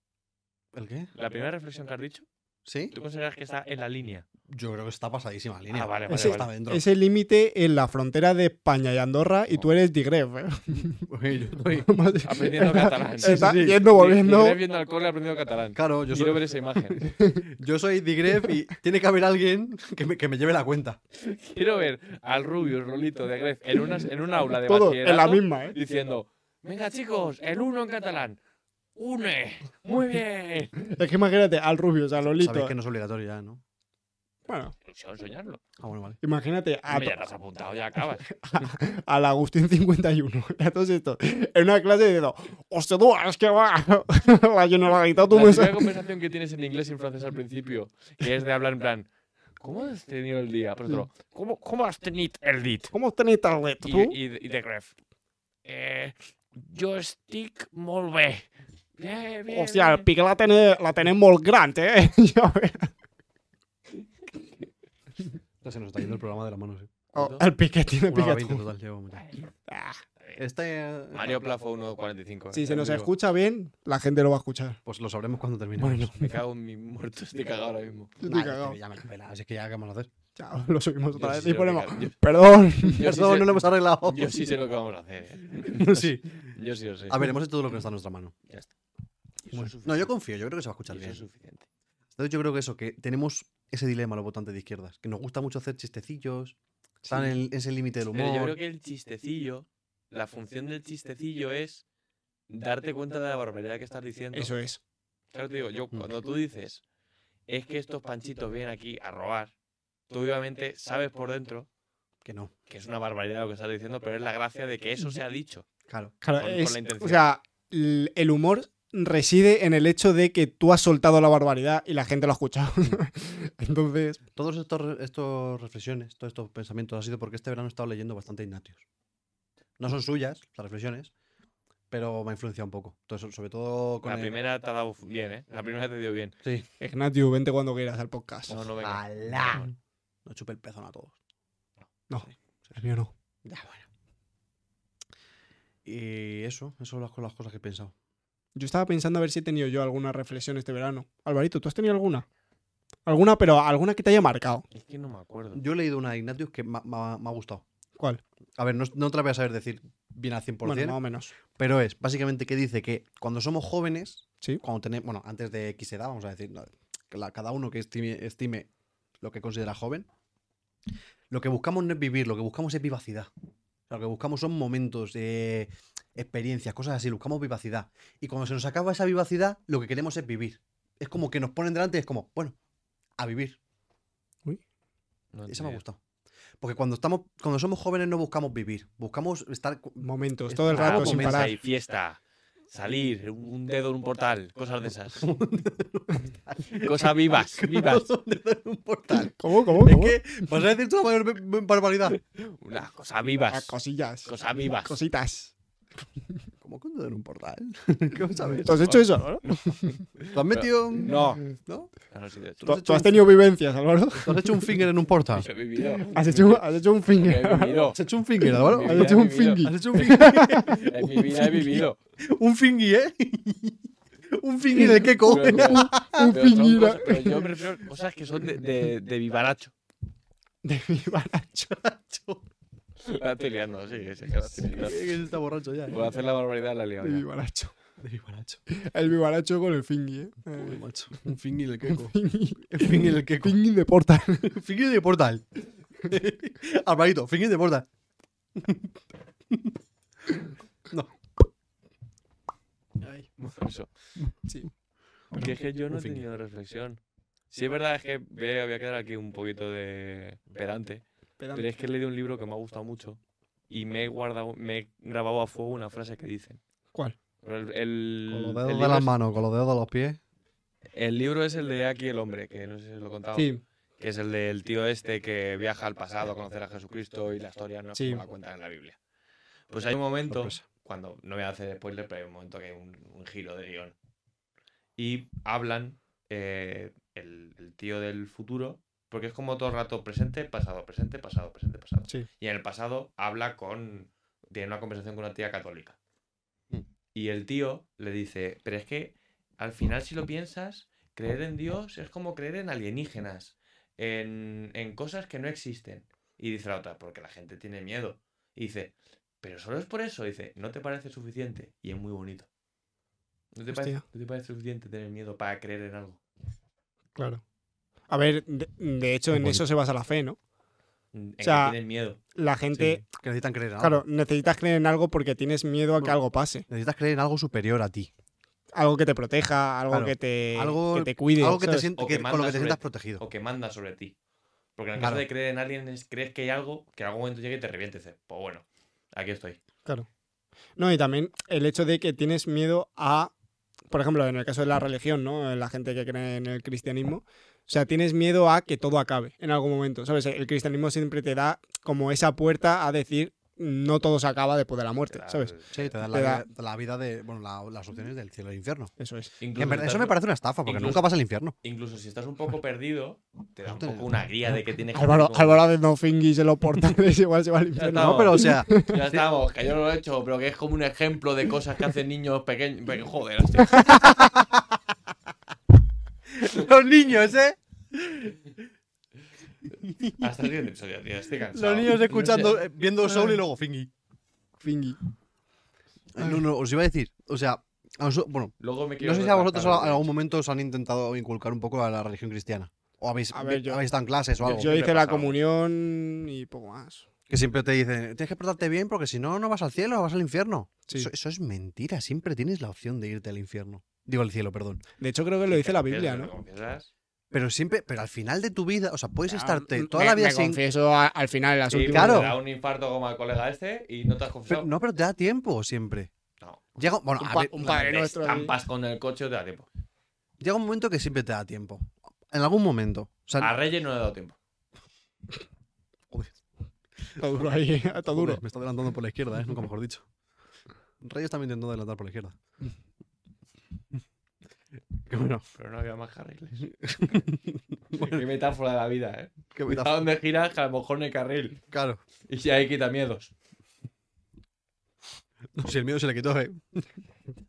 ¿El qué? La primera reflexión que has dicho, ¿Sí? ¿tú consideras que está en la línea? Yo creo que está pasadísima la línea. Ah, vale, vale, Ese, vale. Está ese límite en la frontera de España y Andorra y tú eres digref. ¿eh? Oye, yo estoy- Aprendiendo catalán. Está sí, sí. yendo, volviendo. Ni- ni viendo alcohol y aprendiendo catalán. Claro, yo Quiero soy, ver esa imagen. yo soy Digref y tiene que haber alguien que me, que me lleve la cuenta. Quiero ver al rubio Rolito de Gref en, unas, en un aula de Todo en la misma, ¿eh? diciendo, venga chicos, el uno en catalán. Une. Muy bien. Es que imagínate al rubio, o sea, Lolito. Sabéis que no es obligatorio ya, ¿no? Bueno, Ilusión soñarlo. Ah, bueno, vale. imagínate a, Hombre, ya te has apuntado, ya acabas. al Agustín 51 y a todos estos en una clase diciendo, hostia, tú, es que va, la Generalitat, tú La típica sabes. conversación que tienes en inglés y en francés al principio, que es de hablar en plan, ¿cómo has tenido el día? Pero otro, ¿cómo, cómo has tenido el día? ¿Cómo tenéis talento, Y, tú? y, y de Gref. Eh, jo estic molt bé. Bien, bien, Hostia, el bien. pique la tenéis la tenéis molt gran, eh? Se nos está yendo el programa de las manos. ¿eh? Oh, el pique tiene pique. total, llevamos ya. Ah, Este, eh, Mario Plafo 1.45. Si eh, se nos escucha bien, la gente lo va a escuchar. Pues lo sabremos cuando termine. Bueno, Me cago en mi muerto, estoy cagado ahora mismo. yo estoy Nah, cagado. ya me la pela, así es que ya, ¿qué vamos a hacer? Chao, lo subimos otra Yo vez sí y lo ponemos, yo- perdón. yo sí Perdón, sé- no lo hemos arreglado. Yo sí sé lo que vamos a hacer. eh. Yo sí. Yo sí lo sé. A ver, hemos hecho todo lo que está en nuestra mano. Ya está. Bueno, no, yo confío, yo creo que se va a escuchar Y eso bien. es suficiente. Entonces yo creo que eso, que tenemos ese dilema los votantes de izquierdas, que nos gusta mucho hacer chistecillos, están en ese límite del Pero yo humor. creo que el chistecillo, la función del chistecillo es darte cuenta de la barbaridad que estás diciendo. Eso es. Claro, te digo, yo Mm. cuando tú dices es que estos panchitos vienen aquí a robar, tú obviamente sabes por dentro Que no, que es una barbaridad lo que estás diciendo, pero es la gracia de que eso se ha dicho. claro. Claro, Con- con es- la intención. o sea, el humor reside en el hecho de que tú has soltado la barbaridad y la gente lo ha escuchado. Entonces, Todos estos, re- estos reflexiones, todos estos pensamientos ha sido porque este verano he estado leyendo bastante Ignatius. No son suyas las reflexiones, pero me ha influenciado un poco. Entonces, sobre todo con La el- primera te ha dado bien, ¿eh? La primera te dio bien. Sí. Ignatiu, vente cuando quieras al podcast. No, no, venga. ¡Hala! No chupe el pezón a todos. No, Sí, el mío no. Ya, bueno. Y eso, eso son las, las cosas que he pensado. Yo estaba pensando a ver si he tenido yo alguna reflexión este verano. Alvarito, ¿tú has tenido alguna? Alguna, pero alguna que te haya marcado. Es que no me acuerdo. Yo he leído una de Ignatius que me, ha- gustado. ¿Cuál? A ver, no, no te la voy a saber decir bien al 100%, Bueno, más o menos. pero es básicamente que dice que cuando somos jóvenes, Sí. cuando tenemos, bueno, antes de X edad, vamos a decir, no, que la- cada uno que estime, estime lo que considera joven, lo que buscamos no es vivir, lo que buscamos es vivacidad. Lo que buscamos son momentos, eh, experiencias, cosas así, buscamos vivacidad. Y cuando se nos acaba esa vivacidad, lo que queremos es vivir. Es como que nos ponen delante y es como, bueno, a vivir. No Esa me ha gustado. Porque cuando estamos, cuando somos jóvenes no buscamos vivir, buscamos estar Momentos, todo el rato sin parar. fiesta, salir, un un dedo en un portal, cosas de esas. cosas vivas, vivas. un portal. ¿Cómo, cómo, Es cómo? que vas a decir tu mayor barbaridad. Unas cosas vivas. cosillas. Cosas vivas. Cositas. ¿Cómo dedo en un portal? ¿Qué vas a ver? ¿Tú has hecho eso? ¿no? ¿Tú has metido un- No. ¿No? No, sí, de hecho. Tú has ¿Tú, hecho tú has un- tenido vivencias, Álvaro? ¿Tú has hecho un finger en un portal? He vivido. ¿Has hecho, un- has hecho un He finger? vivido. ¿Has hecho un finger, Álvaro? Has hecho he un fingi. ¿Has hecho un finger? En mi vida he vivido. un fingy, ¿eh? Un fin de queco. Pero, pero- Un pero son fingira. cosas- pero yo prefiero cosas que son de, de, de vivaracho. De mi baracho. La estoy liando, sí, sí, que la liando. está borracho ya. Por hacer la barbaridad la he liado De baracho. De mi baracho. El bibaracho con el fingi, ¿eh? Joder, Eh, macho. Un fin y el queco. fingi. El fin y el queco. Fingi de portal. Fin de portal. Alvarito, fin de portal. No. Ay. Eso. Sí. Porque es que yo no he tenido reflexión. Sí, es verdad, es que ve- voy a quedar aquí un poquito de pedante. Pero es que he leído un libro que me ha gustado mucho y me he guardado, me he grabado a fuego una frase que dicen. ¿Cuál? Pero El, el- Con los el dedos de las es- manos, con los dedos de los pies. el libro es el de Aquí el hombre, que no sé si os lo he contado. Sí, Que es el del tío este que viaja al pasado a conocer a Jesucristo y la historia no es Sí. como la cuentan en la Biblia. Pues hay un momento, Sorpresa. cuando no voy a hacer spoiler, pero hay un momento que hay un, un giro de guion. Y hablan eh, el, el tío del futuro, porque es como todo el rato presente, pasado, presente, pasado, presente, pasado. sí. Y en el pasado habla con. Tiene una conversación con una tía católica. Mm. Y el tío le dice: Pero es que al final, si lo piensas, creer en Dios es como creer en alienígenas, en, en cosas que no existen. Y dice la otra: Porque la gente tiene miedo. Y dice: Pero solo es por eso. dice: ¿No te parece suficiente? Y es muy bonito. ¿No te, parece, Hostia. ¿no te parece suficiente tener miedo para creer en algo? Claro. A ver, de, de hecho, en Bonito. eso se basa la fe, ¿no? En sea, que miedo. La gente, Que necesitan creer en algo. claro, necesitas creer en algo porque tienes miedo a que algo pase. Necesitas creer en algo superior a ti. Algo que te proteja, algo Claro. que te, Algo- que te cuide. algo que te O que que- con lo que te sientas protegido. o que manda sobre ti. Porque en el Claro. caso de creer en alguien es crees que hay algo que en algún momento llegue y te reviente. Pues bueno, aquí estoy. Claro. No, y también el hecho de que tienes miedo a, por ejemplo, en el caso de la religión, ¿no? La gente que cree en el cristianismo, o sea, tienes miedo a que todo acabe en algún momento, ¿sabes? El cristianismo siempre te da como esa puerta a decir, no todo se acaba después de la muerte, ¿sabes? el- Sí, te da Te la, da- vida- la vida de. Bueno, la- las opciones del cielo e infierno. Eso es. Incluso, verdad, eso me parece una estafa, porque incluso- nunca vas al infierno. incluso si estás un poco perdido, te da un No poco una guía de que tienes que Álvaro, Álvaro haciendo fingis en los portales, igual se va al infierno. estamos. No, pero o sea, Ya estamos, que yo no lo he hecho, pero que es como un ejemplo de cosas que hacen niños pequeños. Pero, Joder, hostia. los niños, ¿eh? Hasta el siguiente episodio, tío. Estoy cansado. Los niños escuchando, eh, viendo Soul y luego Fingy. Fingi. No, no, os iba a decir. O sea, a bueno, Luego me quiero no sé si a vosotros retractar en algún momento os han intentado inculcar un poco a la religión cristiana. O habéis, A ver, yo- habéis estado en clases o algo. Yo hice la pasaba. comunión y poco más. Que siempre te dicen, tienes que portarte bien porque si no, no vas al cielo, vas al infierno. Sí. Eso, eso es mentira. Siempre tienes la opción de irte al infierno. Digo al cielo, perdón. De hecho, creo que lo dice la Biblia, ¿no? confiesas. Pero siempre, pero al final de tu vida, o sea, puedes estarte toda me- la vida me sin. confieso a- al final, las Sí, últimas. claro. Te da un infarto como al colega este y no te has Pero- confesado. no, pero te da tiempo siempre. No. Llega, bueno, Un a pa- ver, un padre Te nuestro. ahí. estampas con el coche o te da tiempo. llega un momento que siempre te da tiempo. En algún momento. O sea, A Reyes no le he dado tiempo. Está duro ahí, está duro. Me está adelantando por la izquierda, ¿eh? nunca mejor dicho. Reyes también intentó adelantar por la izquierda. Bueno. Pero no había más carriles. Qué metáfora de la vida, ¿eh? Qué A metáfora. donde giras, que a lo mejor no hay carril. Claro. Y si hay quita miedos. No, si el miedo se le quitó, ¿eh?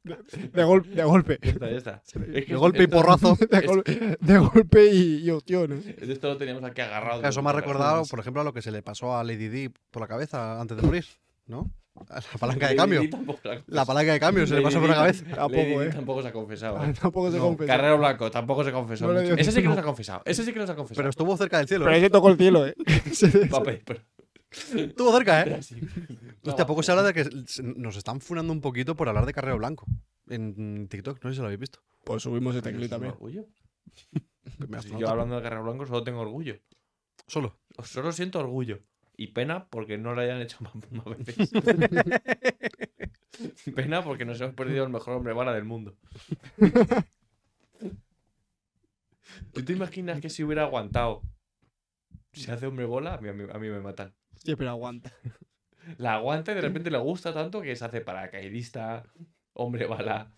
De, gol- de golpe. Ya está, ya está. Es que De golpe y porrazo. De, gol- de golpe y, y ostión, ¿eh? Esto lo teníamos aquí agarrado. Eso me ha recordado, por ejemplo, a lo que se le pasó a Lady Di por la cabeza antes de morir, ¿no? A La palanca de cambio. La- La palanca de cambio se le pasó por la cabeza. Tampoco, Di ¿eh? Tampoco se ha confesado. Ah, ¿eh? Tampoco se No, confesó. Carrero Blanco tampoco se confesó. No Ese sí que nos ha confesado. Ese sí que nos ha confesado. Pero estuvo cerca del cielo. Pero ¿eh? ese tocó el cielo, ¿eh? Papi, pero- Estuvo cerca, ¿eh? Hostia, poco se habla de que se- nos están funando un poquito por hablar de Carrero Blanco en TikTok. No sé si lo habéis visto. Pues subimos este clip también. orgullo. Me Si yo hablando de Carrero Blanco solo tengo orgullo. Solo. Solo siento orgullo. Y pena porque no lo hayan hecho más, más veces. pena porque nos hemos perdido el mejor hombre bala del mundo. ¿Tú te imaginas que si hubiera aguantado se hace hombre bola? A mí, a mí- a mí me matan. Sí, pero aguanta. La aguanta y de repente le gusta tanto que se hace paracaidista, hombre bala,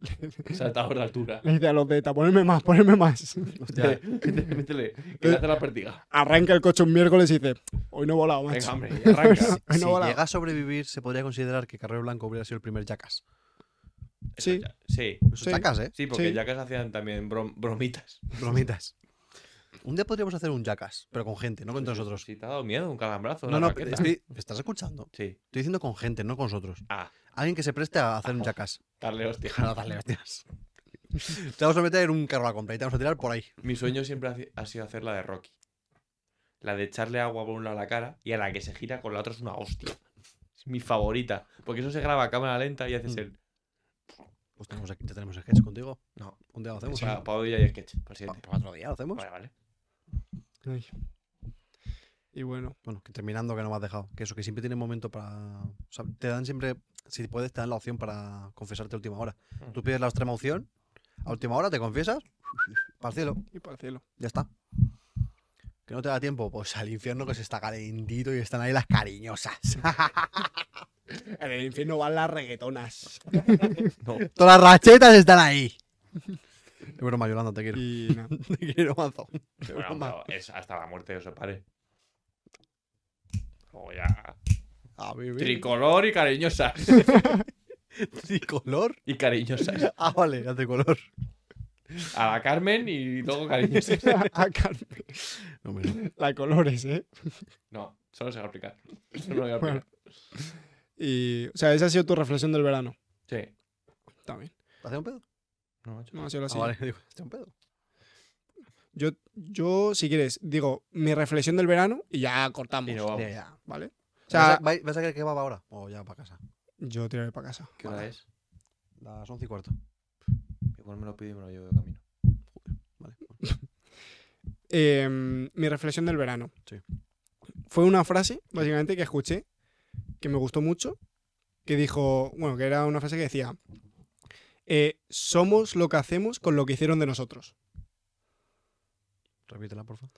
saltador de altura. Le dice a los Zeta, ponerme más, ponerme más. Hostia. Métele, métele, que le hace la pertiga. Arranca el coche un miércoles y dice, hoy no he volado, macho. Venga, hombre, arranca. Hoy si no he volado. llega a sobrevivir, se podría considerar que Carrero Blanco hubiera sido el primer Jackass. Eso Sí. ya- Sí. Chacas, ¿eh? Sí, porque Sí. se hacían también brom- bromitas. Bromitas. Un día podríamos hacer un jackass, pero con gente, no con nosotros. Si te ha dado miedo un calambrazo. No, una no, estoy- ¿me estás escuchando? Sí. Estoy diciendo con gente, no con nosotros. Ah, Alguien que se preste a hacer un jackass. Darle hostia. Para darle hostias. Te vamos a meter en un carro a la compra y te vamos a tirar por ahí. Mi sueño siempre ha si- ha sido hacer la de Rocky. La de echarle agua por un lado a la cara y a la que se gira con la otra es una hostia. Es mi favorita. Porque eso se graba a cámara lenta y haces Mm. el. Pues tenemos, aquí- ya tenemos sketch contigo. No. Un día lo hacemos. Para, para hoy hay sketch. Para el Pa- siguiente. para otro día lo hacemos. Vale, vale. Ay. Y bueno, Bueno, que terminando que no me has dejado. Que eso, que siempre tiene momento para. O sea, te dan siempre. Si puedes, te dan la opción para confesarte a última hora. Mm. Tú pides la extrema opción. A última hora te confiesas. Para el cielo. y para el cielo. Ya está. Que no te da tiempo, pues al infierno que se está calentito y están ahí las cariñosas. En el infierno van las reggaetonas. No. Todas las rachetas están ahí. Es broma, Yolanda, te quiero. Y nada. Te quiero, mazo. Bueno, pero es hasta la muerte os separe. Luego ya. A Tricolor y cariñosas. ¿Tricolor? Y cariñosas. Ah, vale, ya tricolor. A la Carmen y luego cariñosas. A Carmen. No, mira. La de colores, ¿eh? No, solo se va a aplicar. Eso no lo voy a aplicar. Y, o sea, esa ha sido tu reflexión del verano. Sí. También. ¿Hace un pedo? No, macho. No ha sido la Ah, siguiente. vale, digo, ¿hace un pedo? Yo, yo, si quieres, digo mi reflexión del verano y ya cortamos. Y nos vamos. Ya, ya. ¿Vale? O ¿Vas a, sea, vas a querer que va ahora? O ya para casa. yo tiraré para casa. ¿Qué hora es? Las once y cuarto. Igual me lo pido y me lo llevo de camino. Vale. Eh, mi reflexión del verano. Sí. Fue una frase, básicamente, que escuché, que me gustó mucho, que dijo, bueno, que era una frase que decía, eh, somos lo que hacemos con lo que hicieron de nosotros. Repítela, por favor.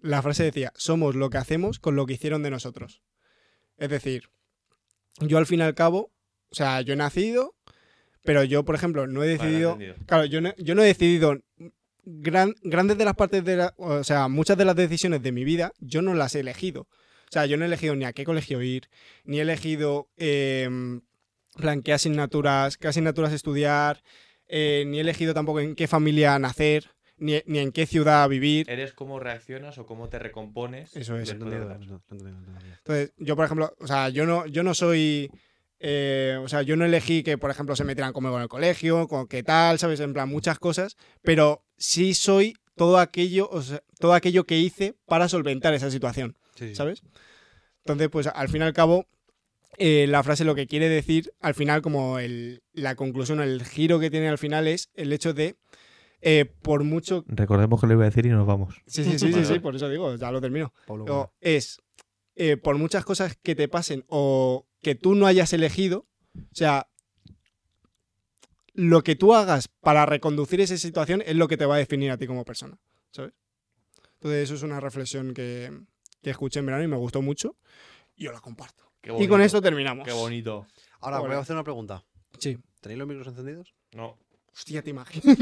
La frase decía, somos lo que hacemos con lo que hicieron de nosotros. Es decir, yo al fin y al cabo, o sea, yo he nacido, pero yo, por ejemplo, no he decidido... Claro, yo no, yo no he decidido gran- grandes de las partes de la, o sea, muchas de las decisiones de mi vida, yo no las he elegido. O sea, yo no he elegido ni a qué colegio ir, ni he elegido eh, plan qué asignaturas, qué asignaturas estudiar, eh, ni he elegido tampoco en qué familia nacer, ni, ni en qué ciudad vivir. Eres cómo reaccionas o cómo te recompones. Eso es. Entonces, yo, por ejemplo, o sea, yo no, yo no soy. eh, o sea, yo no elegí que, por ejemplo, se metieran conmigo en el colegio, con qué tal, ¿sabes? En plan, muchas cosas, pero sí soy todo aquello, o sea, todo aquello que hice para solventar esa situación, Sí, sí. ¿sabes? Entonces, pues al fin y al cabo, eh, la frase lo que quiere decir, al final, como el- la conclusión, el giro que tiene al final es el hecho de, eh, por mucho... Recordemos que lo iba a decir y nos vamos. Sí, sí, sí, sí, sí, por eso digo, ya lo termino. Pablo O Bueno. es eh, por muchas cosas que te pasen o que tú no hayas elegido, o sea, lo que tú hagas para reconducir esa situación es lo que te va a definir a ti como persona, ¿sabes? Entonces eso es una reflexión que, que escuché en verano y me gustó mucho y yo la comparto. Qué Y con esto terminamos. Qué bonito. Ahora, voy a hacer una pregunta. Sí. ¿Tenéis los micros encendidos? No. Hostia, ¿te imaginas?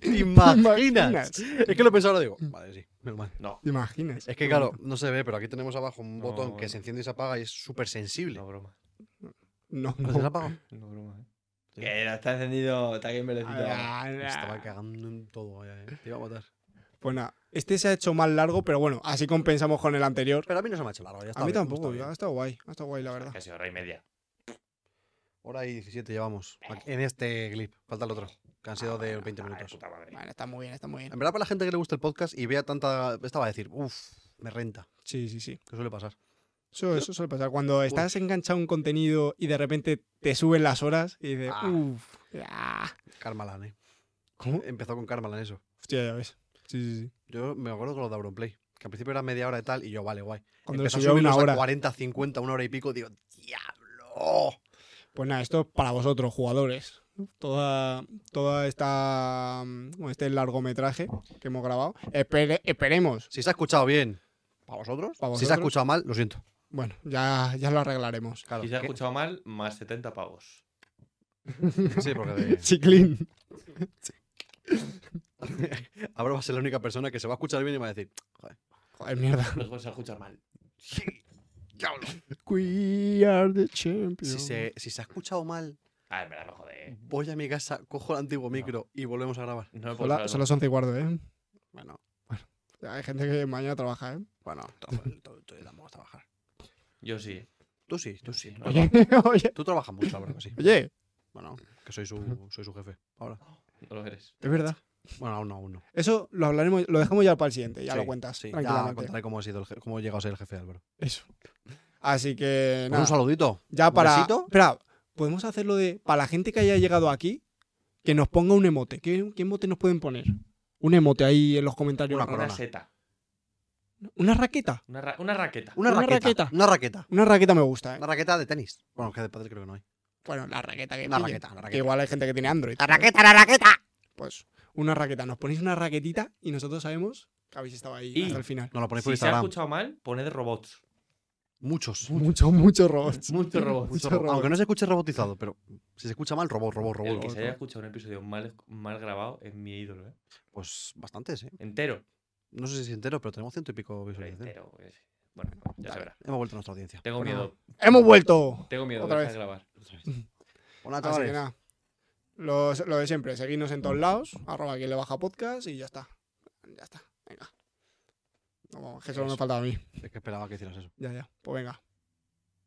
¿Te imaginas? Es que lo he pensado ahora digo. Vale, sí, menos mal. No. ¿Te imaginas? Es que claro, no se ve, pero aquí tenemos abajo un No, botón que se enciende y se apaga y es súper sensible. No broma. No, ¿No se no. apaga? No broma, eh. Sí. Que no está encendido, está bien merecido. Ah, Me Estaba cagando en todo. vaya, eh. Te iba a matar. Pues nada, este se ha hecho más largo, pero bueno, así compensamos con el anterior. Pero a mí no se me ha hecho largo. Ya está A mí bien, tampoco, está ya bien. ha estado guay, ha estado guay, la verdad. Casi hora y media. Hora y 17 llevamos. En este clip. Falta el otro. Que han sido de 20 Ay, minutos. puta madre. Bueno, está muy bien, está muy bien. En verdad, para la gente que le gusta el podcast y vea tanta. Esta va a decir, uff, me renta. Sí, sí, sí. ¿Qué suele pasar? Eso, eso suele pasar. Cuando estás enganchado a un contenido y de repente te suben las horas y dices, Ah. uff, ah. Karmalan, eh. ¿Cómo? Empezó con Karmalan eso. Hostia, ya ves. Sí, sí, sí. Yo me acuerdo con lo de Auronplay. Que al principio era media hora y tal, y yo, vale, guay. Cuando le Empezó a subió una subirlos a hora. 40, 50, una hora y pico, digo, ¡diablo! Pues nada, esto es para vosotros, jugadores. Toda, toda esta, mm, bueno, este largometraje que hemos grabado. Espere- esperemos. Si se ha escuchado bien, ¿para vosotros? ¿Pa Si se ha escuchado mal, lo siento. Bueno, ya, ya lo arreglaremos. Claro. Si se ha escuchado mal, más 70 pavos. Sí, porque de- Chiclín. ahora va a ser la única persona que se va a escuchar bien y va a decir, joder, Joder, mierda. Luego se ha escuchado mal. Diablo. We are the champions. Si se, si se ha escuchado mal, Ah, en verdad, no joder. Voy a mi casa, cojo el antiguo micro y volvemos a grabar. No me puedo Son, las 11 y cuarto, ¿eh? Bueno, Hay gente que mañana trabaja, ¿eh? bueno, todo, vamos a trabajar. Yo sí. Tú sí, tú sí. Oye, oye, Tú trabajas mucho, verdad que sí. oye, Bueno, que soy su, soy su jefe. Ahora. No lo eres. es verdad. Bueno, aún no, aún no. Eso lo hablaremos, lo dejamos ya para el siguiente, ya Sí, lo cuentas. Sí, ya contaré cómo, ha sido el cómo he llegado a ser el jefe de Álvaro. Eso. Así que Pues nada, un saludito. ya un para. besito. Espera, podemos hacerlo de. Para la gente que haya llegado aquí, que nos ponga un emote. ¿Qué, qué emote nos pueden poner? Un emote ahí en los comentarios. Una Una seta. ¿Una raqueta. Una, ra- una raqueta. Una, una raqueta, raqueta. Una raqueta. Una raqueta me gusta, ¿eh? Una raqueta de tenis. Bueno, que de padre creo que no hay. Bueno, la raqueta que Una pille, raqueta, una Que raqueta. igual hay gente que tiene Android. ¡La raqueta, la raqueta! Pues una raqueta. Nos ponéis una raquetita y nosotros sabemos que habéis estado ahí Y- hasta el final. No lo ponéis por Si se ha escuchado mal, poned robots. Muchos. Muchos, muchos robots. Muchos robots. Muchos mucho ro- robot. Aunque no se escuche robotizado, pero si se escucha mal, robot, robot, El robot. que robot. se haya escuchado un episodio mal, mal grabado es mi ídolo, ¿eh? Pues bastantes, ¿eh? Entero. No sé si es entero, pero tenemos ciento y pico visualizaciones. entero. eh, sí. Bueno, ya se verá. Hemos vuelto a nuestra audiencia. Tengo Bueno, miedo. ¡Hemos vuelto! Tengo miedo otra de vez. grabar. Hola, Así que chavales. Lo, lo de siempre, seguidnos en todos lados, arroba quien le baja podcast y ya está. Ya está, venga. No, que solo me faltaba a mí. Es que esperaba que hicieras eso. Ya, ya. Pues venga.